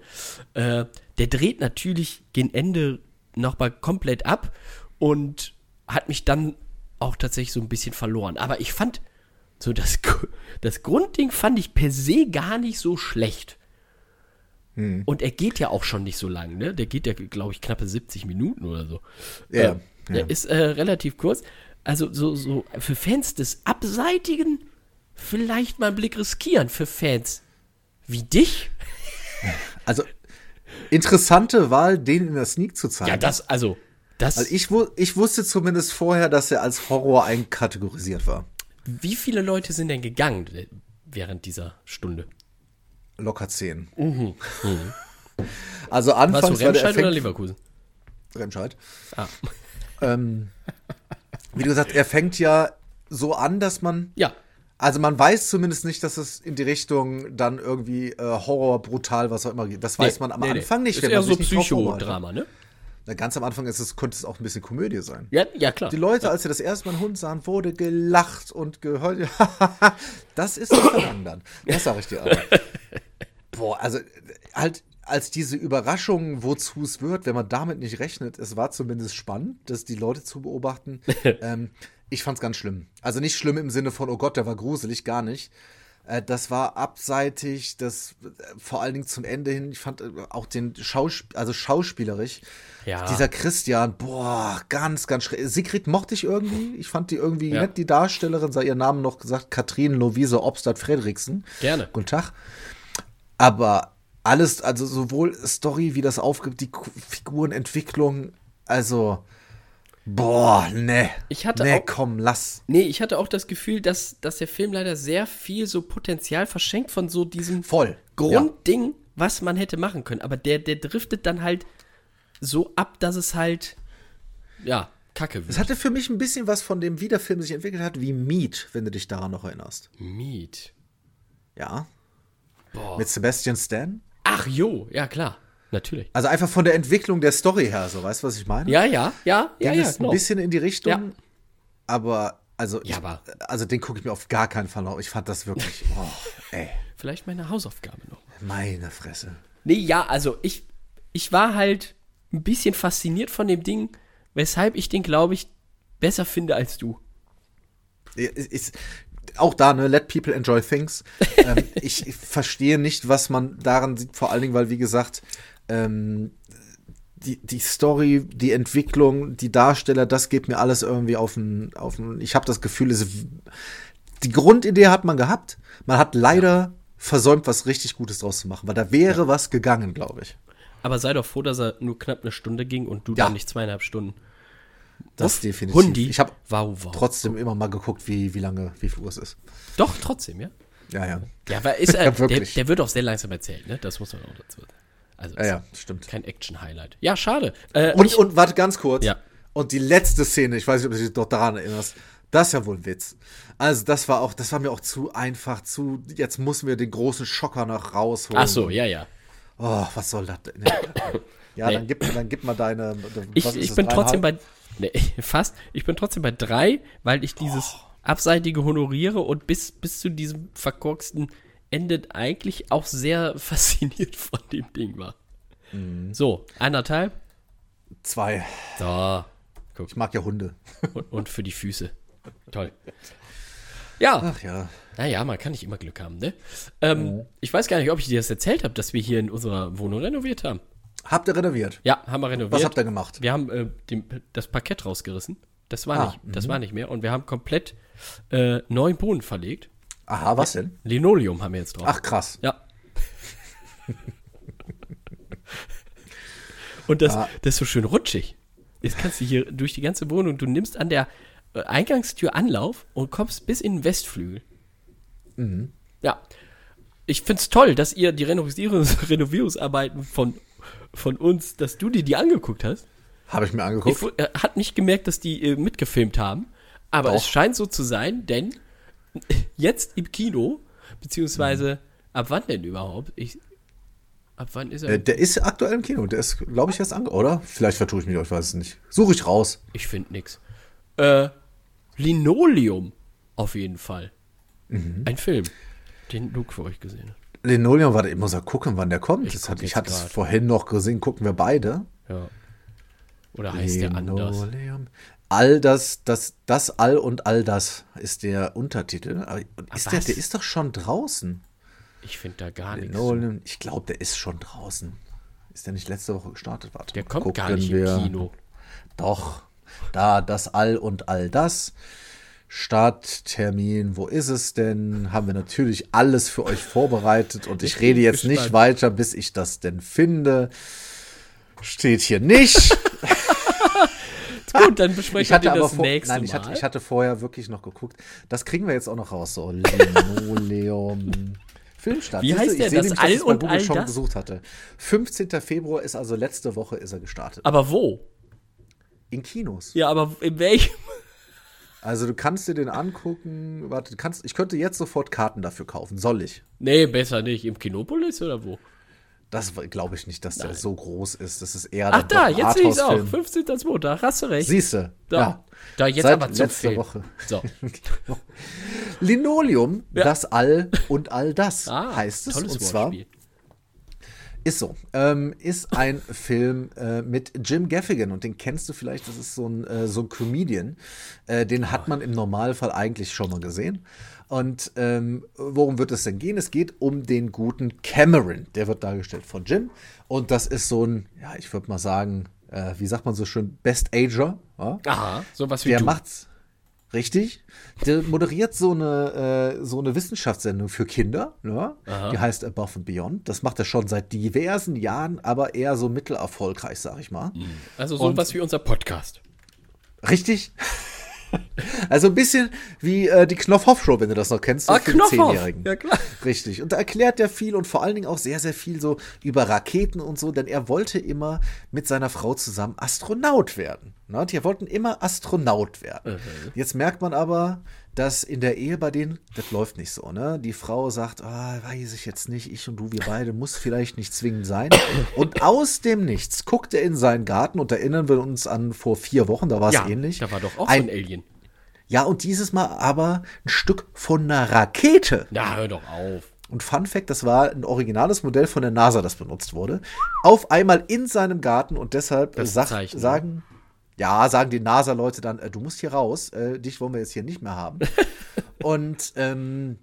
S1: Äh, der dreht natürlich gegen Ende nochmal komplett ab und hat mich dann auch tatsächlich so ein bisschen verloren. Aber ich fand So, das, das Grundding fand ich per se gar nicht so schlecht.
S2: Hm.
S1: Und er geht ja auch schon nicht so lang, ne? Der geht ja, glaube ich, knappe 70 Minuten oder so.
S2: Ja,
S1: Äh,
S2: ja.
S1: Der ist äh, relativ kurz. Also so, so für Fans des Abseitigen vielleicht mal einen Blick riskieren. Für Fans wie dich?
S2: Also, interessante Wahl, den in der Sneak zu zeigen.
S1: Ja, das, also, das,
S2: Also ich, ich wusste zumindest vorher, dass er als Horror einkategorisiert war.
S1: wie viele Leute sind denn gegangen äh, während dieser Stunde?
S2: Locker 10. Also
S1: Warst du
S2: anfangs war der
S1: Remscheid oder Leverkusen?
S2: Remscheid.
S1: Ah.
S2: Ähm, wie du gesagt, er fängt ja so an, dass man,
S1: Ja,
S2: also man weiß zumindest nicht, dass es in die Richtung dann irgendwie äh, Horror, brutal, was auch immer geht. Das weiß man am
S1: Nee, nee.
S2: Anfang nicht.
S1: Ist
S2: wenn
S1: eher
S2: man
S1: so. Psychodrama, ne?
S2: Na, ganz am Anfang ist es, könnte es auch ein bisschen Komödie sein.
S1: Ja, ja klar.
S2: Die Leute, als sie das erste Mal einen Hund sahen, wurde gelacht und geheult. das ist Verlangen dann. Das sage ich dir aber. Boah, also halt als diese Überraschung, wozu es wird, wenn man damit nicht rechnet, es war zumindest spannend, das die Leute zu beobachten. ähm, ich fand's ganz schlimm. Also nicht schlimm im Sinne von, oh Gott, der war gruselig, gar nicht. Äh, das war abseitig, das äh, vor allen Dingen zum Ende hin, ich fand äh, auch den Schauspiel, also schauspielerisch,
S1: Ja.
S2: dieser Christian, boah, ganz, ganz schrecklich. Sigrid mochte ich irgendwie. Ich fand die irgendwie
S1: Ja.
S2: nett, die Darstellerin, sei ihr Namen noch gesagt, Katrin Lovise Obstadt Fredriksen.
S1: Gerne.
S2: Guten Tag. Aber alles, also sowohl Story wie das aufgibt, die Figurenentwicklung, also, boah, ne.
S1: Ich hatte
S2: ne,
S1: auch-
S2: komm, lass.
S1: Nee, ich hatte auch das Gefühl, dass, dass der Film leider sehr viel so Potenzial verschenkt von so diesem
S2: Voll.
S1: Grundding, was man hätte machen können. Aber der, der driftet dann halt so ab, dass es halt, ja, kacke
S2: Es
S1: wird.
S2: hatte für mich ein bisschen was von dem, wie der Film sich entwickelt hat, wie Meat, wenn du dich daran noch erinnerst.
S1: Meat.
S2: Ja.
S1: Boah.
S2: Mit Sebastian Stan.
S1: Ach jo, ja klar, natürlich.
S2: Also einfach von der Entwicklung der Story her, so, weißt du, was ich meine?
S1: Ja, ja, ja, ja, ja,
S2: es
S1: genau.
S2: ein bisschen in die Richtung,
S1: Ja.
S2: aber also,
S1: Ja,
S2: ich,
S1: aber-
S2: also den gucke ich mir auf gar keinen Fall noch. Ich fand das wirklich, oh, ey,
S1: Vielleicht meine Hausaufgabe noch.
S2: meine Fresse.
S1: Nee, ja, also ich, ich war halt ein bisschen fasziniert von dem Ding, weshalb ich den, glaube ich, besser finde als du.
S2: Ist, ist, auch da, ne, let people enjoy things. ähm, ich, ich verstehe nicht, was man daran sieht, vor allen Dingen, weil, wie gesagt, ähm, die, die Story, die Entwicklung, die Darsteller, das geht mir alles irgendwie auf den, auf den ich habe das Gefühl, es, die Grundidee hat man gehabt, man hat leider versäumt, was richtig Gutes draus zu machen, weil da wäre was gegangen, glaube ich.
S1: Aber sei doch froh, dass er nur knapp eine Stunde ging und du
S2: Ja.
S1: dann nicht zweieinhalb Stunden.
S2: Das
S1: Uff,
S2: definitiv.
S1: Hundi.
S2: Ich habe
S1: wow, wow.
S2: trotzdem immer mal geguckt, wie, wie lange, wie viel Uhr es ist.
S1: Doch, trotzdem, ja.
S2: Ja, ja.
S1: Ja, weil ist er,
S2: Ja,
S1: der, der wird auch sehr langsam erzählt, ne? Das muss man auch dazu sagen. Also,
S2: Ja, ja, stimmt.
S1: kein Action-Highlight. Ja, schade. Äh,
S2: Und,
S1: ich,
S2: und warte ganz kurz.
S1: Ja.
S2: Und die letzte Szene, ich weiß nicht, ob du dich doch daran erinnerst, das ist ja wohl ein Witz. Also, das war auch, das war mir auch zu einfach, zu, jetzt müssen wir den großen Schocker noch rausholen.
S1: ach so, ja, ja.
S2: Oh, was soll das denn? Ja,
S1: Nee.
S2: dann gib, dann gib mal deine.
S1: Ich, ich bin trotzdem bei, nee, fast, ich bin trotzdem bei drei, weil ich dieses Abseitige honoriere und bis, bis zu diesem verkorksten Ende eigentlich auch sehr fasziniert von dem Ding war.
S2: Mhm.
S1: So, anderthalb.
S2: Zwei.
S1: So, guck.
S2: Ich mag ja Hunde.
S1: Und, und für die Füße. Toll. Ja,
S2: Ach ja.
S1: naja, man kann nicht immer Glück haben, ne? Ähm, Ich weiß gar nicht, ob ich dir das erzählt habe, dass wir hier in unserer Wohnung renoviert haben.
S2: Habt ihr renoviert?
S1: Ja, haben wir renoviert.
S2: Was habt ihr gemacht?
S1: Wir haben äh, den, das Parkett rausgerissen. Das war,
S2: Ah,
S1: nicht, das war nicht mehr. Und wir haben komplett äh, neuen Boden verlegt.
S2: Aha, was denn?
S1: Linoleum haben wir jetzt drauf.
S2: Ach, krass.
S1: Ja. Und das,
S2: Ah.
S1: das ist so schön rutschig. Jetzt kannst du hier durch die ganze Wohnung, du nimmst an der äh, Eingangstür Anlauf und kommst bis in den Westflügel.
S2: Mhm.
S1: Ja. Ich find's toll, dass ihr die Renovierungs Renovierungsarbeiten von, von uns, dass du dir die angeguckt hast.
S2: Habe ich mir
S1: Ich
S2: angeguckt.
S1: wu- er hat nicht gemerkt, dass die äh, mitgefilmt haben, aber
S2: Doch.
S1: es scheint so zu sein, denn jetzt im Kino, beziehungsweise ab wann denn überhaupt? Ich, ab wann ist er?
S2: Äh, der ist aktuell im Kino. Der ist, glaube ich, erst ange... Oder? Vielleicht vertue ich mich, ich weiß es nicht. Suche ich raus.
S1: ich finde nix. Äh, Linoleum auf jeden Fall.
S2: Mhm.
S1: Ein Film, den Luke für euch gesehen hat.
S2: Linoleum, warte, ich muss ja gucken, wann der kommt.
S1: Ich
S2: hat, ich hatte es vorhin noch gesehen, gucken wir beide.
S1: Ja. Oder heißt der anders?
S2: All das, das, das All und all das ist der Untertitel. Aber ist der, der ist doch schon draußen.
S1: Ich finde da gar nichts.
S2: Linoleum, ich glaube, der ist schon draußen. Ist der nicht letzte Woche gestartet? Warte,
S1: Der kommt gar nicht
S2: wir.
S1: im Kino.
S2: Doch, da das All und all das. Starttermin, wo ist es denn? Haben wir natürlich alles für euch vorbereitet und ich rede jetzt nicht
S1: gespannt.
S2: weiter, bis ich das denn finde. Steht hier nicht.
S1: Gut, dann besprechen
S2: Ich hatte
S1: wir das
S2: vor,
S1: nächste
S2: nein, ich
S1: Mal.
S2: hatte, ich hatte vorher wirklich noch geguckt. Das kriegen wir jetzt auch noch raus. So Linoleum. Filmstart.
S1: Wie heißt
S2: ich
S1: der?
S2: sehe
S1: Das
S2: nämlich, dass
S1: All
S2: ich bei
S1: und
S2: Google
S1: all
S2: schon
S1: das?
S2: gesucht hatte. 15. Februar ist also letzte Woche ist er gestartet.
S1: aber wo?
S2: In Kinos.
S1: Ja, aber in welchem?
S2: Also du kannst dir den angucken. Warte, kannst, ich könnte jetzt sofort Karten dafür kaufen. Soll ich?
S1: Nee, besser nicht. Im Kinopolis oder wo?
S2: Das glaube ich nicht, dass der so groß ist. Das ist eher
S1: Ach da, jetzt sehe ich es auch.
S2: Arthouse-Film.
S1: 15.2. Hast du recht.
S2: Siehst du?
S1: da.
S2: Ja.
S1: Da jetzt
S2: Seit
S1: aber zum
S2: letzter
S1: Film.
S2: Woche.
S1: So.
S2: Linoleum,
S1: Ja.
S2: das All und all das
S1: Ah,
S2: heißt es.
S1: tolles
S2: Und zwar
S1: Wortspiel.
S2: ist so. Ähm, ist ein Film äh, mit Jim Gaffigan und den kennst du vielleicht. Das ist so ein, äh, so ein Comedian. Äh, den hat man im Normalfall eigentlich schon mal gesehen. Und ähm, worum wird es denn gehen? Es geht um den guten Cameron. Der wird dargestellt von Jim. Und das ist so ein, ja, ich würde mal sagen, äh, wie sagt man so schön, Best Ager. Ja?
S1: Aha, sowas wie
S2: Der
S1: du.
S2: macht's. Richtig. Der moderiert so eine, äh, so eine Wissenschaftssendung für Kinder. Ne? Die heißt Above and Beyond. Das macht er schon seit diversen Jahren, aber eher so mittelerfolgreich, sag ich mal.
S1: Also sowas wie unser Podcast.
S2: Richtig? Also ein bisschen wie äh, die Knopfhoff-Show, wenn du das noch kennst. so
S1: Ah,
S2: für die
S1: Knopfhoff.
S2: Zehnjährigen.
S1: Ja, klar.
S2: Richtig. Und da erklärt er viel und vor allen Dingen auch sehr, sehr viel so über Raketen und so, denn er wollte immer mit seiner Frau zusammen Astronaut werden. Ne? Die wollten immer Astronaut werden. Jetzt merkt man aber, dass in der Ehe bei denen, das läuft nicht so, ne? Die Frau sagt, ah, weiß ich jetzt nicht, ich und du, wir beide, muss vielleicht nicht zwingend sein. Und aus dem Nichts guckt er in seinen Garten und erinnern wir uns an vor vier Wochen, da war es
S1: Ja,
S2: ähnlich.
S1: da war doch auch
S2: ein,
S1: so ein Alien.
S2: Ja, und dieses Mal aber ein Stück von einer Rakete.
S1: Na, hör doch auf.
S2: Und Fun Fact, das war ein originales Modell von der NASA, das benutzt wurde. Auf einmal in seinem Garten und deshalb sag, sagen, ja, sagen die NASA-Leute dann, äh, du musst hier raus, äh, dich wollen wir jetzt hier nicht mehr haben. und ähm,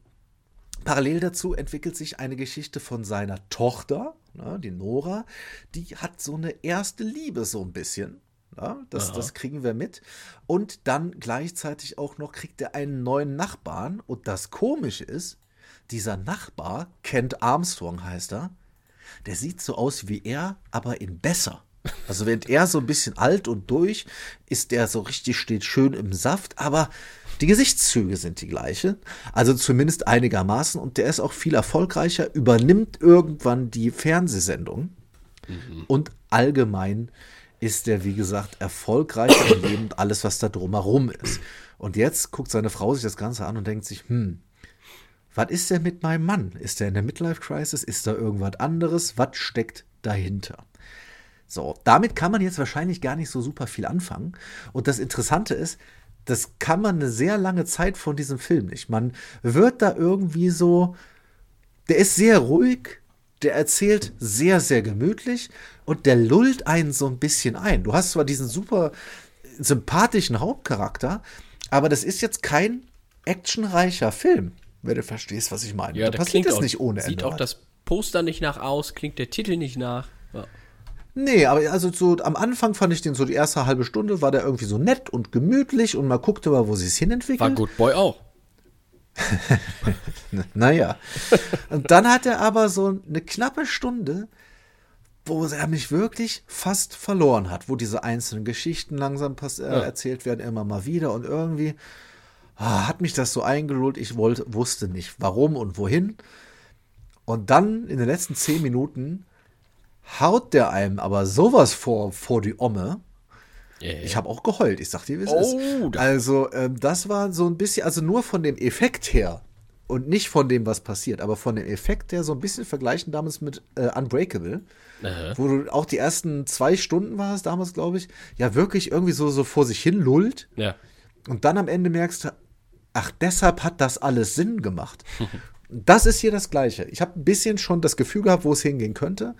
S2: parallel dazu entwickelt sich eine Geschichte von seiner Tochter, ne, die Nora, die hat so eine erste Liebe so ein bisschen. Ja, das, das kriegen wir mit. Und dann gleichzeitig auch noch kriegt er einen neuen Nachbarn. Und das Komische ist, dieser Nachbar, Kent Armstrong heißt er, der sieht so aus wie er, aber in besser. Also während er so ein bisschen alt und durch, ist der so richtig, steht schön im Saft, aber die Gesichtszüge sind die gleiche. Also zumindest einigermaßen. Und der ist auch viel erfolgreicher, übernimmt irgendwann die Fernsehsendung. Und allgemein ist der, wie gesagt, erfolgreicher im Leben und alles, was da drumherum ist. Und jetzt guckt seine Frau sich das Ganze an und denkt sich, hm, was ist denn mit meinem Mann? Ist der in der Midlife-Crisis? Ist da irgendwas anderes? Was steckt dahinter? So, damit kann man jetzt wahrscheinlich gar nicht so super viel anfangen. Und das Interessante ist, das kann man eine sehr lange Zeit von diesem Film nicht. Man wird da irgendwie so, der ist sehr ruhig, der erzählt sehr, sehr gemütlich und der lullt einen so ein bisschen ein. Du hast zwar diesen super sympathischen Hauptcharakter, aber das ist jetzt kein actionreicher Film, wenn du verstehst, was ich meine.
S1: Ja,
S2: da
S1: das
S2: passiert
S1: klingt
S2: es
S1: auch,
S2: nicht ohne
S1: Sieht
S2: Ende
S1: auch
S2: was.
S1: das Poster nicht nach aus, klingt der Titel nicht nach. Ja.
S2: Nee, aber also so am Anfang fand ich den so die erste halbe Stunde war der irgendwie so nett und gemütlich und man guckte mal, wo sie es hinentwickelt.
S1: War Good Boy auch.
S2: Naja. Und dann hat er aber so eine knappe Stunde, wo er mich wirklich fast verloren hat, wo diese einzelnen Geschichten langsam äh, erzählt werden, immer mal wieder und irgendwie ah, hat mich das so eingelullt, ich wollte, wusste nicht warum und wohin. Und dann in den letzten zehn Minuten haut der einem aber sowas vor, vor die Omme. Ich habe auch geheult, ich sag dir, wie es
S1: Oh,
S2: ist. Also, ähm, das war so ein bisschen, also nur von dem Effekt her und nicht von dem, was passiert, aber von dem Effekt her so ein bisschen vergleichen damals mit äh, Unbreakable,
S1: Aha.
S2: wo du auch die ersten zwei Stunden war es damals, glaube ich, ja wirklich irgendwie so, so vor sich hin lullt
S1: Ja.
S2: und dann am Ende merkst du, ach, deshalb hat das alles Sinn gemacht. das ist hier das Gleiche. Ich habe ein bisschen schon das Gefühl gehabt, wo es hingehen könnte.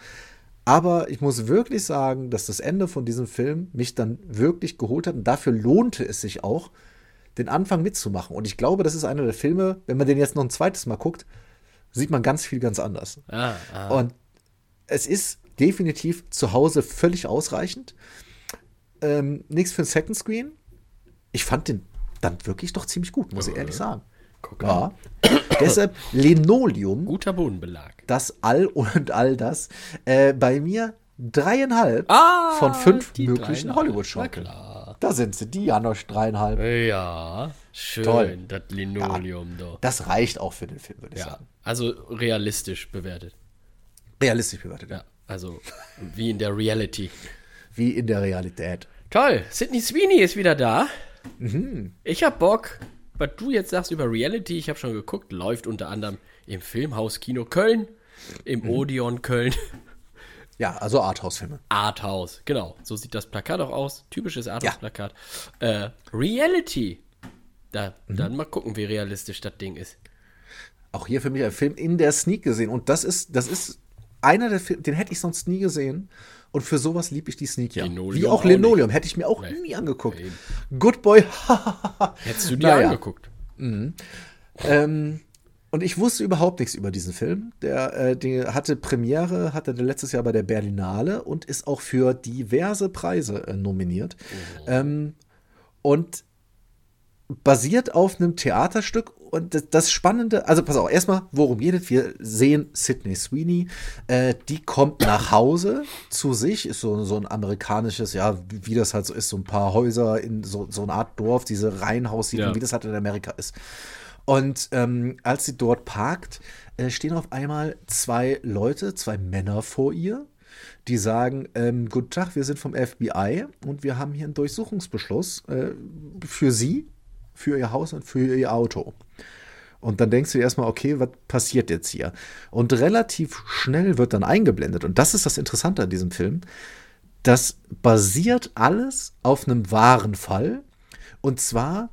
S2: Aber ich muss wirklich sagen, dass das Ende von diesem Film mich dann wirklich geholt hat. Und dafür lohnte es sich auch, den Anfang mitzumachen. Und ich glaube, das ist einer der Filme, wenn man den jetzt noch ein zweites Mal guckt, sieht man ganz viel ganz anders.
S1: Ah, ah.
S2: Und es ist definitiv zu Hause völlig ausreichend. Ähm, nichts für ein Second Screen. Ich fand den dann wirklich doch ziemlich gut, muss ich ehrlich sagen.
S1: Guck
S2: Ja. Deshalb Linoleum,
S1: Guter Bodenbelag.
S2: Das All und all das, äh, bei mir dreieinhalb
S1: Ah,
S2: von fünf möglichen. Hollywood-Schaukeln. Da sind sie, die Janosch dreieinhalb.
S1: Ja, schön,
S2: Toll.
S1: das Linoleum da.
S2: Das reicht auch für den Film, würde ich
S1: Ja,
S2: sagen.
S1: also realistisch bewertet.
S2: Realistisch bewertet, ja.
S1: Ja, also wie in der Reality.
S2: Wie in der Realität.
S1: Toll, Sydney Sweeney ist wieder da.
S2: Mhm.
S1: Ich hab Bock, was du jetzt sagst über Reality, ich habe schon geguckt, läuft unter anderem im Filmhaus Kino Köln, im
S2: Mhm.
S1: Odeon Köln,
S2: Ja, also Arthouse-Filme.
S1: Arthouse, genau, so sieht das Plakat auch aus, typisches Arthouse-Plakat. Äh, Reality, da,
S2: Mhm.
S1: dann mal gucken, wie realistisch das Ding ist.
S2: Auch hier für mich ein Film in der Sneak gesehen. Und das ist, das ist einer der Filme, den hätte ich sonst nie gesehen. Und für sowas liebe ich die Sneak ja.
S1: Linoleum
S2: Wie auch
S1: auch
S2: Linoleum, hätte ich mir auch
S1: Nee.
S2: nie angeguckt.
S1: Eben.
S2: Good Boy,
S1: Hättest du dir
S2: Naja.
S1: angeguckt?
S2: Ähm, und ich wusste überhaupt nichts über diesen Film. Der, äh, der hatte Premiere, hatte letztes Jahr bei der Berlinale und ist auch für diverse Preise äh, nominiert. Ähm, und basiert auf einem Theaterstück. Und das, das Spannende, also pass auf, erstmal, worum geht es? Wir sehen Sydney Sweeney, äh, die kommt nach Hause zu sich, ist so, so ein amerikanisches, ja, wie wie das halt so ist, so ein paar Häuser in so, so eine Art Dorf, diese Reihenhaussiedlung,
S1: Ja.
S2: wie das halt in Amerika ist. Und ähm, als sie dort parkt, äh, stehen auf einmal zwei Leute, zwei Männer vor ihr, die sagen, ähm, guten Tag, wir sind vom FBI und wir haben hier einen Durchsuchungsbeschluss äh, für Sie, für Ihr Haus und für Ihr Auto. Und dann denkst du dir erstmal, okay, was passiert jetzt hier? Und relativ schnell wird dann eingeblendet, und das ist das Interessante an diesem Film, das basiert alles auf einem wahren Fall. Und zwar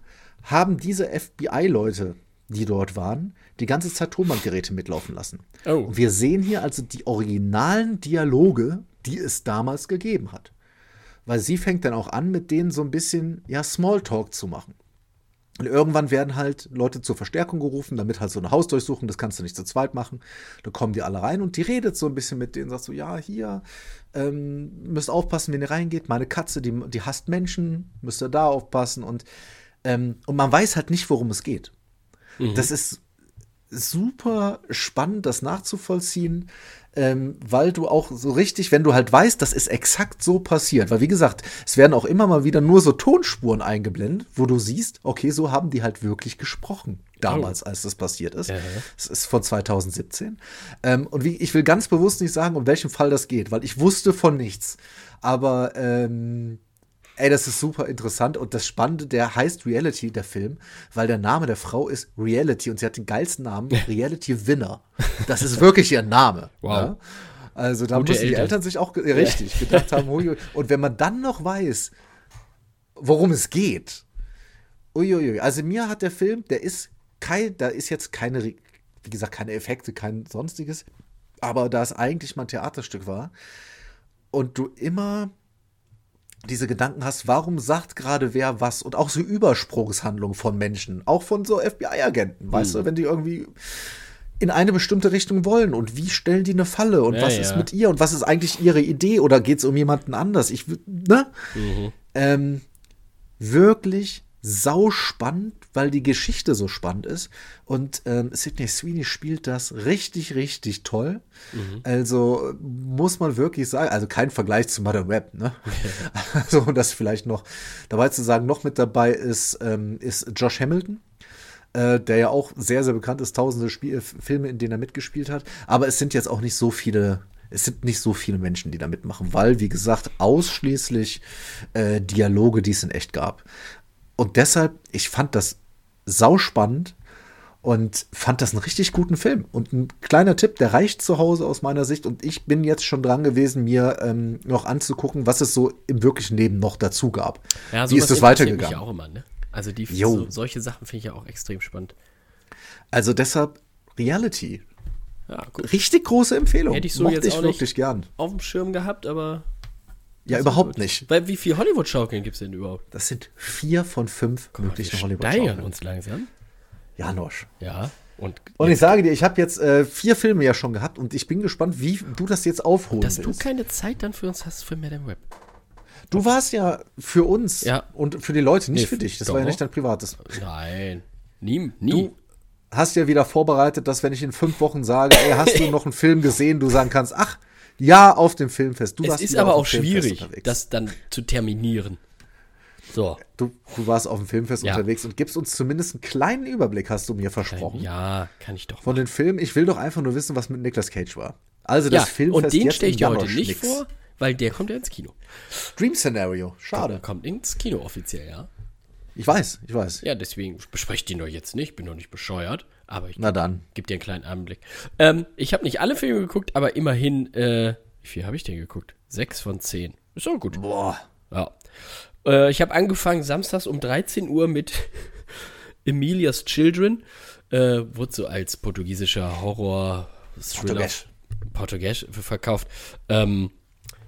S2: haben diese FBI-Leute, die dort waren, die ganze Zeit Tonbandgeräte mitlaufen lassen.
S1: Oh.
S2: Und wir sehen hier also die originalen Dialoge, die es damals gegeben hat. Weil sie fängt dann auch an, mit denen so ein bisschen, ja, Smalltalk zu machen. Und irgendwann werden halt Leute zur Verstärkung gerufen, damit halt so eine Hausdurchsuchung, das kannst du nicht zu zweit machen. Da kommen die alle rein und die redet so ein bisschen mit denen, sagt so, ja, hier, ähm, müsst aufpassen, wenn ihr reingeht. Meine Katze, die, die hasst Menschen, müsst ihr da aufpassen. Und, ähm, und man weiß halt nicht, worum es geht. Das ist super spannend, das nachzuvollziehen, ähm, weil du auch so richtig, wenn du halt weißt, das ist exakt so passiert, weil wie gesagt, es werden auch immer mal wieder nur so Tonspuren eingeblendet, wo du siehst, okay, so haben die halt wirklich gesprochen damals, als das passiert ist.
S1: Ja.
S2: Es ist von 2017. Ähm, und wie, ich will ganz bewusst nicht sagen, um welchen Fall das geht, weil ich wusste von nichts. Aber ähm, Ey, das ist super interessant und das Spannende, der heißt Reality, der Film, weil der Name der Frau ist Reality und sie hat den geilsten Namen, Reality Winner. Das ist wirklich ihr Name.
S1: Wow.
S2: Ja? Also da
S1: Gute
S2: müssen die
S1: Eltern.
S2: Sich auch richtig gedacht haben, hui. und wenn man dann noch weiß, worum es geht, uiuiui, also mir hat der Film, der ist kein, da ist jetzt keine, wie gesagt, keine Effekte, kein sonstiges, aber da es eigentlich mal ein Theaterstück war und du immer diese Gedanken hast, warum sagt gerade wer was und auch so Übersprungshandlungen von Menschen, auch von so FBI-Agenten, weißt
S1: Mhm.
S2: du, wenn die irgendwie in eine bestimmte Richtung wollen und wie stellen die eine Falle und
S1: Ja,
S2: was
S1: ja.
S2: ist mit ihr und was ist eigentlich ihre Idee oder geht es um jemanden anders? Ich, ne?
S1: Mhm.
S2: Ähm, wirklich sau spannend, weil die Geschichte so spannend ist. Und ähm, Sidney Sweeney spielt das richtig, richtig toll. Also muss man wirklich sagen, also kein Vergleich zu Mother Web, ne? also und das vielleicht noch dabei zu sagen, noch mit dabei ist, ähm, ist Josh Hamilton. Äh, der ja auch sehr, sehr bekannt ist, tausende Spiel Filme, in denen er mitgespielt hat. Aber es sind jetzt auch nicht so viele, es sind nicht so viele Menschen, die da mitmachen, weil, wie gesagt, ausschließlich äh, Dialoge, die es in echt gab. Und deshalb, ich fand das sauspannend und fand das einen richtig guten Film. Und ein kleiner Tipp, der reicht zu Hause aus meiner Sicht. Und ich bin jetzt schon dran gewesen, mir ähm, noch anzugucken, was es so im wirklichen Leben noch dazu gab.
S1: Ja,
S2: Wie ist das
S1: interessiert mich
S2: weitergegangen?
S1: auch immer, ne? Also die so, solche Sachen finde ich ja auch extrem spannend.
S2: Also deshalb Reality.
S1: Ja.
S2: Richtig große Empfehlung.
S1: Hätte ich so
S2: Mochte
S1: jetzt
S2: ich
S1: auch
S2: wirklich
S1: nicht
S2: gern.
S1: auf dem Schirm gehabt, aber.
S2: Ja,
S1: Das
S2: überhaupt nicht.
S1: Weil wie viel Hollywood-Schaukeln gibt es denn überhaupt?
S2: Das sind vier von fünf möglichen
S1: Wir
S2: hollywood
S1: uns langsam.
S2: Ja, Nosch.
S1: Ja. Und,
S2: Und ich sage dir, ich habe jetzt äh, vier Filme ja schon gehabt und ich bin gespannt, wie du das jetzt aufholen
S1: dass du
S2: willst.
S1: keine Zeit dann für uns hast für Madame Web.
S2: Du warst ja für uns
S1: Ja.
S2: und für die Leute, nicht
S1: Nee,
S2: für dich. Das
S1: doch.
S2: war ja nicht dein privates.
S1: Nein. Nie. nie.
S2: Du hast ja wieder vorbereitet, dass wenn ich in fünf Wochen sage, ey, hast du noch einen Film gesehen, du sagen kannst, ach, ja, auf dem Filmfest. Du
S1: es
S2: warst
S1: ist aber auch schwierig,
S2: unterwegs.
S1: das dann zu terminieren. So.
S2: Du, du warst auf dem Filmfest
S1: Ja.
S2: unterwegs und gibst uns zumindest einen kleinen Überblick, hast du mir versprochen.
S1: Ja, kann ich doch.
S2: Von den Filmen. Ich will doch einfach nur wissen, was mit Nicolas Cage war. Also das
S1: ja,
S2: Filmfest
S1: und den stelle ich dir heute nicht
S2: nix.
S1: vor, weil der kommt ja ins Kino.
S2: Dream Scenario.
S1: Der
S2: Schade.
S1: kommt ins Kino offiziell, ja.
S2: Ich weiß, ich weiß.
S1: Ja, deswegen bespreche ich den doch jetzt nicht, bin doch nicht bescheuert, aber ich
S2: Na dann.
S1: gebe dir einen kleinen Einblick. Ähm, ich habe nicht alle Filme geguckt, aber immerhin, äh, wie viel habe ich denn geguckt? Sechs von zehn. Ist auch gut.
S2: Boah.
S1: Ja. Äh, ich habe angefangen samstags um 13 Uhr mit Emilia's Children. Äh, wurde so als portugiesischer Horror-Thriller
S2: Portugies.
S1: Portugies verkauft. Ähm,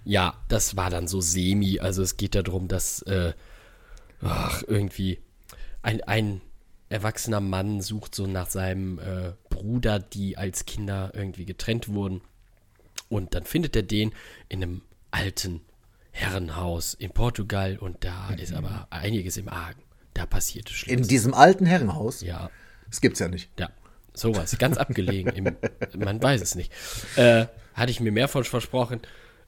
S1: ja, das war dann so semi. Also es geht darum, dass äh, ach, irgendwie ein, ein erwachsener Mann sucht so nach seinem äh, Bruder, die als Kinder irgendwie getrennt wurden. Und dann findet er den in einem alten Herrenhaus in Portugal und da ist aber einiges im Argen. Da passiert es
S2: In
S1: Schlimmes.
S2: diesem alten Herrenhaus.
S1: Ja,
S2: Das gibt's ja nicht.
S1: ja, sowas. Ganz abgelegen. Im, man weiß es nicht. Äh, hatte ich mir mehr von versprochen.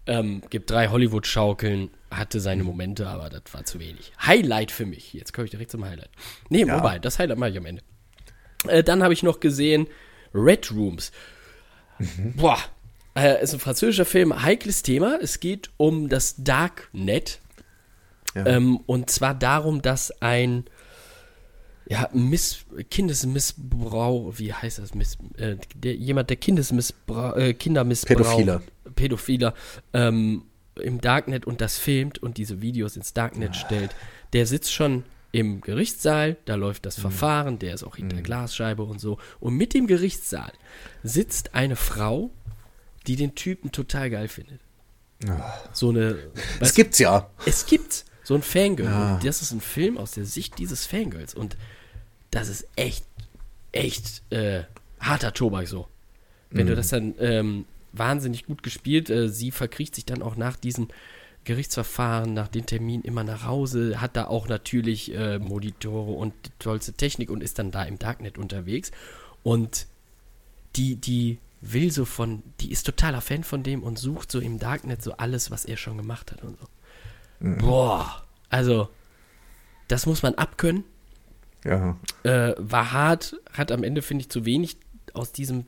S1: Ähm, gibt drei Hollywood-Schaukeln, hatte seine Momente, aber das war zu wenig. Highlight für mich. Jetzt komme ich direkt zum Highlight. Nee,
S2: Ja.
S1: wobei, das Highlight mache ich am Ende. Äh, dann habe ich noch gesehen Red Rooms. Boah, äh, ist ein französischer Film, heikles Thema. Es geht um das Darknet.
S2: Ja.
S1: Ähm, und zwar darum, dass ein ja, Miss, Kindesmissbrauch, wie heißt das? Miss, äh, der, jemand, der Kindesmissbrauch, äh, Kindermissbrauch,
S2: Pädophile.
S1: Pädophiler, ähm, im Darknet und das filmt und diese Videos ins Darknet stellt, der sitzt schon im Gerichtssaal, da läuft das Verfahren, der ist auch hinter Glasscheibe und so. Und mit dem Gerichtssaal sitzt eine Frau, die den Typen total geil findet. So eine.
S2: Das
S1: weißt
S2: gibt's ja.
S1: es gibt so ein Fangirl.
S2: Ja.
S1: Und das ist ein Film aus der Sicht dieses Fangirls. Und das ist echt, echt äh, harter Tobak so. Wenn
S2: Mhm.
S1: du das dann ähm, wahnsinnig gut gespielt, äh, sie verkriecht sich dann auch nach diesen Gerichtsverfahren, nach den Terminen immer nach Hause, hat da auch natürlich äh, Monitore und die tollste Technik und ist dann da im Darknet unterwegs. Und die, die will so von, die ist totaler Fan von dem und sucht so im Darknet so alles, was er schon gemacht hat und so. Boah, also das muss man abkönnen.
S2: Ja.
S1: Äh, war hart, hat am Ende, finde ich, zu wenig aus diesem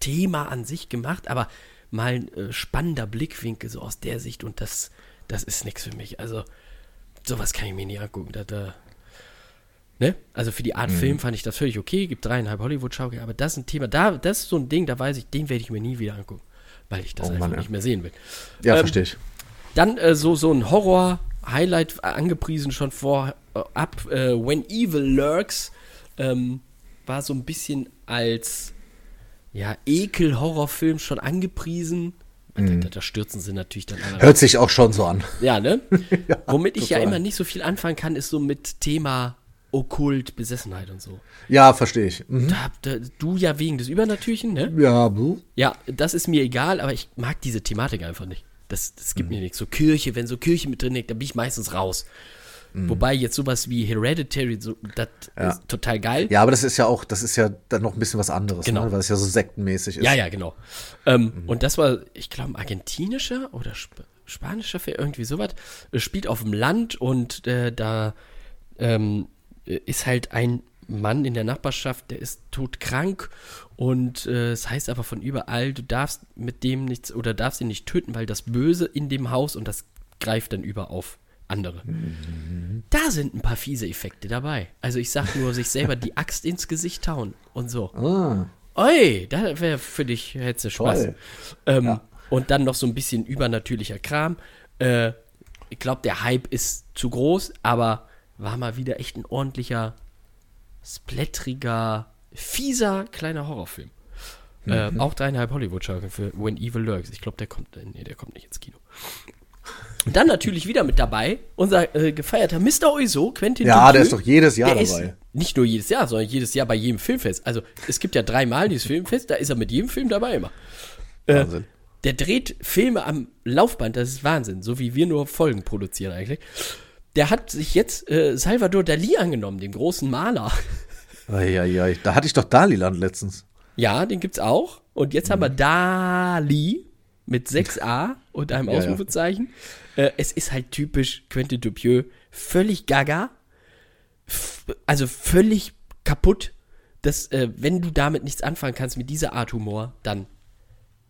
S1: Thema an sich gemacht, aber mal ein äh, spannender Blickwinkel so aus der Sicht und das, das ist nichts für mich. Also sowas kann ich mir nie angucken. Da, da, ne? Also für die Art Film fand ich das völlig okay, gibt dreieinhalb Hollywood-Schaukel, aber das ist ein Thema, da, das ist so ein Ding, da weiß ich, den werde ich mir nie wieder angucken, weil ich das
S2: Oh
S1: einfach
S2: Mann,
S1: nicht mehr sehen will.
S2: Ja,
S1: Ähm,
S2: verstehe ich.
S1: Dann äh, so, so ein Horror-Highlight angepriesen schon vor äh, äh, When Evil Lurks ähm, war so ein bisschen als ja, Ekel-Horrorfilm schon angepriesen. Da, da, da stürzen sie natürlich dann alle.
S2: Hört sich auch schon so an.
S1: Ja, ne? Womit ich ja
S2: total.
S1: immer nicht so viel anfangen kann, ist so mit Thema Okkult, Besessenheit und so.
S2: Ja, verstehe ich. Mhm.
S1: Da, da, du ja wegen des Übernatürlichen, ne?
S2: Ja, buh.
S1: Ja, das ist mir egal, aber ich mag diese Thematik einfach nicht. Das, das gibt mir nichts. So Kirche, wenn so Kirche mit drin liegt, dann bin ich meistens raus. Wobei jetzt sowas wie Hereditary, so, das
S2: Ja.
S1: ist total geil.
S2: ja, aber das ist ja auch, das ist ja dann noch ein bisschen was anderes,
S1: Genau.
S2: ne? weil es ja so sektenmäßig ist.
S1: Ja, ja, genau. Ähm, Und das war, ich glaube, argentinischer oder Sp spanischer Film, irgendwie sowas. Es spielt auf dem Land und äh, da ähm, ist halt ein Mann in der Nachbarschaft, der ist todkrank und äh, es heißt aber von überall, du darfst mit dem nichts oder darfst ihn nicht töten, weil das Böse in dem Haus und das greift dann über auf andere. Da sind ein paar fiese Effekte dabei. Also ich sag nur, sich selber die Axt ins Gesicht hauen und so.
S2: Ah,
S1: Oi, da wäre für dich, hättest du Spaß. Ähm, Und dann noch so ein bisschen übernatürlicher Kram. Äh, ich glaube, der Hype ist zu groß, aber war mal wieder echt ein ordentlicher, splatteriger, fieser kleiner Horrorfilm. Äh, auch dreieinhalb Hollywood-Schaukeln für When Evil Lurks. Ich glaube, der kommt, äh, nee, der kommt nicht ins Kino. Und dann natürlich wieder mit dabei unser äh, gefeierter Mr. Oizo, Quentin
S2: Ja,
S1: Dupieux.
S2: der ist doch jedes Jahr
S1: Der
S2: dabei.
S1: Nicht nur jedes Jahr, sondern jedes Jahr bei jedem Filmfest. Also es gibt ja dreimal dieses Filmfest, da ist er mit jedem Film dabei immer.
S2: Wahnsinn.
S1: Der dreht Filme am Laufband, das ist Wahnsinn, so wie wir nur Folgen produzieren eigentlich. Der hat sich jetzt äh, Salvador Dali angenommen, den großen Maler.
S2: Eieiei. Da hatte ich doch Daliland letztens.
S1: Ja, den gibt's auch. Und jetzt haben wir Dali mit 6a und einem
S2: Ja, ja.
S1: Ausrufezeichen. Äh, es ist halt typisch Quentin Dupieux. Völlig gaga. Also völlig kaputt. Das, äh, wenn du damit nichts anfangen kannst mit dieser Art Humor, dann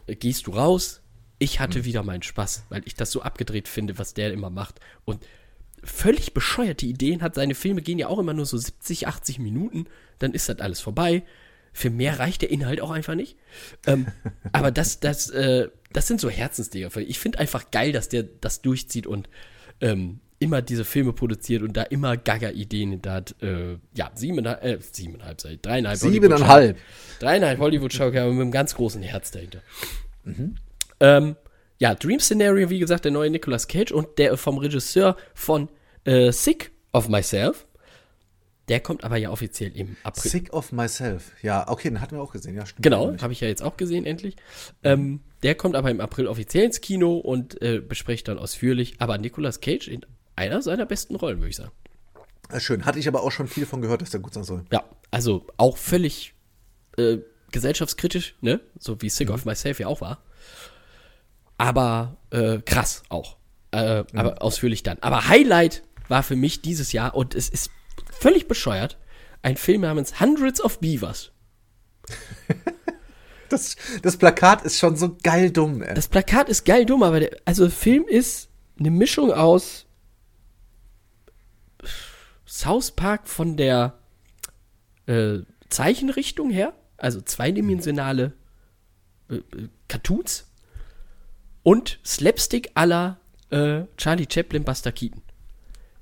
S1: äh, gehst du raus. Ich hatte
S2: Mhm.
S1: wieder meinen Spaß, weil ich das so abgedreht finde, was der immer macht. Und völlig bescheuerte Ideen hat. Seine Filme gehen ja auch immer nur so 70, 80 Minuten. Dann ist das alles vorbei. Für mehr reicht der Inhalt auch einfach nicht. Ähm, aber das, das, äh, das sind so Herzensdinger. Ich finde einfach geil, dass der das durchzieht und ähm, immer diese Filme produziert und da immer Gaga-Ideen hinter hat. Äh, ja, siebeneinhalb, äh, siebeneinhalb, ich, dreieinhalb.
S2: Siebeneinhalb.
S1: Dreieinhalb Hollywood-Schaukel, aber mit einem ganz großen Herz dahinter. Ähm, ja, Dream Scenario, wie gesagt, der neue Nicolas Cage und der vom Regisseur von äh, Sick of Myself. Der kommt aber ja offiziell im April.
S2: Sick of Myself. Ja, okay, den hatten wir auch gesehen. Ja, stimmt.
S1: Genau, habe ich ja jetzt auch gesehen, endlich. Ähm, der kommt aber im April offiziell ins Kino und äh, bespricht dann ausführlich. Aber Nicolas Cage in einer seiner besten Rollen, würde ich sagen.
S2: Schön. Hatte ich aber auch schon viel von gehört, dass der gut sein soll.
S1: Ja, also auch völlig äh, gesellschaftskritisch, ne? So wie Sick of Myself ja auch war. Aber äh, krass auch. Äh, Aber ausführlich dann. Aber Highlight war für mich dieses Jahr, und es ist völlig bescheuert, ein Film namens Hundreds of Beavers.
S2: Das, das Plakat ist schon so geil dumm, ey.
S1: Das Plakat ist geil dumm, aber der, also der Film ist eine Mischung aus South Park von der äh, Zeichenrichtung her, also zweidimensionale äh, äh, Cartoons und Slapstick aller äh, Charlie Chaplin, Buster Keaton.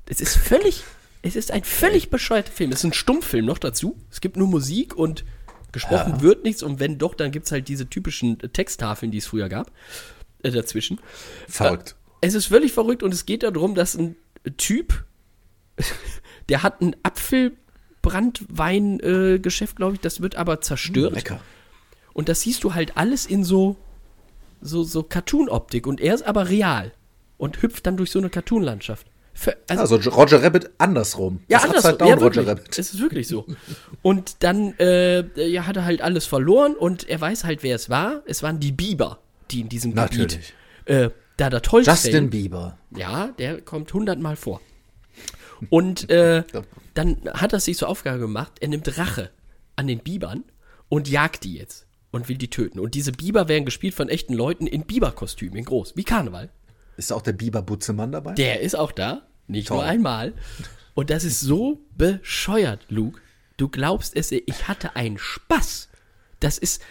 S1: Es ist völlig, es ist ein völlig bescheuerter Film. Es ist ein Stummfilm noch dazu. Es gibt nur Musik und gesprochen wird nichts und wenn doch, dann gibt es halt diese typischen äh, Texttafeln, die es früher gab, äh, dazwischen.
S2: Verrückt.
S1: Es ist völlig verrückt und es geht darum, dass ein Typ, der hat ein Apfelbrandwein-Geschäft, glaube ich, das wird aber zerstört.
S2: Lecker.
S1: Und das siehst du halt alles in so, so, so Cartoon-Optik und er ist aber real und hüpft dann durch so eine Cartoon-Landschaft. Für- Also,
S2: Also Roger Rabbit andersrum.
S1: ja,
S2: Das
S1: andersrum.
S2: Upside Down
S1: Ja,
S2: Roger. Rabbit.
S1: Es ist wirklich so. Und dann äh, ja, hat er halt alles verloren und er weiß halt, wer es war. Es waren die Biber, die in diesem Gebiet äh, da das Holz
S2: Justin. Bieber.
S1: Ja, der kommt hundertmal vor. Und äh, dann hat er sich zur Aufgabe gemacht, er nimmt Rache an den Bibern und jagt die jetzt und will die töten. Und diese Biber werden gespielt von echten Leuten in Biberkostümen, in groß, wie Karneval.
S2: Ist auch der Bieber Butzemann dabei?
S1: Der ist auch da, nicht
S2: Toll.
S1: nur einmal. Und das ist so bescheuert, Luke. Du glaubst es, ich hatte einen Spaß. Das ist,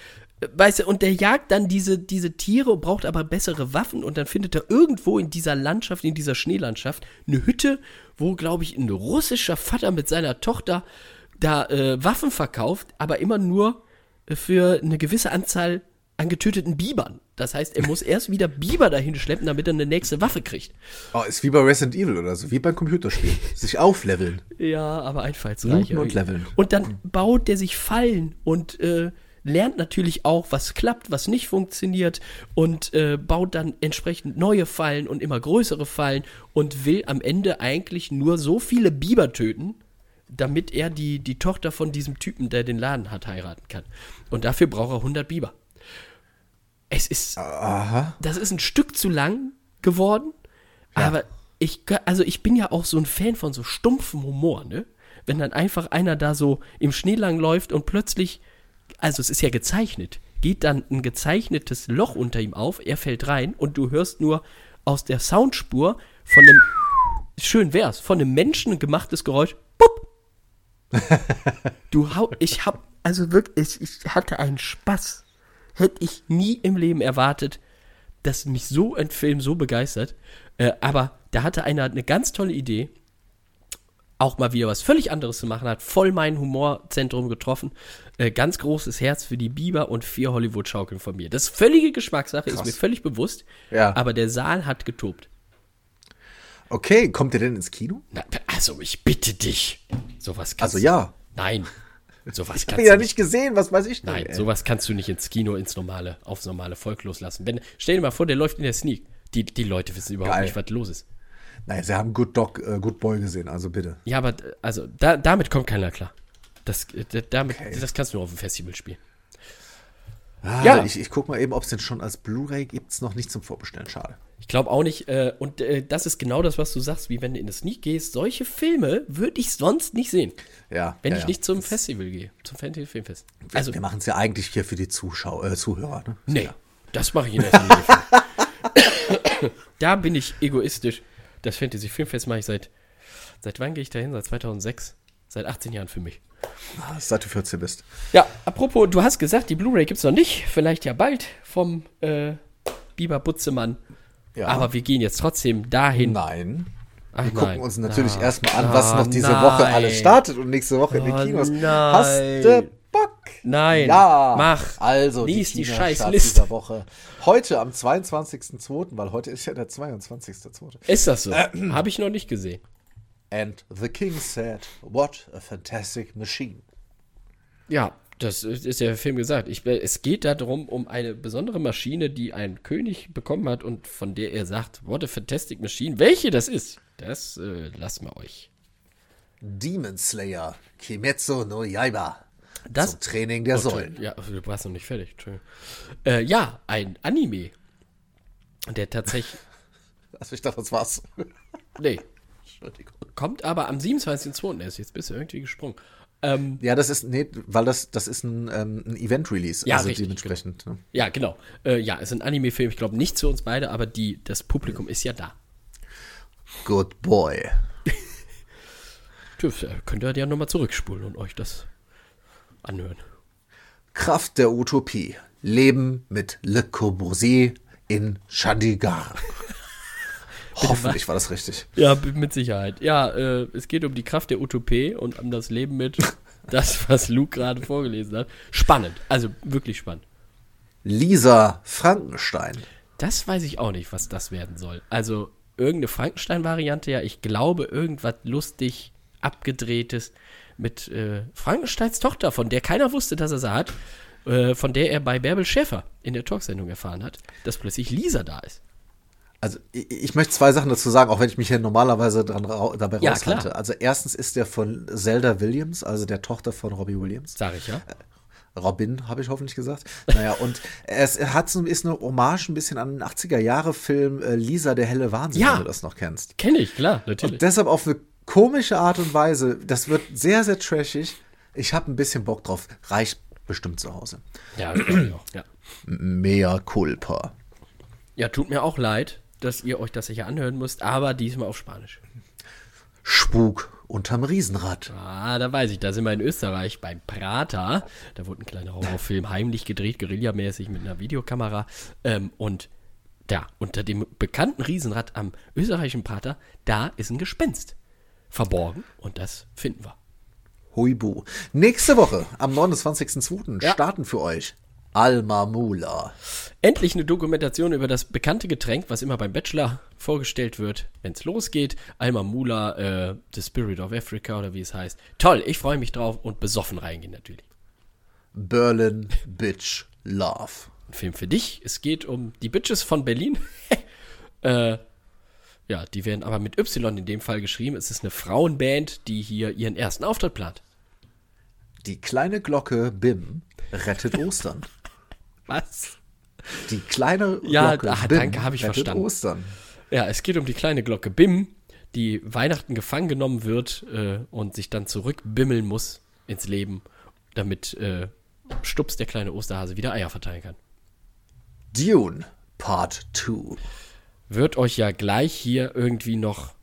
S1: weißt du, und der jagt dann diese, diese Tiere, braucht aber bessere Waffen und dann findet er irgendwo in dieser Landschaft, in dieser Schneelandschaft, eine Hütte, wo, glaube ich, ein russischer Vater mit seiner Tochter da äh, Waffen verkauft, aber immer nur für eine gewisse Anzahl an getöteten Bibern. Das heißt, er muss erst wieder Biber dahin schleppen, damit er eine nächste Waffe kriegt.
S2: Oh, ist wie bei Resident Evil oder so, wie beim Computerspiel. Sich aufleveln.
S1: Ja, aber einfallsreich.
S2: Und leveln.
S1: Und dann baut der sich Fallen und äh, lernt natürlich auch, was klappt, was nicht funktioniert und äh, baut dann entsprechend neue Fallen und immer größere Fallen und will am Ende eigentlich nur so viele Biber töten, damit er die, die Tochter von diesem Typen, der den Laden hat, heiraten kann. Und dafür braucht er 100 Biber. Es ist
S2: Aha.
S1: das ist ein Stück zu lang geworden, aber ich, also ich bin ja auch so ein Fan von so stumpfem Humor, ne? Wenn dann einfach einer da so im Schnee lang läuft und plötzlich, also es ist ja gezeichnet, geht dann ein gezeichnetes Loch unter ihm auf, er fällt rein und du hörst nur aus der Soundspur von einem, schön wär's, von einem Menschen gemachtes Geräusch, bupp. Du hau, ich hab, also wirklich, ich hatte einen Spaß. Hätte ich nie im Leben erwartet, dass mich so ein Film so begeistert. Äh, aber da hatte einer eine ganz tolle Idee. auch mal wieder was völlig anderes zu machen, hat voll mein Humorzentrum getroffen. Äh, ganz großes Herz für die Biber und vier Hollywood-Schaukeln von mir. Das ist völlige Geschmackssache, ist
S2: Krass.
S1: mir völlig bewusst.
S2: Ja.
S1: Aber der Saal hat getobt.
S2: Okay, kommt ihr denn ins Kino?
S1: Na, also, ich bitte dich. Sowas kannst
S2: Also ja.
S1: Nein. Sowas
S2: Ich
S1: kannst
S2: habe ihn ja nicht gesehen, was weiß ich denn?
S1: Nein,
S2: ey?
S1: sowas kannst du nicht ins Kino, ins normale, aufs normale Volk loslassen. Wenn, stell dir mal vor, der läuft in der Sneak. Die, die Leute wissen überhaupt
S2: Geil.
S1: nicht, was los ist.
S2: Nein, sie haben Good Dog, äh, Good Boy gesehen, also bitte.
S1: Ja, aber äh, also da, damit kommt keiner klar. Das, äh, damit,
S2: Okay.
S1: das kannst du nur auf dem Festival spielen.
S2: Ah,
S1: Ja.
S2: Ich, ich guck mal eben, ob es den schon als Blu-ray gibt's noch nicht zum Vorbestellen. Schade.
S1: Ich glaube auch nicht. Äh, und äh, das ist genau das, was du sagst, wie wenn du in eine Sneak gehst. Solche Filme würde ich sonst nicht sehen,
S2: Ja.
S1: wenn
S2: ja,
S1: ich nicht zum Festival gehe, zum Fantasy Filmfest. Also,
S2: Wir machen es ja eigentlich hier für die Zuschauer, äh, Zuhörer. Ne?
S1: nee,
S2: Ja.
S1: das mache ich in für- da bin ich egoistisch. Das Fantasy Filmfest mache ich seit. Seit wann gehe ich dahin? Seit 2006. Seit 18 Jahren für mich.
S2: Ah, Seit du 14 bist.
S1: Ja, apropos, du hast gesagt, die Blu-ray gibt's noch nicht. Vielleicht ja bald vom äh, Biber Butzemann.
S2: Ja.
S1: Aber wir gehen jetzt trotzdem dahin.
S2: Nein.
S1: Ach,
S2: Wir gucken
S1: nein.
S2: uns natürlich
S1: Ah,
S2: erstmal an,
S1: ah,
S2: was noch diese
S1: nein.
S2: Woche alles startet und nächste Woche in den
S1: Oh,
S2: Kinos.
S1: nein.
S2: Hast du Bock?
S1: Nein,
S2: Ja.
S1: mach.
S2: Also,
S1: Lies die
S2: Kinostart
S1: Scheißliste.
S2: dieser Woche. Heute am 22.02., weil heute ist ja der 22.02.
S1: Ist das so? Habe ich noch nicht gesehen.
S2: And the king said, what a fantastic machine.
S1: Ja, das ist ja der Film gesagt. Ich, es geht darum, um eine besondere Maschine, die ein König bekommen hat und von der er sagt, what a fantastic machine. Welche das ist, das äh, lassen wir euch.
S2: Demon Slayer, Kimetsu no Yaiba.
S1: Das-
S2: Zum Training der Säulen.
S1: Ja, du warst noch nicht fertig. Äh, ja, ein Anime. Der tatsächlich.
S2: Also ich dachte, das war's.
S1: Nee,
S2: Entschuldigung.
S1: kommt aber am 27.02. erst. Jetzt bist du irgendwie gesprungen. Ähm,
S2: Ja, das ist, nee, weil das, das ist ein, ähm, ein Event-Release.
S1: Ja,
S2: also
S1: richtig,
S2: dementsprechend. Ne?
S1: ja, genau. Äh, ja, es ist ein Anime-Film. Ich glaube nicht zu uns beide, aber die, das Publikum ist ja da.
S2: Good boy.
S1: Könnt ihr ja nochmal zurückspulen und euch das anhören.
S2: Kraft der Utopie. Leben mit Le Corbusier in Chandigarh. Hoffentlich war das richtig.
S1: Ja, mit Sicherheit. Ja, äh, es geht um die Kraft der Utopie und um das Leben mit das, was Luke gerade vorgelesen hat. Spannend, also wirklich spannend.
S2: Lisa Frankenstein.
S1: Das weiß ich auch nicht, was das werden soll. Also irgendeine Frankenstein-Variante, ja, ich glaube, irgendwas lustig, abgedrehtes mit äh, Frankensteins Tochter, von der keiner wusste, dass er sie hat, äh, von der er bei Bärbel Schäfer in der Talksendung erfahren hat, dass plötzlich Lisa da ist.
S2: Also ich, ich möchte zwei Sachen dazu sagen, auch wenn ich mich hier normalerweise dran dabei
S1: Ja,
S2: raushalte.
S1: klar.
S2: Also erstens ist der von Zelda Williams, also der Tochter von Robbie Williams.
S1: Sag ich ja.
S2: Robin, habe ich hoffentlich gesagt. Naja, und es hat so ist eine Hommage ein bisschen an den 80er-Jahre-Film äh, Lisa, der helle Wahnsinn,
S1: Ja.
S2: wenn du das noch kennst.
S1: Kenne ich, klar, natürlich.
S2: Und deshalb auf eine komische Art und Weise. Das wird sehr, sehr trashig. Ich habe ein bisschen Bock drauf. Reicht bestimmt zu Hause.
S1: ja, das ich auch. ja.
S2: Mea culpa.
S1: ja, tut mir auch leid, dass ihr euch das sicher anhören müsst, aber diesmal auf Spanisch.
S2: Spuk unterm Riesenrad.
S1: Ah, da weiß ich, da sind wir in Österreich beim Prater. Da wurde ein kleiner Horrorfilm heimlich gedreht, guerillamäßig mit einer Videokamera. Ähm, und da, unter dem bekannten Riesenrad am österreichischen Prater, da ist ein Gespenst verborgen und das finden wir.
S2: Huibu. Nächste Woche, am 29.02.
S1: Ja.
S2: starten für euch Alma Mula.
S1: Endlich eine Dokumentation über das bekannte Getränk, was immer beim Bachelor vorgestellt wird, wenn es losgeht. Alma Mula, äh, The Spirit of Africa oder wie es heißt. Toll, ich freue mich drauf und besoffen reingehen natürlich.
S2: Berlin Bitch Love.
S1: Ein Film für dich. Es geht um die Bitches von Berlin. äh, ja, die werden aber mit Y in dem Fall geschrieben. Es ist eine Frauenband, die hier ihren ersten Auftritt plant.
S2: Die kleine Glocke Bim rettet Ostern.
S1: Was?
S2: Die kleine
S1: Ja,
S2: Glocke
S1: ah,
S2: Bim
S1: danke, hab ich verstanden.
S2: Ostern.
S1: Ja, es geht um die kleine Glocke Bim, die Weihnachten gefangen genommen wird äh, und sich dann zurückbimmeln muss ins Leben, damit äh, Stups, der kleine Osterhase, wieder Eier verteilen kann.
S2: Dune Part 2.
S1: Wird euch ja gleich hier irgendwie noch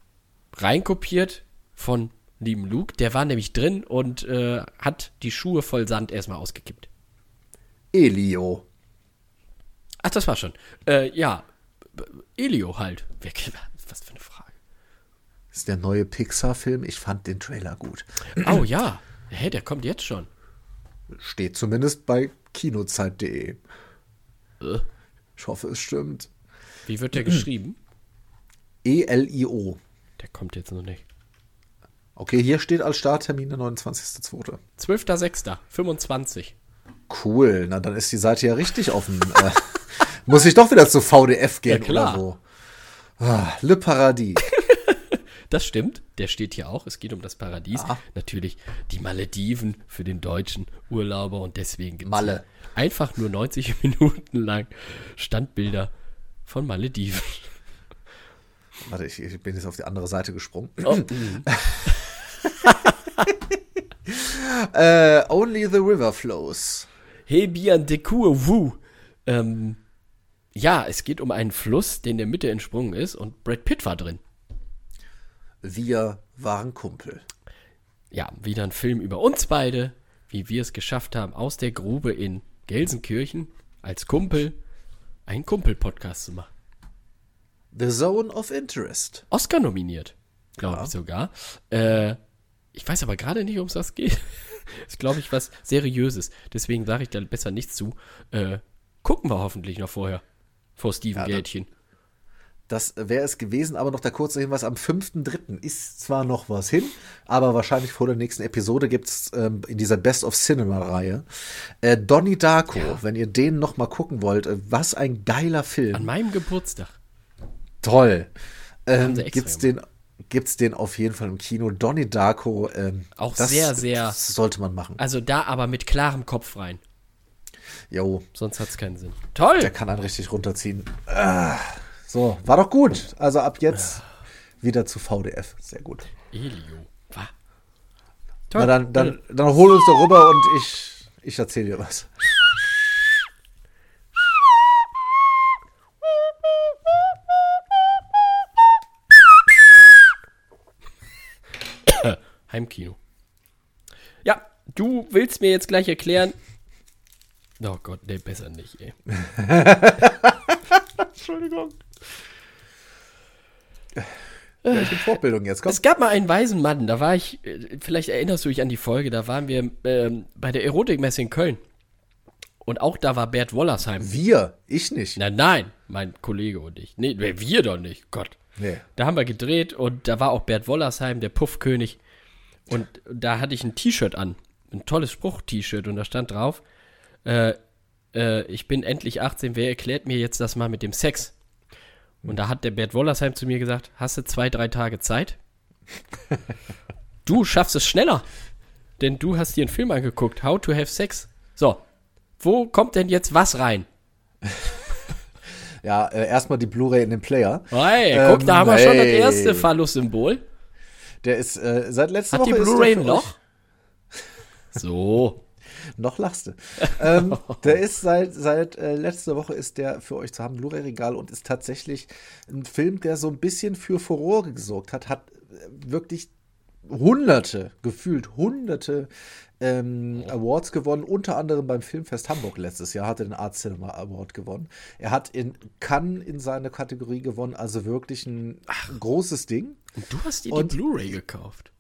S1: reinkopiert von lieben Luke. Der war nämlich drin und äh, hat die Schuhe voll Sand erstmal ausgekippt.
S2: Elio.
S1: Ach, das war schon. Äh, ja, Elio halt. Was für eine Frage.
S2: Das ist der neue Pixar-Film. Ich fand den Trailer gut.
S1: Oh ja. Hä, der kommt jetzt schon.
S2: Steht zumindest bei kinozeit.de.
S1: Äh.
S2: Ich hoffe, es stimmt.
S1: Wie wird der geschrieben?
S2: E-L-I-O.
S1: Der kommt jetzt noch nicht.
S2: Okay, hier steht als Starttermin der 29.02.
S1: 12.06. 25.
S2: Cool, na dann ist die Seite ja richtig offen. muss ich doch wieder zu VDF gehen
S1: Ja, klar.
S2: oder wo? Ah, Le Paradis.
S1: Das stimmt, der steht hier auch. Es geht um das Paradies.
S2: Ah.
S1: Natürlich die Malediven für den deutschen Urlauber und deswegen gibt
S2: Malle.
S1: einfach nur 90 Minuten lang Standbilder von Malediven.
S2: Warte, ich, ich bin jetzt auf die andere Seite gesprungen.
S1: Oh.
S2: Äh, Only the River Flows.
S1: Hey bien de cour vous. Ähm, ja, es geht um einen Fluss, der in der Mitte entsprungen ist und Brad Pitt war drin.
S2: Wir waren Kumpel.
S1: Ja, wieder ein Film über uns beide, wie wir es geschafft haben, aus der Grube in Gelsenkirchen als Kumpel einen Kumpel-Podcast zu machen.
S2: The Zone of Interest.
S1: Oscar nominiert, glaube
S2: Ja.
S1: ich sogar. Äh, ich weiß aber gerade nicht, um was geht. ist, glaube ich, was Seriöses. Deswegen sage ich da besser nichts zu. Äh, gucken wir hoffentlich noch vorher. Vor Steven
S2: Ja,
S1: Gätchen.
S2: Das wäre es gewesen, aber noch der kurze Hinweis, am 5.3. ist zwar noch was hin, aber wahrscheinlich vor der nächsten Episode gibt es ähm, in dieser Best of Cinema-Reihe äh, Donnie Darko, wenn ihr den noch mal gucken wollt, äh, was ein geiler Film.
S1: An meinem Geburtstag.
S2: Toll. Ähm, gibt's den gibt's den auf jeden Fall im Kino. Donnie Darko. Ähm,
S1: Auch sehr, sehr-
S2: Das sollte man machen.
S1: Also da aber mit klarem Kopf rein.
S2: Jo,
S1: Sonst hat es keinen Sinn. Toll!
S2: der kann einen richtig runterziehen. Ah, so, war doch gut. Also ab jetzt wieder zu VDF. Sehr gut.
S1: Elio. Was?
S2: Na dann, dann, dann hol uns doch rüber und ich, ich erzähle dir was.
S1: Heimkino. Ja, du willst mir jetzt gleich erklären. Oh Gott, nee, besser nicht, ey.
S2: Entschuldigung. Ja, ich bin Fortbildung jetzt. Komm.
S1: Es gab mal einen weisen Mann, da war ich, äh, vielleicht erinnerst du dich an die Folge, da waren wir ähm, bei der Erotikmesse in Köln. Und auch da war Bert Wollersheim.
S2: Wir, ich nicht.
S1: Nein, nein, mein Kollege und ich. Nee, wir doch nicht, Gott.
S2: Nee.
S1: Da haben wir gedreht und da war auch Bert Wollersheim, der Puffkönig. Und da hatte ich ein T-Shirt an. Ein tolles Spruch-T-Shirt und da stand drauf, äh, äh, ich bin endlich 18, wer erklärt mir jetzt das mal mit dem Sex? Und da hat der Bert Wollersheim zu mir gesagt, hast du zwei, drei Tage Zeit? du schaffst es schneller, denn du hast dir einen Film angeguckt, How to Have Sex. So, wo kommt denn jetzt was rein?
S2: Ja, äh, erstmal die Blu-ray in den Player.
S1: Hey,
S2: Ähm,
S1: guck, da haben wir schon das
S2: hey.
S1: erste Phallus-Symbol.
S2: Der ist äh, seit letzter
S1: Hat die
S2: Woche.
S1: Blu-ray ein
S2: für euch-
S1: Loch? So.
S2: Noch lachst du. ähm, der ist seit, seit äh, letzter Woche ist der für euch zu haben, Blu-ray-Regal und ist tatsächlich ein Film, der so ein bisschen für Furore gesorgt hat, hat äh, wirklich hunderte, gefühlt hunderte ähm, Awards gewonnen, unter anderem beim Filmfest Hamburg letztes Jahr hat er den Art Cinema Award gewonnen. Er hat in Cannes in seiner Kategorie gewonnen, also wirklich ein großes Ding.
S1: Und du hast dir die Blu-ray gekauft.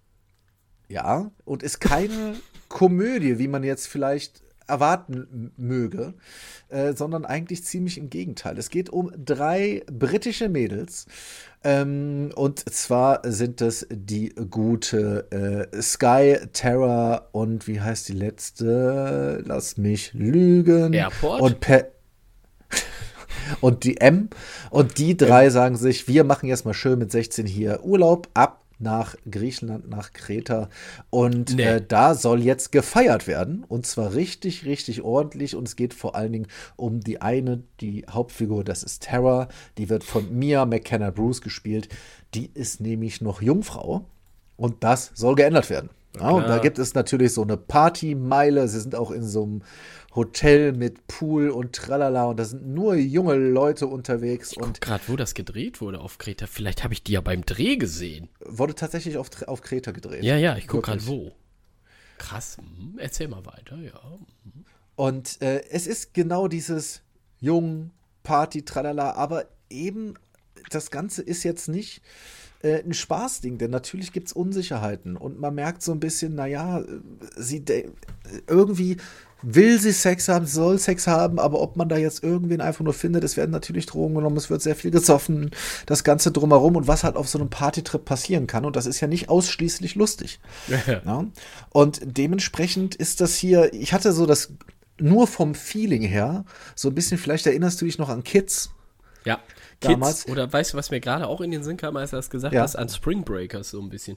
S2: Ja, und ist keine Komödie, wie man jetzt vielleicht erwarten möge, äh, sondern eigentlich ziemlich im Gegenteil. Es geht um drei britische Mädels. Ähm, und zwar sind es die gute äh, Sky, Terra und wie heißt die letzte? Lass mich lügen.
S1: Airport?
S2: Und Pe und die M. Und die drei sagen sich, wir machen jetzt mal schön mit 16 hier Urlaub ab nach Griechenland, nach Kreta. Und
S1: Nee.
S2: äh, da soll jetzt gefeiert werden. Und zwar richtig, richtig ordentlich. Und es geht vor allen Dingen um die eine, die Hauptfigur, das ist Tara. Die wird von Mia McKenna Bruce gespielt. Die ist nämlich noch Jungfrau. Und das soll geändert werden. Ja, und da gibt es natürlich so eine Partymeile. Sie sind auch in so einem Hotel mit Pool und tralala. Und da sind nur junge Leute unterwegs.
S1: Guck
S2: Und
S1: gerade, wo das gedreht wurde auf Kreta. Vielleicht habe ich die ja beim Dreh gesehen.
S2: wurde tatsächlich auf, auf Kreta gedreht.
S1: Ja, ja, ich gucke gerade wo. Krass. Hm, erzähl mal weiter, ja.
S2: Und äh, es ist genau dieses Jung, Party, tralala, aber eben das Ganze ist jetzt nicht äh, ein Spaßding, denn natürlich gibt es Unsicherheiten und man merkt so ein bisschen, naja, sie irgendwie will sie Sex haben, soll Sex haben, aber ob man da jetzt irgendwen einfach nur findet, es werden natürlich Drogen genommen, es wird sehr viel gesoffen, das Ganze drumherum und was halt auf so einem Partytrip passieren kann. Und das ist ja nicht ausschließlich lustig. Ja. Ja? Und dementsprechend ist das hier, ich hatte so das nur vom Feeling her, so ein bisschen, vielleicht erinnerst du dich noch an Kids.
S1: Ja. Damals. Kids, oder weißt du, was mir gerade auch in den Sinn kam, als er das gesagt ja. hast, an Spring Breakers so ein bisschen.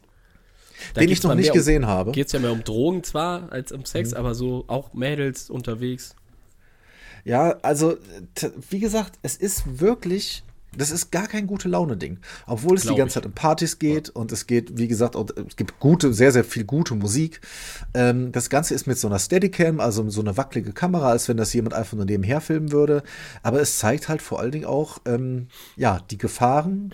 S2: Da den ich noch nicht gesehen
S1: um,
S2: habe.
S1: Geht es ja mehr um Drogen zwar als um Sex, mhm. aber so auch Mädels unterwegs.
S2: Ja, also wie gesagt, es ist wirklich das ist gar kein gute Laune-Ding. Obwohl es Glaub die ganze ich. Zeit um Partys geht ja. und es geht, wie gesagt, auch, es gibt gute, sehr, sehr viel gute Musik. Ähm, das Ganze ist mit so einer Steadicam, also so eine wackelige Kamera, als wenn das jemand einfach nur nebenher filmen würde. Aber es zeigt halt vor allen Dingen auch, ähm, ja, die Gefahren,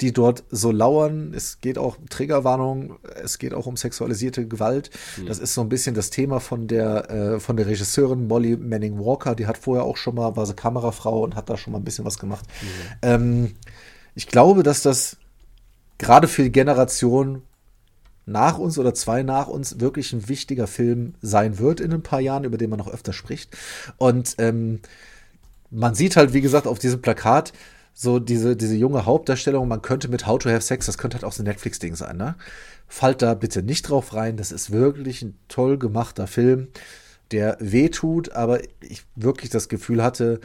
S2: die dort so lauern. Es geht auch um Triggerwarnung, es geht auch um sexualisierte Gewalt. Mhm. Das ist so ein bisschen das Thema von der, äh, von der Regisseurin Molly Manning Walker. Die hat vorher auch schon mal, war sie Kamerafrau und hat da schon mal ein bisschen was gemacht. Mhm ähm, ich glaube, dass das gerade für die Generation nach uns oder zwei nach uns wirklich ein wichtiger Film sein wird in ein paar Jahren, über den man noch öfter spricht. Und ähm, man sieht halt, wie gesagt, auf diesem Plakat so diese, diese junge Hauptdarstellung, man könnte mit How to Have Sex, das könnte halt auch so ein Netflix-Ding sein, ne? Fallt da bitte nicht drauf rein, das ist wirklich ein toll gemachter Film, der wehtut, aber ich wirklich das Gefühl hatte,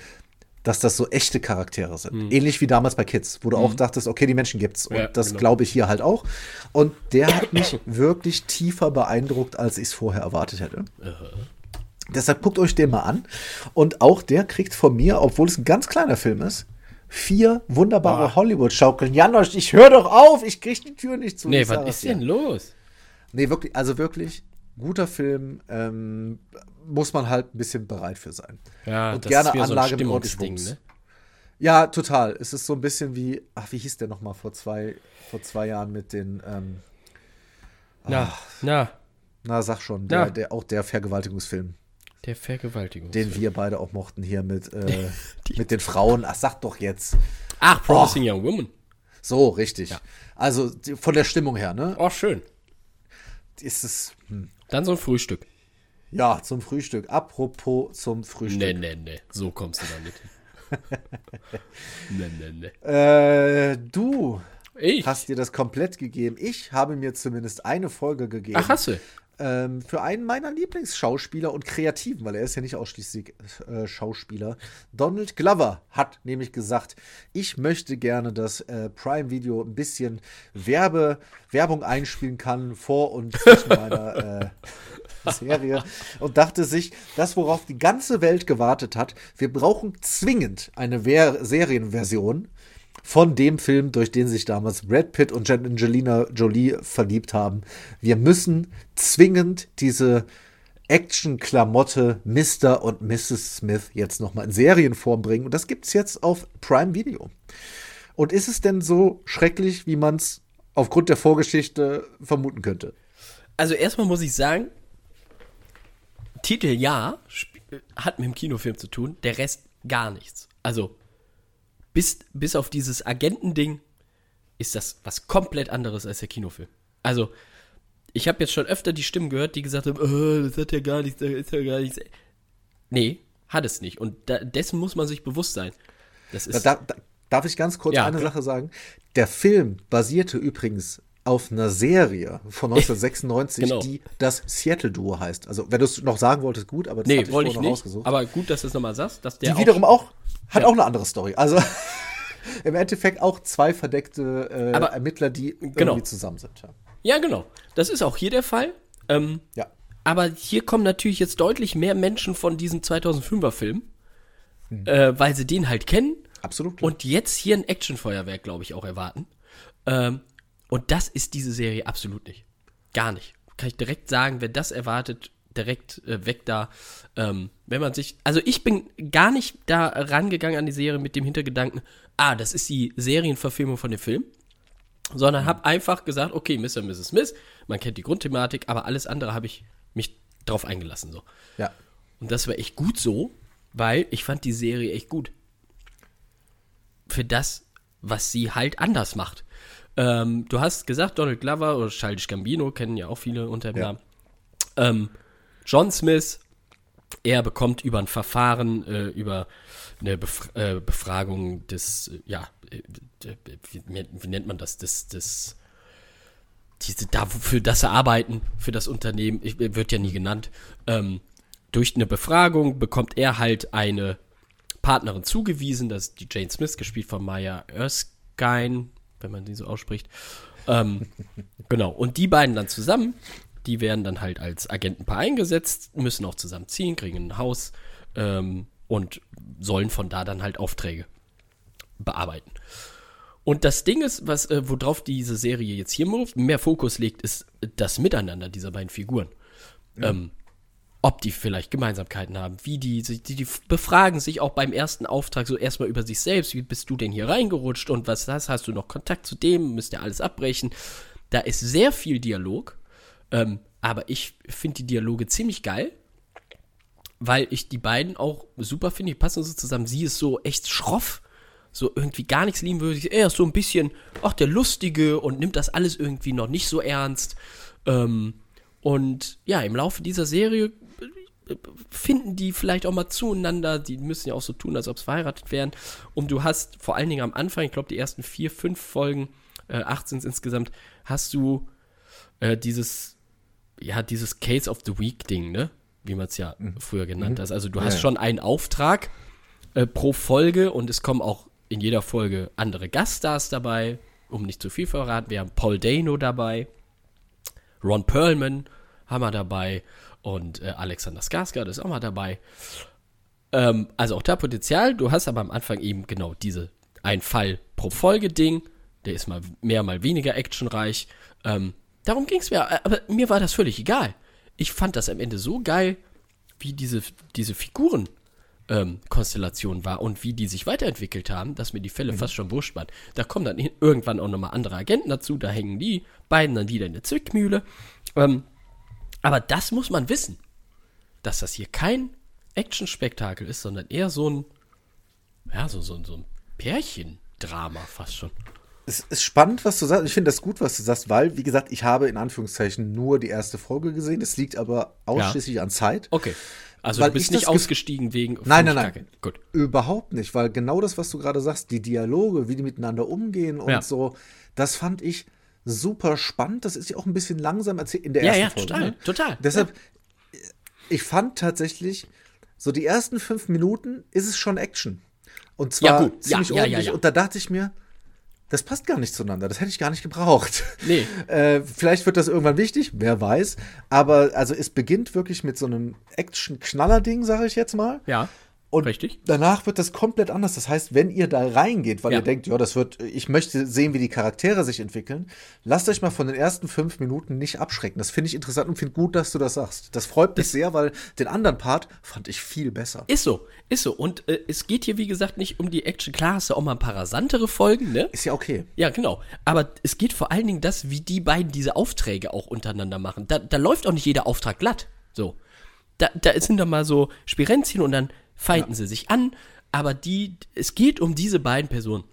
S2: dass das so echte Charaktere sind. Mhm. Ähnlich wie damals bei Kids, wo du mhm. auch dachtest, okay, die Menschen gibt's. Und ja, das genau. glaube ich hier halt auch. Und der hat mich wirklich tiefer beeindruckt, als ich es vorher erwartet hätte. Deshalb guckt euch den mal an. Und auch der kriegt von mir, obwohl es ein ganz kleiner Film ist, vier wunderbare Hollywood-Schaukeln. Janosch, ich höre doch auf, ich krieg die Tür nicht zu.
S1: Nee, was ist denn los?
S2: Nee, wirklich, also wirklich, guter Film, ähm, muss man halt ein bisschen bereit für sein.
S1: Ja, und das gerne ist Anlage so ein mit Ding, ne?
S2: Ja, total. Es ist so ein bisschen wie, ach, wie hieß der noch mal vor zwei, vor zwei Jahren mit den, ähm,
S1: na, na.
S2: Na, sag schon, der, der, auch der Vergewaltigungsfilm.
S1: Der Vergewaltigungsfilm.
S2: Den wir beide auch mochten hier mit, äh, mit den Frauen. Ach, sag doch jetzt.
S1: Ach, Promising oh. Young Woman.
S2: So, richtig. Ja. Also von der Stimmung her, ne?
S1: Oh, schön.
S2: Ist es.
S1: Hm. Dann so ein Frühstück.
S2: Ja, zum Frühstück. Apropos zum Frühstück.
S1: Nee, nee, nee. So kommst du da nicht
S2: nee, nee, nee. Äh, du ich? hast dir das komplett gegeben. Ich habe mir zumindest eine Folge gegeben.
S1: Ach, hast du?
S2: Ähm, für einen meiner Lieblingsschauspieler und Kreativen, weil er ist ja nicht ausschließlich äh, Schauspieler. Donald Glover hat nämlich gesagt, ich möchte gerne, dass äh, Prime Video ein bisschen Werbe, Werbung einspielen kann vor und zwischen meiner äh, Serie und dachte sich, das, worauf die ganze Welt gewartet hat, wir brauchen zwingend eine Ver Serienversion von dem Film, durch den sich damals Brad Pitt und Angelina Jolie verliebt haben. Wir müssen zwingend diese Action-Klamotte Mr. und Mrs. Smith jetzt nochmal in Serienform bringen. Und das gibt es jetzt auf Prime Video. Und ist es denn so schrecklich, wie man es aufgrund der Vorgeschichte vermuten könnte?
S1: Also erstmal muss ich sagen, Titel ja, hat mit dem Kinofilm zu tun, der Rest gar nichts. Also, bis, bis auf dieses Agentending ist das was komplett anderes als der Kinofilm. Also, ich habe jetzt schon öfter die Stimmen gehört, die gesagt haben, oh, das hat ja gar nichts, das ist ja gar nichts. Nee, hat es nicht. Und da, dessen muss man sich bewusst sein.
S2: Das ist da, da, darf ich ganz kurz ja, eine Sache sagen? Der Film basierte übrigens auf einer Serie von 1996, genau. die das Seattle-Duo heißt. Also, wenn du es noch sagen wolltest, gut, aber das
S1: nee, hatte ich wollte ich nicht, rausgesucht. Aber gut, dass du es nochmal sagst. Dass der
S2: die wiederum auch, hat ja. auch eine andere Story. Also, im Endeffekt auch zwei verdeckte äh, aber, Ermittler, die genau. irgendwie zusammen sind.
S1: Ja. ja. genau. Das ist auch hier der Fall. Ähm, ja. Aber hier kommen natürlich jetzt deutlich mehr Menschen von diesem 2005er Film, hm. äh, weil sie den halt kennen.
S2: Absolut.
S1: Klar. Und jetzt hier ein Actionfeuerwerk, glaube ich, auch erwarten. Ähm, und das ist diese Serie absolut nicht. Gar nicht. Kann ich direkt sagen, wer das erwartet, direkt äh, weg da. Ähm, wenn man sich, also ich bin gar nicht da rangegangen an die Serie mit dem Hintergedanken, ah, das ist die Serienverfilmung von dem Film, sondern habe einfach gesagt, okay, Mr. und Mrs. Smith, man kennt die Grundthematik, aber alles andere habe ich mich drauf eingelassen so.
S2: Ja.
S1: Und das war echt gut so, weil ich fand die Serie echt gut. Für das, was sie halt anders macht. Ähm, du hast gesagt, Donald Glover oder Childish Gambino kennen ja auch viele unter dem
S2: Ja.
S1: Namen. Ähm, John Smith, er bekommt über ein Verfahren, äh, über eine Bef äh, Befragung des, äh, ja, äh, wie, wie nennt man das, des, des, diese, da, für das er arbeiten, für das Unternehmen, ich, wird ja nie genannt, ähm, durch eine Befragung bekommt er halt eine Partnerin zugewiesen, das ist die Jane Smith, gespielt von Maya Erskine, wenn man sie so ausspricht. Ähm, genau, und die beiden dann zusammen, die werden dann halt als Agentenpaar eingesetzt, müssen auch zusammenziehen, kriegen ein Haus ähm, und sollen von da dann halt Aufträge bearbeiten. Und das Ding ist, was, äh, worauf diese Serie jetzt hier mehr Fokus legt, ist das Miteinander dieser beiden Figuren. Ähm, ob die vielleicht Gemeinsamkeiten haben, wie die, sich- die, die befragen sich auch beim ersten Auftrag so erstmal über sich selbst, wie bist du denn hier reingerutscht und was das, hast du noch Kontakt zu dem, müsst ihr alles abbrechen. Da ist sehr viel Dialog, ähm, aber ich finde die Dialoge ziemlich geil, weil ich die beiden auch super finde, die passen so zusammen. Sie ist so echt schroff, so irgendwie gar nichts liebenswürdig. Er ist so ein bisschen, ach, der Lustige und nimmt das alles irgendwie noch nicht so ernst. Ähm, und ja, im Laufe dieser Serie äh, finden die vielleicht auch mal zueinander. Die müssen ja auch so tun, als ob sie verheiratet wären. Und du hast vor allen Dingen am Anfang, ich glaube, die ersten vier, fünf Folgen, äh, 18 insgesamt, hast du äh, dieses, ja, dieses Case of the Week Ding, ne? Wie man es ja früher genannt hat. Also du hast
S2: ja.
S1: schon einen Auftrag äh, pro Folge und es kommen auch in jeder Folge andere Gaststars dabei, um nicht zu viel verraten. Wir haben Paul Dano dabei, Ron Perlman haben wir dabei und äh, Alexander Skarsgård ist auch mal dabei. Ähm, also auch da Potenzial. Du hast aber am Anfang eben genau diese ein Fall pro Folge Ding. Der ist mal mehr, mal weniger actionreich. Ähm, darum ging es mir. Aber mir war das völlig egal. Ich fand das am Ende so geil, wie diese, diese Figuren ähm, Konstellation war und wie die sich weiterentwickelt haben, dass mir die Fälle fast schon wurscht waren. Da kommen dann irgendwann auch nochmal andere Agenten dazu, da hängen die beiden dann wieder in der Zwickmühle. Ähm, aber das muss man wissen, dass das hier kein Actionspektakel ist, sondern eher so ein, ja, so, so, so ein Pärchendrama fast schon.
S2: Es ist spannend, was du sagst. Ich finde das gut, was du sagst, weil, wie gesagt, ich habe in Anführungszeichen nur die erste Folge gesehen. Es liegt aber ausschließlich an Zeit.
S1: Okay. Also
S2: Weil
S1: du bist
S2: ich
S1: nicht ausgestiegen wegen.
S2: Nein, nein, nein.
S1: Gut.
S2: Überhaupt nicht, weil genau das, was du gerade sagst, die Dialoge, wie die miteinander umgehen und
S1: Ja.
S2: so, das fand ich super spannend. Das ist ja auch ein bisschen langsam erzählt in der
S1: Ja,
S2: ersten
S1: ja,
S2: Folge.
S1: total,
S2: ne?
S1: total.
S2: Deshalb, ich fand tatsächlich, so die ersten fünf Minuten ist es schon Action. Und zwar
S1: Ja. Ja,
S2: ziemlich
S1: ja, ja,
S2: ordentlich.
S1: ja.
S2: Und da dachte ich mir, das passt gar nicht zueinander. Das hätte ich gar nicht gebraucht.
S1: Nee.
S2: Äh, vielleicht wird das irgendwann wichtig, wer weiß. Aber also es beginnt wirklich mit so einem Action-Knaller-Ding, sage ich jetzt mal.
S1: Ja.
S2: Und
S1: Richtig.
S2: danach wird das komplett anders. Das heißt, wenn ihr da reingeht, weil
S1: Ja.
S2: ihr denkt, ja, das wird, ich möchte sehen, wie die Charaktere sich entwickeln, lasst euch mal von den ersten fünf Minuten nicht abschrecken. Das finde ich interessant und finde gut, dass du das sagst. Das freut mich sehr, weil den anderen Part fand ich viel besser.
S1: Ist so, ist so. Und äh, es geht hier, wie gesagt, nicht um die Action. Klar hast du auch mal ein paar rasantere Folgen, ne?
S2: Ist ja okay.
S1: Ja, genau. Aber es geht vor allen Dingen das, wie die beiden diese Aufträge auch untereinander machen. Da, da läuft auch nicht jeder Auftrag glatt. So. Da, da sind dann mal so Spirenzchen und dann feinden sie sich an. Aber die, es geht um diese beiden Personen.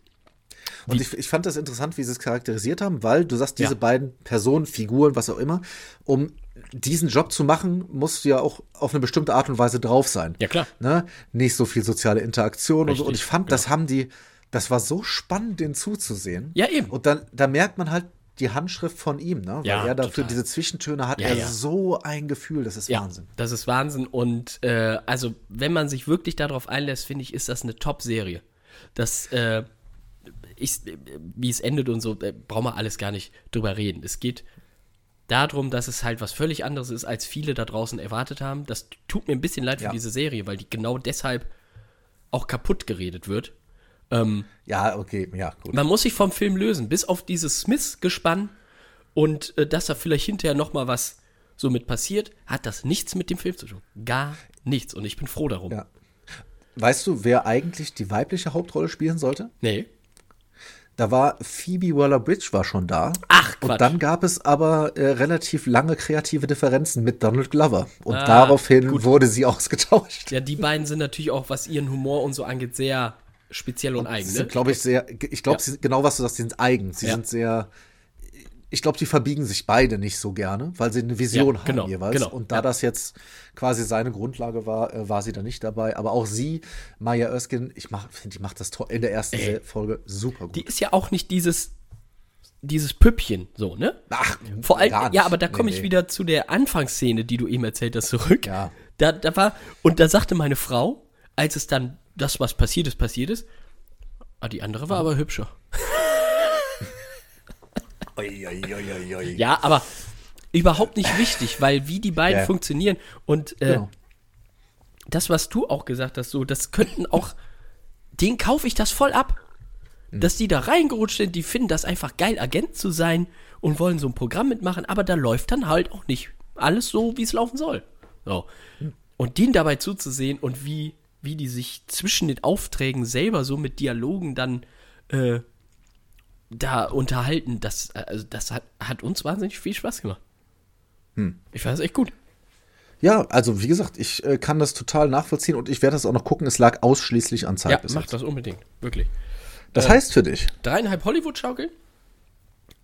S2: Und ich, ich fand das interessant, wie sie es charakterisiert haben, weil du sagst, diese
S1: Ja.
S2: beiden Personen, Figuren, was auch immer, um diesen Job zu machen, musst du ja auch auf eine bestimmte Art und Weise drauf sein.
S1: Ja, klar.
S2: Ne? Nicht so viel soziale Interaktion und so. Und
S1: Richtig,
S2: ich fand, das haben die, das war so spannend, den zuzusehen.
S1: Ja, eben.
S2: Und dann, da merkt man halt die Handschrift von ihm, ne? Weil
S1: Ja,
S2: er dafür
S1: total.
S2: diese Zwischentöne hat,
S1: Ja,
S2: er
S1: ja.
S2: so ein Gefühl, das ist
S1: Ja,
S2: Wahnsinn.
S1: das ist Wahnsinn. Und äh, also, wenn man sich wirklich darauf einlässt, finde ich, ist das eine Top-Serie. Das, äh, ich, wie es endet und so, äh, brauchen wir alles gar nicht drüber reden. Es geht darum, dass es halt was völlig anderes ist, als viele da draußen erwartet haben. Das tut mir ein bisschen leid für diese Serie, weil die genau deshalb auch kaputt geredet wird. Ähm,
S2: Ja, okay, ja, gut.
S1: man muss sich vom Film lösen, bis auf dieses Smith-Gespann und äh, dass da vielleicht hinterher noch mal was so mit passiert, hat das nichts mit dem Film zu tun. Gar nichts. Und ich bin froh darum.
S2: Ja. Weißt du, wer eigentlich die weibliche Hauptrolle spielen sollte?
S1: Nee.
S2: Da war Phoebe Waller-Bridge war schon da.
S1: Ach, Quatsch.
S2: Und dann gab es aber äh, relativ lange kreative Differenzen mit Donald Glover. Und
S1: Ah,
S2: daraufhin
S1: gut.
S2: wurde sie ausgetauscht.
S1: Ja, die beiden sind natürlich auch, was ihren Humor und so angeht, sehr speziell und eigen, ne?
S2: glaube ich, sehr, ich glaube,
S1: Ja.
S2: genau was du sagst, sie sind eigen. Sie
S1: Ja.
S2: sind sehr, ich glaube, die verbiegen sich beide nicht so gerne, weil sie eine Vision
S1: Ja,
S2: haben
S1: genau,
S2: jeweils.
S1: genau,
S2: Und da das jetzt quasi seine Grundlage war, äh, war sie da nicht dabei. Aber auch sie, Maya Erskine, ich mach- finde, die macht das in der ersten
S1: Ey.
S2: Folge super gut.
S1: Die ist ja auch nicht dieses, dieses Püppchen, so, ne?
S2: Ach,
S1: Vor allem, ja, aber da
S2: Nee,
S1: komme ich
S2: nee.
S1: wieder zu der Anfangsszene, die du eben erzählt hast, zurück.
S2: Ja.
S1: Da, da war, und da sagte meine Frau, als es dann das, was passiert ist, passiert ist, ah, die andere war aber hübscher.
S2: Ui, ui, ui.
S1: Ja, aber überhaupt nicht wichtig, weil wie die beiden
S2: Ja.
S1: funktionieren und äh,
S2: Genau.
S1: das, was du auch gesagt hast, so, das könnten auch, den kaufe ich das voll ab.
S2: Hm.
S1: Dass die da reingerutscht sind, die finden das einfach geil, Agent zu sein und wollen so ein Programm mitmachen, aber da läuft dann halt auch nicht alles so, wie es laufen soll. So.
S2: Hm.
S1: Und denen dabei zuzusehen und wie, wie die sich zwischen den Aufträgen selber so mit Dialogen dann äh, da unterhalten, das, äh, also das hat, hat uns wahnsinnig viel Spaß gemacht.
S2: Hm.
S1: Ich fand das echt gut.
S2: Ja, also wie gesagt, ich äh, kann das total nachvollziehen und ich werde das auch noch gucken. Es lag ausschließlich an Zeit
S1: Ja, mach
S2: jetzt.
S1: das unbedingt. Wirklich.
S2: Das heißt für dich.
S1: Dreieinhalb Hollywood-Schaukeln?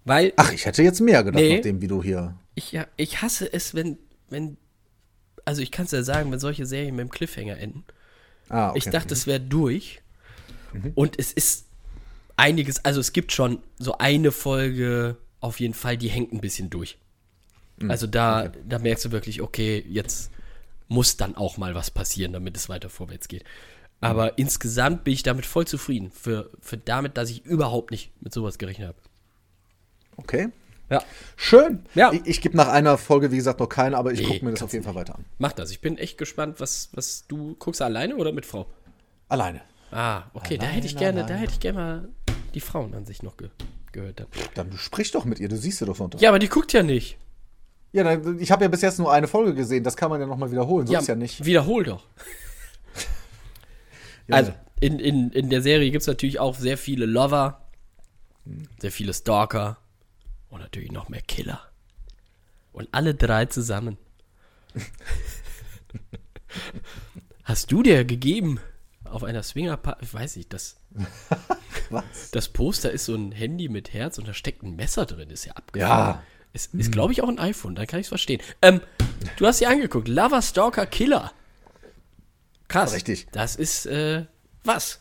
S1: Weil
S2: Ach, ich hätte jetzt mehr gedacht,
S1: Nee.
S2: nachdem wie du hier.
S1: ich, ja, ich hasse es, wenn, wenn, also ich kann es ja sagen, wenn solche Serien mit dem Cliffhanger enden.
S2: Ah, okay.
S1: Ich dachte, es wäre durch. Und es ist einiges, also es gibt schon so eine Folge auf jeden Fall, die hängt ein bisschen durch. Also da, da merkst du wirklich, okay, jetzt muss dann auch mal was passieren, damit es weiter vorwärts geht. Aber insgesamt bin ich damit voll zufrieden. Für, für damit, dass ich überhaupt nicht mit sowas gerechnet habe.
S2: Okay.
S1: Ja.
S2: Schön.
S1: Ja.
S2: Ich, ich gebe nach einer Folge, wie gesagt, noch keine, aber ich
S1: Nee,
S2: gucke mir das auf jeden Fall weiter an.
S1: Mach das. Ich bin echt gespannt, was, was du guckst du alleine oder mit Frau?
S2: Alleine.
S1: Ah, okay, da
S2: Alleine,
S1: hätte ich gerne, da
S2: alleine.
S1: hätte ich gerne mal die Frauenansicht noch ge gehört. Dann.
S2: Dann sprich doch mit ihr, du siehst sie doch Sonntag.
S1: Ja, aber die guckt ja nicht.
S2: Ja, dann, ich habe ja bis jetzt nur eine Folge gesehen, das kann man ja nochmal wiederholen, so ist ja nicht.
S1: Wiederhol doch.
S2: Ja,
S1: Also, in, in, in der Serie gibt es natürlich auch sehr viele Lover, sehr viele Stalker und natürlich noch mehr Killer. Und alle drei zusammen. Hast du dir gegeben auf einer swinger Ich weiß nicht, das,
S2: Was?
S1: das Poster ist so ein Handy mit Herz und da steckt ein Messer drin, ist ja abgefahren.
S2: Ja.
S1: Es ist, glaube ich, auch ein iPhone, dann kann ich es verstehen. Ähm, du hast sie angeguckt. Lover, Stalker, Killer. Krass.
S2: Richtig.
S1: Das ist, äh, was?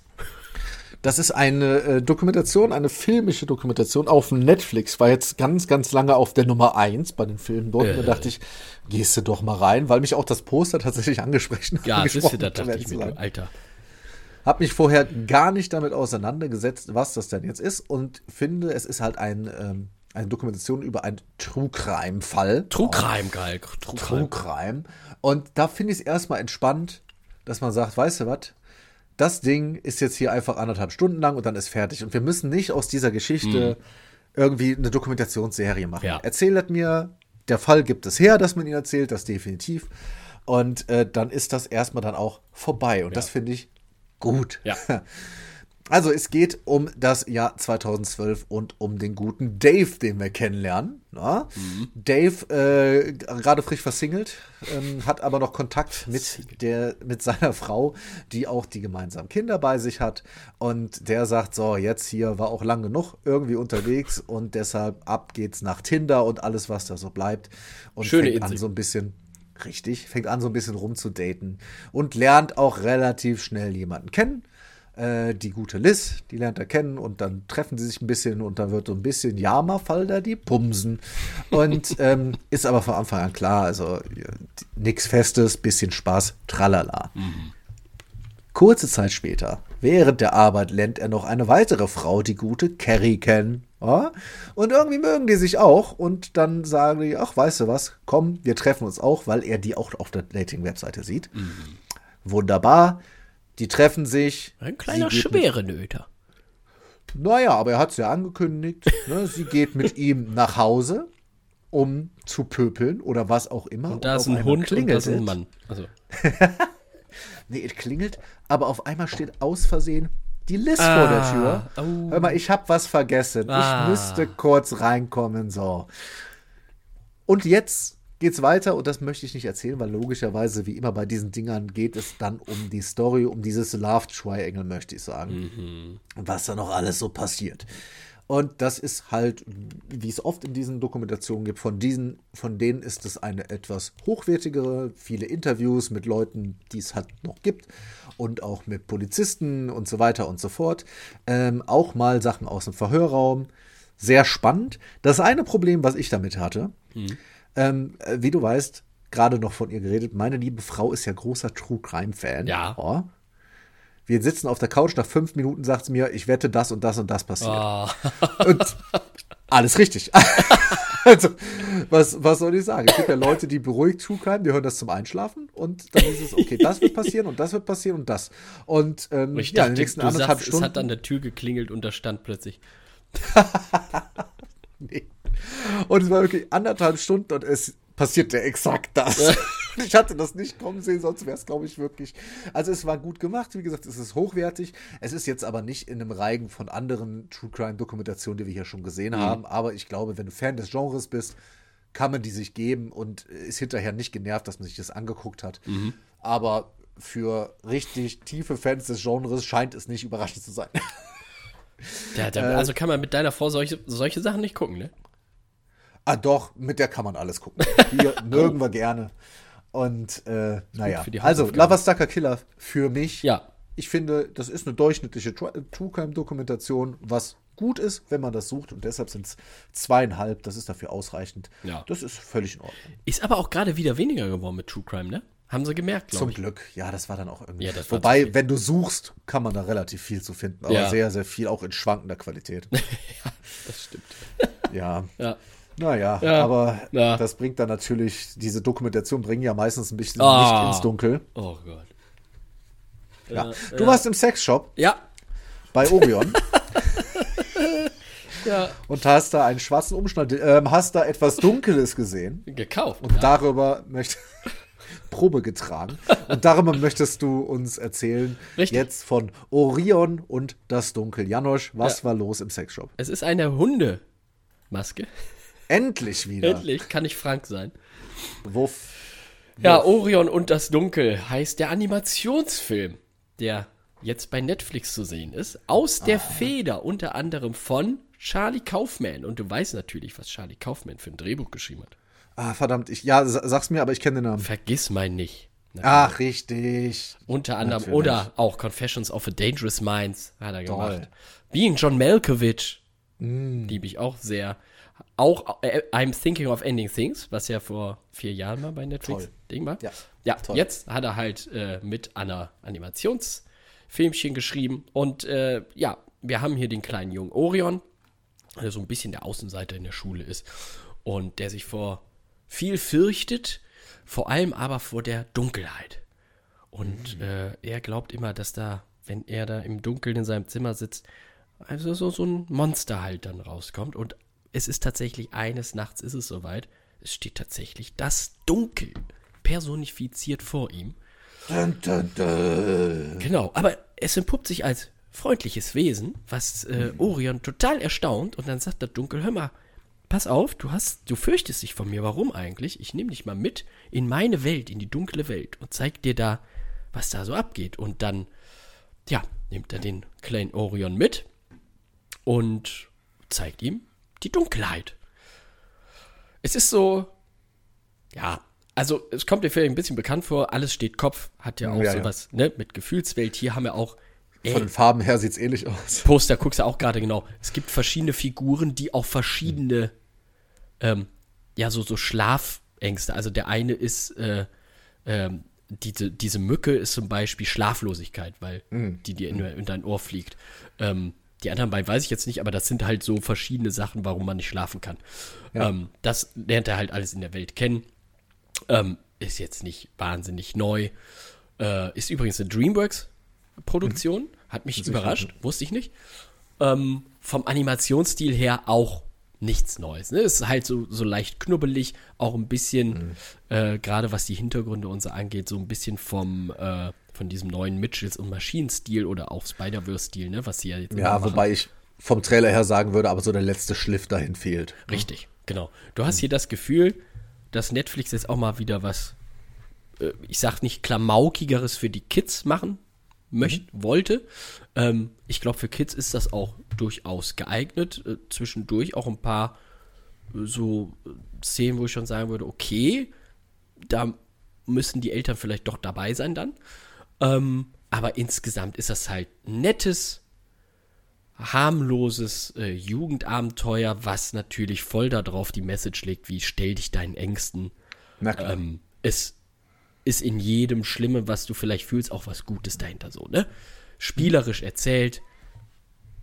S2: Das ist eine äh, Dokumentation, eine filmische Dokumentation auf Netflix. War jetzt ganz, ganz lange auf der Nummer 1 bei den Filmen dort. Und da
S1: Äh.
S2: dachte ich, gehst du doch mal rein, weil mich auch das Poster tatsächlich angesprochen
S1: Ja,
S2: angesprochen
S1: siehst du, da
S2: hat,
S1: dachte ich mir, Alter.
S2: Hab mich vorher gar nicht damit auseinandergesetzt, was das denn jetzt ist und finde, es ist halt ein, ähm, eine Dokumentation über einen True Crime Fall.
S1: True Crime, geil. True
S2: True
S1: Crime.
S2: Crime. Und da finde ich es erstmal entspannt, dass man sagt, weißt du was? Das Ding ist jetzt hier einfach anderthalb Stunden lang und dann ist fertig. Und wir müssen nicht aus dieser Geschichte irgendwie eine Dokumentationsserie machen.
S1: Mhm. Ja.
S2: Erzählt mir, der Fall gibt es her, dass man ihn erzählt, das definitiv. Und äh, dann ist das erstmal dann auch vorbei. Und das finde ich gut.
S1: Ja.
S2: Also es geht um das Jahr 2012 und um den guten Dave, den wir kennenlernen. Na? Dave, äh, gerade frisch versingelt, ähm, hat aber noch Kontakt mit, der, mit seiner Frau, die auch die gemeinsamen Kinder bei sich hat. Und der sagt, so, jetzt hier war auch lang genug irgendwie unterwegs und deshalb ab geht's nach Tinder und alles, was da so bleibt. Und
S1: Schöne
S2: fängt an
S1: Insel.
S2: so ein bisschen Richtig, fängt an so ein bisschen rumzudaten und lernt auch relativ schnell jemanden kennen. Äh, die gute Liz, die lernt er kennen und dann treffen sie sich ein bisschen und dann wird so ein bisschen Jama-Fall da die Pumsen. Und ähm, ist aber von Anfang an klar, also nichts Festes, bisschen Spaß, tralala. Kurze Zeit später, während der Arbeit, lernt er noch eine weitere Frau, die gute Carrie, kennen. Ja? Und irgendwie mögen die sich auch. Und dann sagen die, ach, weißt du was, komm, wir treffen uns auch, weil er die auch auf der Dating-Webseite sieht. Wunderbar. Die treffen sich.
S1: Ein kleiner
S2: Sie geht mit-
S1: schwere Nöter.
S2: Naja, aber er hat es ja angekündigt. Ne? Sie geht mit ihm nach Hause, um zu pöpeln oder was auch immer.
S1: Und da ist ein Hund und da ist ein. Mann. Also,
S2: Nee, es klingelt, aber auf einmal steht aus Versehen die Liz vor der
S1: Ah,
S2: Tür.
S1: oh.
S2: Hör mal, ich hab was vergessen.
S1: Ah.
S2: Ich müsste kurz reinkommen, so. Und jetzt geht's weiter und das möchte ich nicht erzählen, weil logischerweise, wie immer bei diesen Dingern, geht es dann um die Story, um dieses Love Triangle, möchte ich sagen. Und was da noch alles so passiert. Und das ist halt, wie es oft in diesen Dokumentationen gibt, von diesen, von denen ist es eine etwas hochwertigere, viele Interviews mit Leuten, die es halt noch gibt und auch mit Polizisten und so weiter und so fort. Ähm, auch mal Sachen aus dem Verhörraum. Sehr spannend. Das eine Problem, was ich damit hatte, ähm, äh, wie du weißt, gerade noch von ihr geredet, meine liebe Frau ist ja großer True Crime Fan.
S1: Ja.
S2: Oh. Wir sitzen auf der Couch, nach fünf Minuten sagt sie mir, ich wette, das und das und das passiert.
S1: Ah.
S2: Und alles richtig. also, was, was soll ich sagen? Es gibt ja Leute, die beruhigt True Crime, die hören das zum Einschlafen und dann ist es, okay, das wird passieren und das wird passieren und das. Und ähm,
S1: Und ich
S2: ja, in
S1: dachte,
S2: den nächsten anderthalb
S1: sagst,
S2: Stunden.
S1: es hat an der Tür geklingelt und da stand plötzlich.
S2: Nee. Und es war wirklich anderthalb Stunden und es passierte exakt das. ich hatte das nicht kommen sehen, sonst wäre es, glaube ich, wirklich. Also es war gut gemacht, wie gesagt, es ist hochwertig. Es ist jetzt aber nicht in einem Reigen von anderen True Crime Dokumentationen, die wir hier schon gesehen haben. Aber ich glaube, wenn du Fan des Genres bist, kann man die sich geben und ist hinterher nicht genervt, dass man sich das angeguckt hat. Aber für richtig tiefe Fans des Genres scheint es nicht überraschend zu sein.
S1: Ja,
S2: Äh.
S1: also kann man mit deiner solche, solche Sachen nicht gucken, ne?
S2: Ah, doch, mit der kann man alles gucken. Hier mögen wir gerne. Und äh, naja,
S1: die
S2: also Stucker Killer für mich.
S1: Ja.
S2: Ich finde, das ist eine durchschnittliche Tru- True Crime Dokumentation, was gut ist, wenn man das sucht. Und deshalb sind es zweieinhalb. Das ist dafür ausreichend.
S1: Ja.
S2: Das ist völlig in Ordnung.
S1: Ist aber auch gerade wieder weniger geworden mit True Crime, ne? Haben sie gemerkt,
S2: Zum
S1: glaube ich.
S2: Glück. Ja, das war dann auch irgendwie.
S1: Ja, das war zu
S2: Wobei, wenn du suchst, kann man da relativ viel zu finden. Aber
S1: Ja.
S2: sehr, sehr viel auch in schwankender Qualität.
S1: Das stimmt.
S2: ja.
S1: Ja.
S2: Naja,
S1: Ja.
S2: aber
S1: Ja.
S2: das bringt dann natürlich, diese Dokumentation bringen ja meistens ein bisschen
S1: Ah.
S2: Licht ins Dunkel.
S1: Oh Gott.
S2: Ja. Du warst im Sexshop
S1: Ja.
S2: bei Orion
S1: Ja.
S2: und hast da einen schwarzen Umschnitt, ähm, hast da etwas Dunkles gesehen
S1: Gekauft.
S2: und darüber möchte Probe getragen und darüber möchtest du uns erzählen
S1: Richtig.
S2: jetzt von Orion und das Dunkel. Janosch, was
S1: Ja.
S2: war los im Sexshop?
S1: Es ist eine Hundemaske.
S2: Endlich wieder.
S1: Endlich kann ich Frank sein.
S2: Wuff.
S1: Ja, Orion und das Dunkel heißt der Animationsfilm, der jetzt bei Netflix zu sehen ist. Aus der Feder unter anderem von Charlie Kaufman. Und du weißt natürlich, was Charlie Kaufman für ein Drehbuch geschrieben hat.
S2: Ah, verdammt, ich, ja, sa- sag's mir, aber ich kenne den Namen.
S1: Vergiss mein nicht. Na,
S2: Ach, richtig.
S1: unter anderem.
S2: natürlich.
S1: Oder auch Confessions of a Dangerous Minds hat er
S2: Toll.
S1: gemacht. Being John Malkovich. Liebe ich auch sehr. Auch äh, I'm Thinking of Ending Things, was ja vor vier Jahren mal bei Netflix
S2: Toll.
S1: Ding war.
S2: Ja,
S1: ja
S2: toll.
S1: jetzt hat er halt äh, mit einer Animationsfilmchen geschrieben. Und äh, ja, wir haben hier den kleinen jungen Orion, der so ein bisschen der Außenseiter in der Schule ist und der sich vor viel fürchtet, vor allem aber vor der Dunkelheit. Und äh, er glaubt immer, dass da, wenn er da im Dunkeln in seinem Zimmer sitzt, also so, so ein Monster halt dann rauskommt. Und es ist tatsächlich eines Nachts ist es soweit. Es steht tatsächlich das Dunkel personifiziert vor ihm.
S2: Dun, dun, dun.
S1: Genau, aber es entpuppt sich als freundliches Wesen, was äh, Orion total erstaunt und dann sagt der Dunkel, hör mal, pass auf, du hast, du fürchtest dich von mir, warum eigentlich? Ich nehme dich mal mit in meine Welt, in die dunkle Welt und zeig dir da, was da so abgeht. Und dann, ja, nimmt er den kleinen Orion mit und zeigt ihm die Dunkelheit. Es ist so, ja, also es kommt dir vielleicht ein bisschen bekannt vor, alles steht Kopf, hat ja auch
S2: Ja, ja.
S1: sowas, ne, mit Gefühlswelt. Hier haben wir auch ey,
S2: Von den Farben her sieht's ähnlich aus.
S1: Poster, guckst du auch gerade genau. Es gibt verschiedene Figuren, die auch verschiedene, ähm, ja, so, so Schlafängste. Also der eine ist, äh, ähm, diese, diese Mücke ist zum Beispiel Schlaflosigkeit, weil die dir in, in dein Ohr fliegt. Ähm, die anderen beiden weiß ich jetzt nicht, aber das sind halt so verschiedene Sachen, warum man nicht schlafen kann.
S2: Ja.
S1: Ähm, das lernt er halt alles in der Welt kennen. Ähm, ist jetzt nicht wahnsinnig neu. Äh, ist übrigens eine DreamWorks-Produktion. Hat mich überrascht, wusste ich nicht. Ähm, vom Animationsstil her auch nichts Neues. Ne? Ist halt so, so leicht knubbelig, auch ein bisschen, äh, gerade was die Hintergründe und so angeht, so ein bisschen vom, äh, von diesem neuen Mitchells- und Maschinen-Stil oder auch Spider-Verse-Stil, ne? was sie ja jetzt
S2: Ja,
S1: machen.
S2: wobei ich vom Trailer her sagen würde, aber so der letzte Schliff dahin fehlt.
S1: Richtig, genau. Du hast hier das Gefühl, dass Netflix jetzt auch mal wieder was, äh, ich sag nicht klamaukigeres für die Kids machen möchte, wollte. Ähm, ich glaube, für Kids ist das auch durchaus geeignet. Äh, zwischendurch auch ein paar äh, so äh, Szenen, wo ich schon sagen würde, okay, da müssen die Eltern vielleicht doch dabei sein dann. Ähm, aber insgesamt ist das halt nettes, harmloses äh, Jugendabenteuer, was natürlich voll darauf die Message legt, wie stell dich deinen Ängsten.
S2: Na klar.
S1: Ähm, es ist in jedem Schlimmen, was du vielleicht fühlst, auch was Gutes dahinter so, ne? Spielerisch erzählt,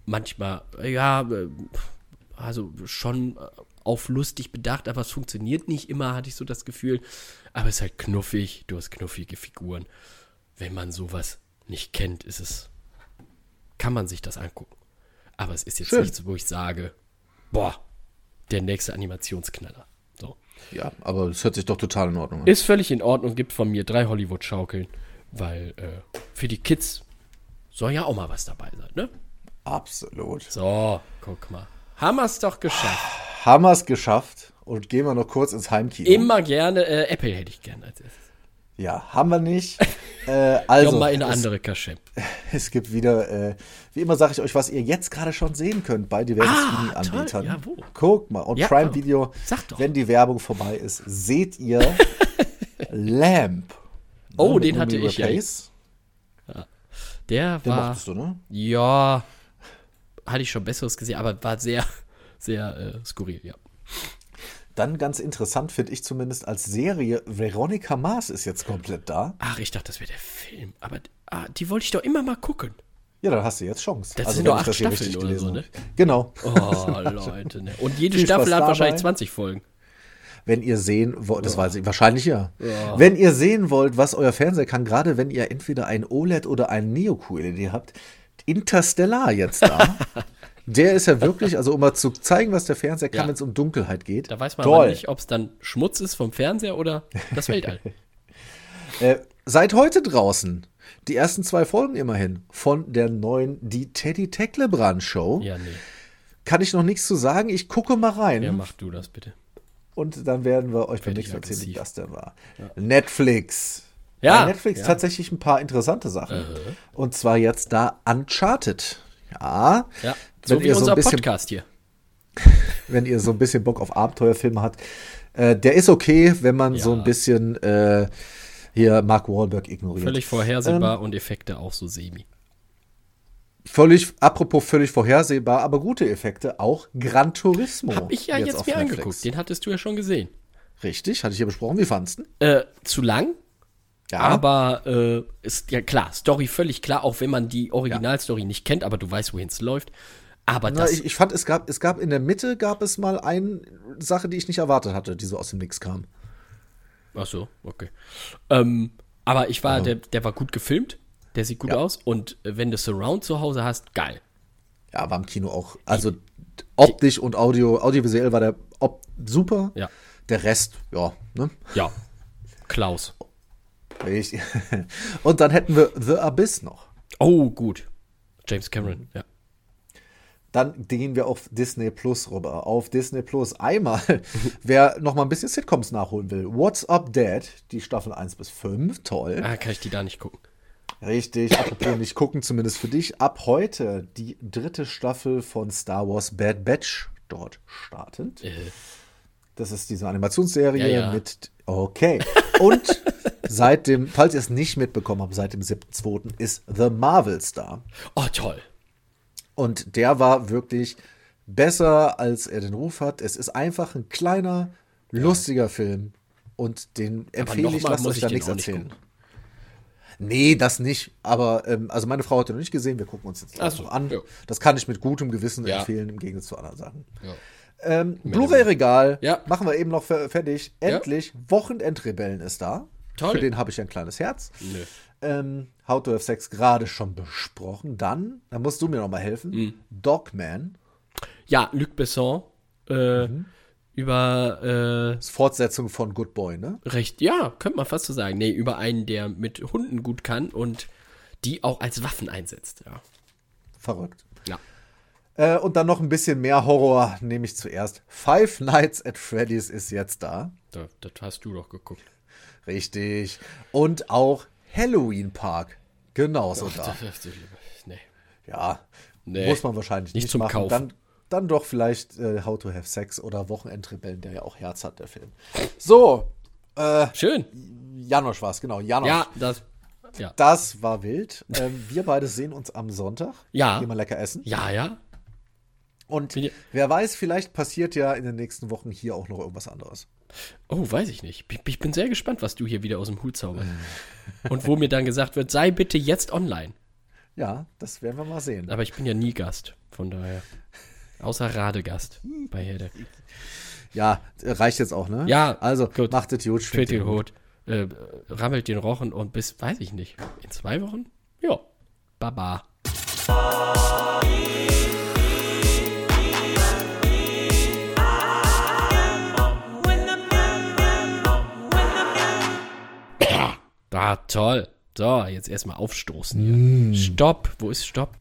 S1: manchmal, äh, ja, äh, also schon äh, auf lustig bedacht, aber es funktioniert nicht immer, hatte ich so das Gefühl. Aber es ist halt knuffig, du hast knuffige Figuren. Wenn man sowas nicht kennt, ist es, kann man sich das angucken. Aber es ist jetzt
S2: Schön.
S1: nichts, wo ich sage, boah, der nächste Animationsknaller. So.
S2: Ja, aber es hört sich doch total in Ordnung an.
S1: Ist völlig in Ordnung, gibt von mir drei Hollywood-Schaukeln, weil äh, für die Kids soll ja auch mal was dabei sein, ne?
S2: Absolut.
S1: So, guck mal. Haben wir es doch geschafft.
S2: Haben wir es geschafft und gehen wir noch kurz ins Heimkino.
S1: Immer gerne, äh, Apple hätte ich gerne als erstes.
S2: Ja, haben wir nicht. äh,
S1: Also, mal in eine andere Kasche.
S2: es gibt wieder, äh, wie immer sage ich euch, was ihr jetzt gerade schon sehen könnt bei diversen
S1: Ah,
S2: Streaming-Anbietern.
S1: Ja?
S2: Guckt mal, on
S1: Ja,
S2: Prime
S1: oh.
S2: Video, wenn die Werbung vorbei ist, seht ihr Lamp.
S1: Oh,
S2: mit
S1: den hatte
S2: Noomi
S1: ich ja.
S2: Rapace.
S1: Der
S2: Den
S1: war,
S2: mochtest du, ne?
S1: ja, hatte ich schon Besseres gesehen, aber war sehr, sehr äh, skurril, ja.
S2: Dann ganz interessant finde ich zumindest als Serie, Veronica Mars ist jetzt komplett da.
S1: Ach, ich dachte, das wäre der Film, aber ah, die wollte ich doch immer mal gucken.
S2: Ja, dann hast du jetzt Chance.
S1: Das
S2: Also,
S1: sind nur acht Staffeln oder
S2: gelesen
S1: so, ne?
S2: Genau.
S1: Oh, Leute, ne? Und jede Staffel hat
S2: dabei.
S1: wahrscheinlich 20 Folgen.
S2: Wenn ihr sehen wollt, das weiß ich, wahrscheinlich ja. Wenn ihr sehen wollt, was euer Fernseher kann, gerade wenn ihr entweder ein OLED oder ein Neo-QLED habt, Interstellar jetzt da. der ist ja wirklich, also um mal zu zeigen, was der Fernseher kann,
S1: Ja.
S2: wenn es um Dunkelheit geht.
S1: Da weiß man aber nicht, ob es dann Schmutz ist vom Fernseher oder das Weltall.
S2: Äh, seit heute draußen die ersten zwei Folgen immerhin von der neuen Die Teddy Tecklebrand Show.
S1: ja, nee.
S2: Kann ich noch nichts zu sagen. Ich gucke mal rein.
S1: Ja, mach du das bitte.
S2: Und dann werden wir euch beim nächsten Mal erzählen, wie das denn war. Netflix.
S1: Ja,
S2: Bei Netflix
S1: ja.
S2: tatsächlich ein paar interessante Sachen. Und zwar jetzt da Uncharted. Ja.
S1: Ja, so wie
S2: ihr so
S1: unser
S2: ein bisschen-
S1: Podcast hier.
S2: Wenn ihr so ein bisschen Bock auf Abenteuerfilme habt. Äh, der ist okay, wenn man so
S1: Ja.
S2: ein bisschen äh, hier Mark Wahlberg ignoriert.
S1: Völlig
S2: Ähm.
S1: vorhersehbar und Effekte auch so semi.
S2: Völlig, apropos völlig vorhersehbar, aber gute Effekte, auch Gran Turismo.
S1: Hab ich ja jetzt,
S2: auf
S1: mir
S2: Netflix.
S1: angeguckt. Den hattest du ja schon gesehen.
S2: Richtig, hatte ich ja besprochen. Wie fandest du?
S1: Äh, zu lang,
S2: Ja,
S1: aber äh, ist ja klar, Story völlig klar, auch wenn man die Originalstory nicht kennt, aber du weißt, wohin es läuft. Aber
S2: Na,
S1: das,
S2: ich, ich fand, es gab, es gab in der Mitte gab es mal eine Sache, die ich nicht erwartet hatte, die so aus dem Nix kam.
S1: Ach so, okay. Ähm, aber ich war, der, der war gut gefilmt, der sieht gut
S2: Ja.
S1: aus und wenn du Surround zu Hause hast, geil.
S2: Ja, war im Kino auch. Also optisch und Audio, audiovisuell war der Op super.
S1: Ja.
S2: Der Rest, ja, ne?
S1: Ja. Klaus.
S2: Und dann hätten wir The Abyss noch.
S1: Oh, gut. James Cameron, ja.
S2: Dann gehen wir auf Disney Plus rüber. Auf Disney Plus einmal, wer noch mal ein bisschen Sitcoms nachholen will. What's Up Dad, die Staffel 1 bis 5, toll.
S1: Ah, kann ich die da nicht gucken.
S2: Richtig, apropos nicht gucken, zumindest für dich. Ab heute die dritte Staffel von Star Wars Bad Batch dort startend.
S1: Äh,
S2: Das ist diese Animationsserie
S1: Ja, ja.
S2: mit. Okay. Und seit dem, falls ihr es nicht mitbekommen habt, seit dem 7.2. ist The Marvels da.
S1: oh, toll.
S2: Und der war wirklich besser, als er den Ruf hat. Es ist einfach ein kleiner, lustiger Film. Und den empfehle ich, lasst euch da nichts
S1: nicht
S2: erzählen. Nee, das nicht. Aber, ähm, also meine Frau hat den noch nicht gesehen. Wir gucken uns jetzt gleich
S1: so,
S2: noch an.
S1: ja.
S2: Das kann ich mit gutem Gewissen
S1: Ja.
S2: empfehlen, im Gegensatz zu anderen Sachen.
S1: Ja.
S2: Ähm, Blu-ray-Regal.
S1: Ja.
S2: Machen wir eben noch fer- fertig. Endlich. Wochenendrebellen ist da.
S1: Toll.
S2: Für den habe ich ein kleines Herz.
S1: Nö.
S2: Ähm, How to Have Sex gerade schon besprochen. Dann, da musst du mir noch mal helfen.
S1: Mhm.
S2: Dogman.
S1: Ja, Luc Besson äh,
S2: Mhm.
S1: über äh,
S2: Fortsetzung von Good Boy, ne?
S1: recht, ja, könnte man fast so sagen. Nee, über einen, der mit Hunden gut kann und die auch als Waffen einsetzt. Ja.
S2: Verrückt.
S1: ja.
S2: Äh, und dann noch ein bisschen mehr Horror, nehme ich zuerst. Five Nights at Freddy's ist jetzt da.
S1: Da, das hast du doch geguckt.
S2: Richtig. Und auch Halloween Park. Genauso da.
S1: Das, das, nee.
S2: Ja,
S1: Nee.
S2: muss man wahrscheinlich
S1: Nicht
S2: nicht,
S1: zum
S2: machen.
S1: Kaufen.
S2: Dann, dann doch vielleicht äh, How to Have Sex oder Wochenendrebellen, der ja auch Herz hat, der Film. So, äh,
S1: Schön.
S2: Janosch war es, genau. Janosch.
S1: Ja, das. Ja.
S2: Das war wild. Ähm, wir beide sehen uns am Sonntag.
S1: Ja.
S2: Gehen mal lecker essen.
S1: Ja, ja.
S2: Und wer weiß, vielleicht passiert ja in den nächsten Wochen hier auch noch irgendwas anderes.
S1: Oh, weiß ich nicht. Ich, ich bin sehr gespannt, was du hier wieder aus dem Hut zauberst. Und wo mir dann gesagt wird, sei bitte jetzt online.
S2: Ja, das werden wir mal sehen.
S1: Aber ich bin ja nie Gast, von daher. Außer Radegast bei Herde.
S2: Ja, reicht jetzt auch, ne?
S1: Ja,
S2: Also,
S1: gut.
S2: macht es gut.
S1: Tritt den Hut, äh, rammelt den Rochen und bis, weiß ich nicht, in zwei Wochen? Ja. Baba. Ah, toll. So, jetzt erstmal aufstoßen hier. Stopp. Wo ist Stopp?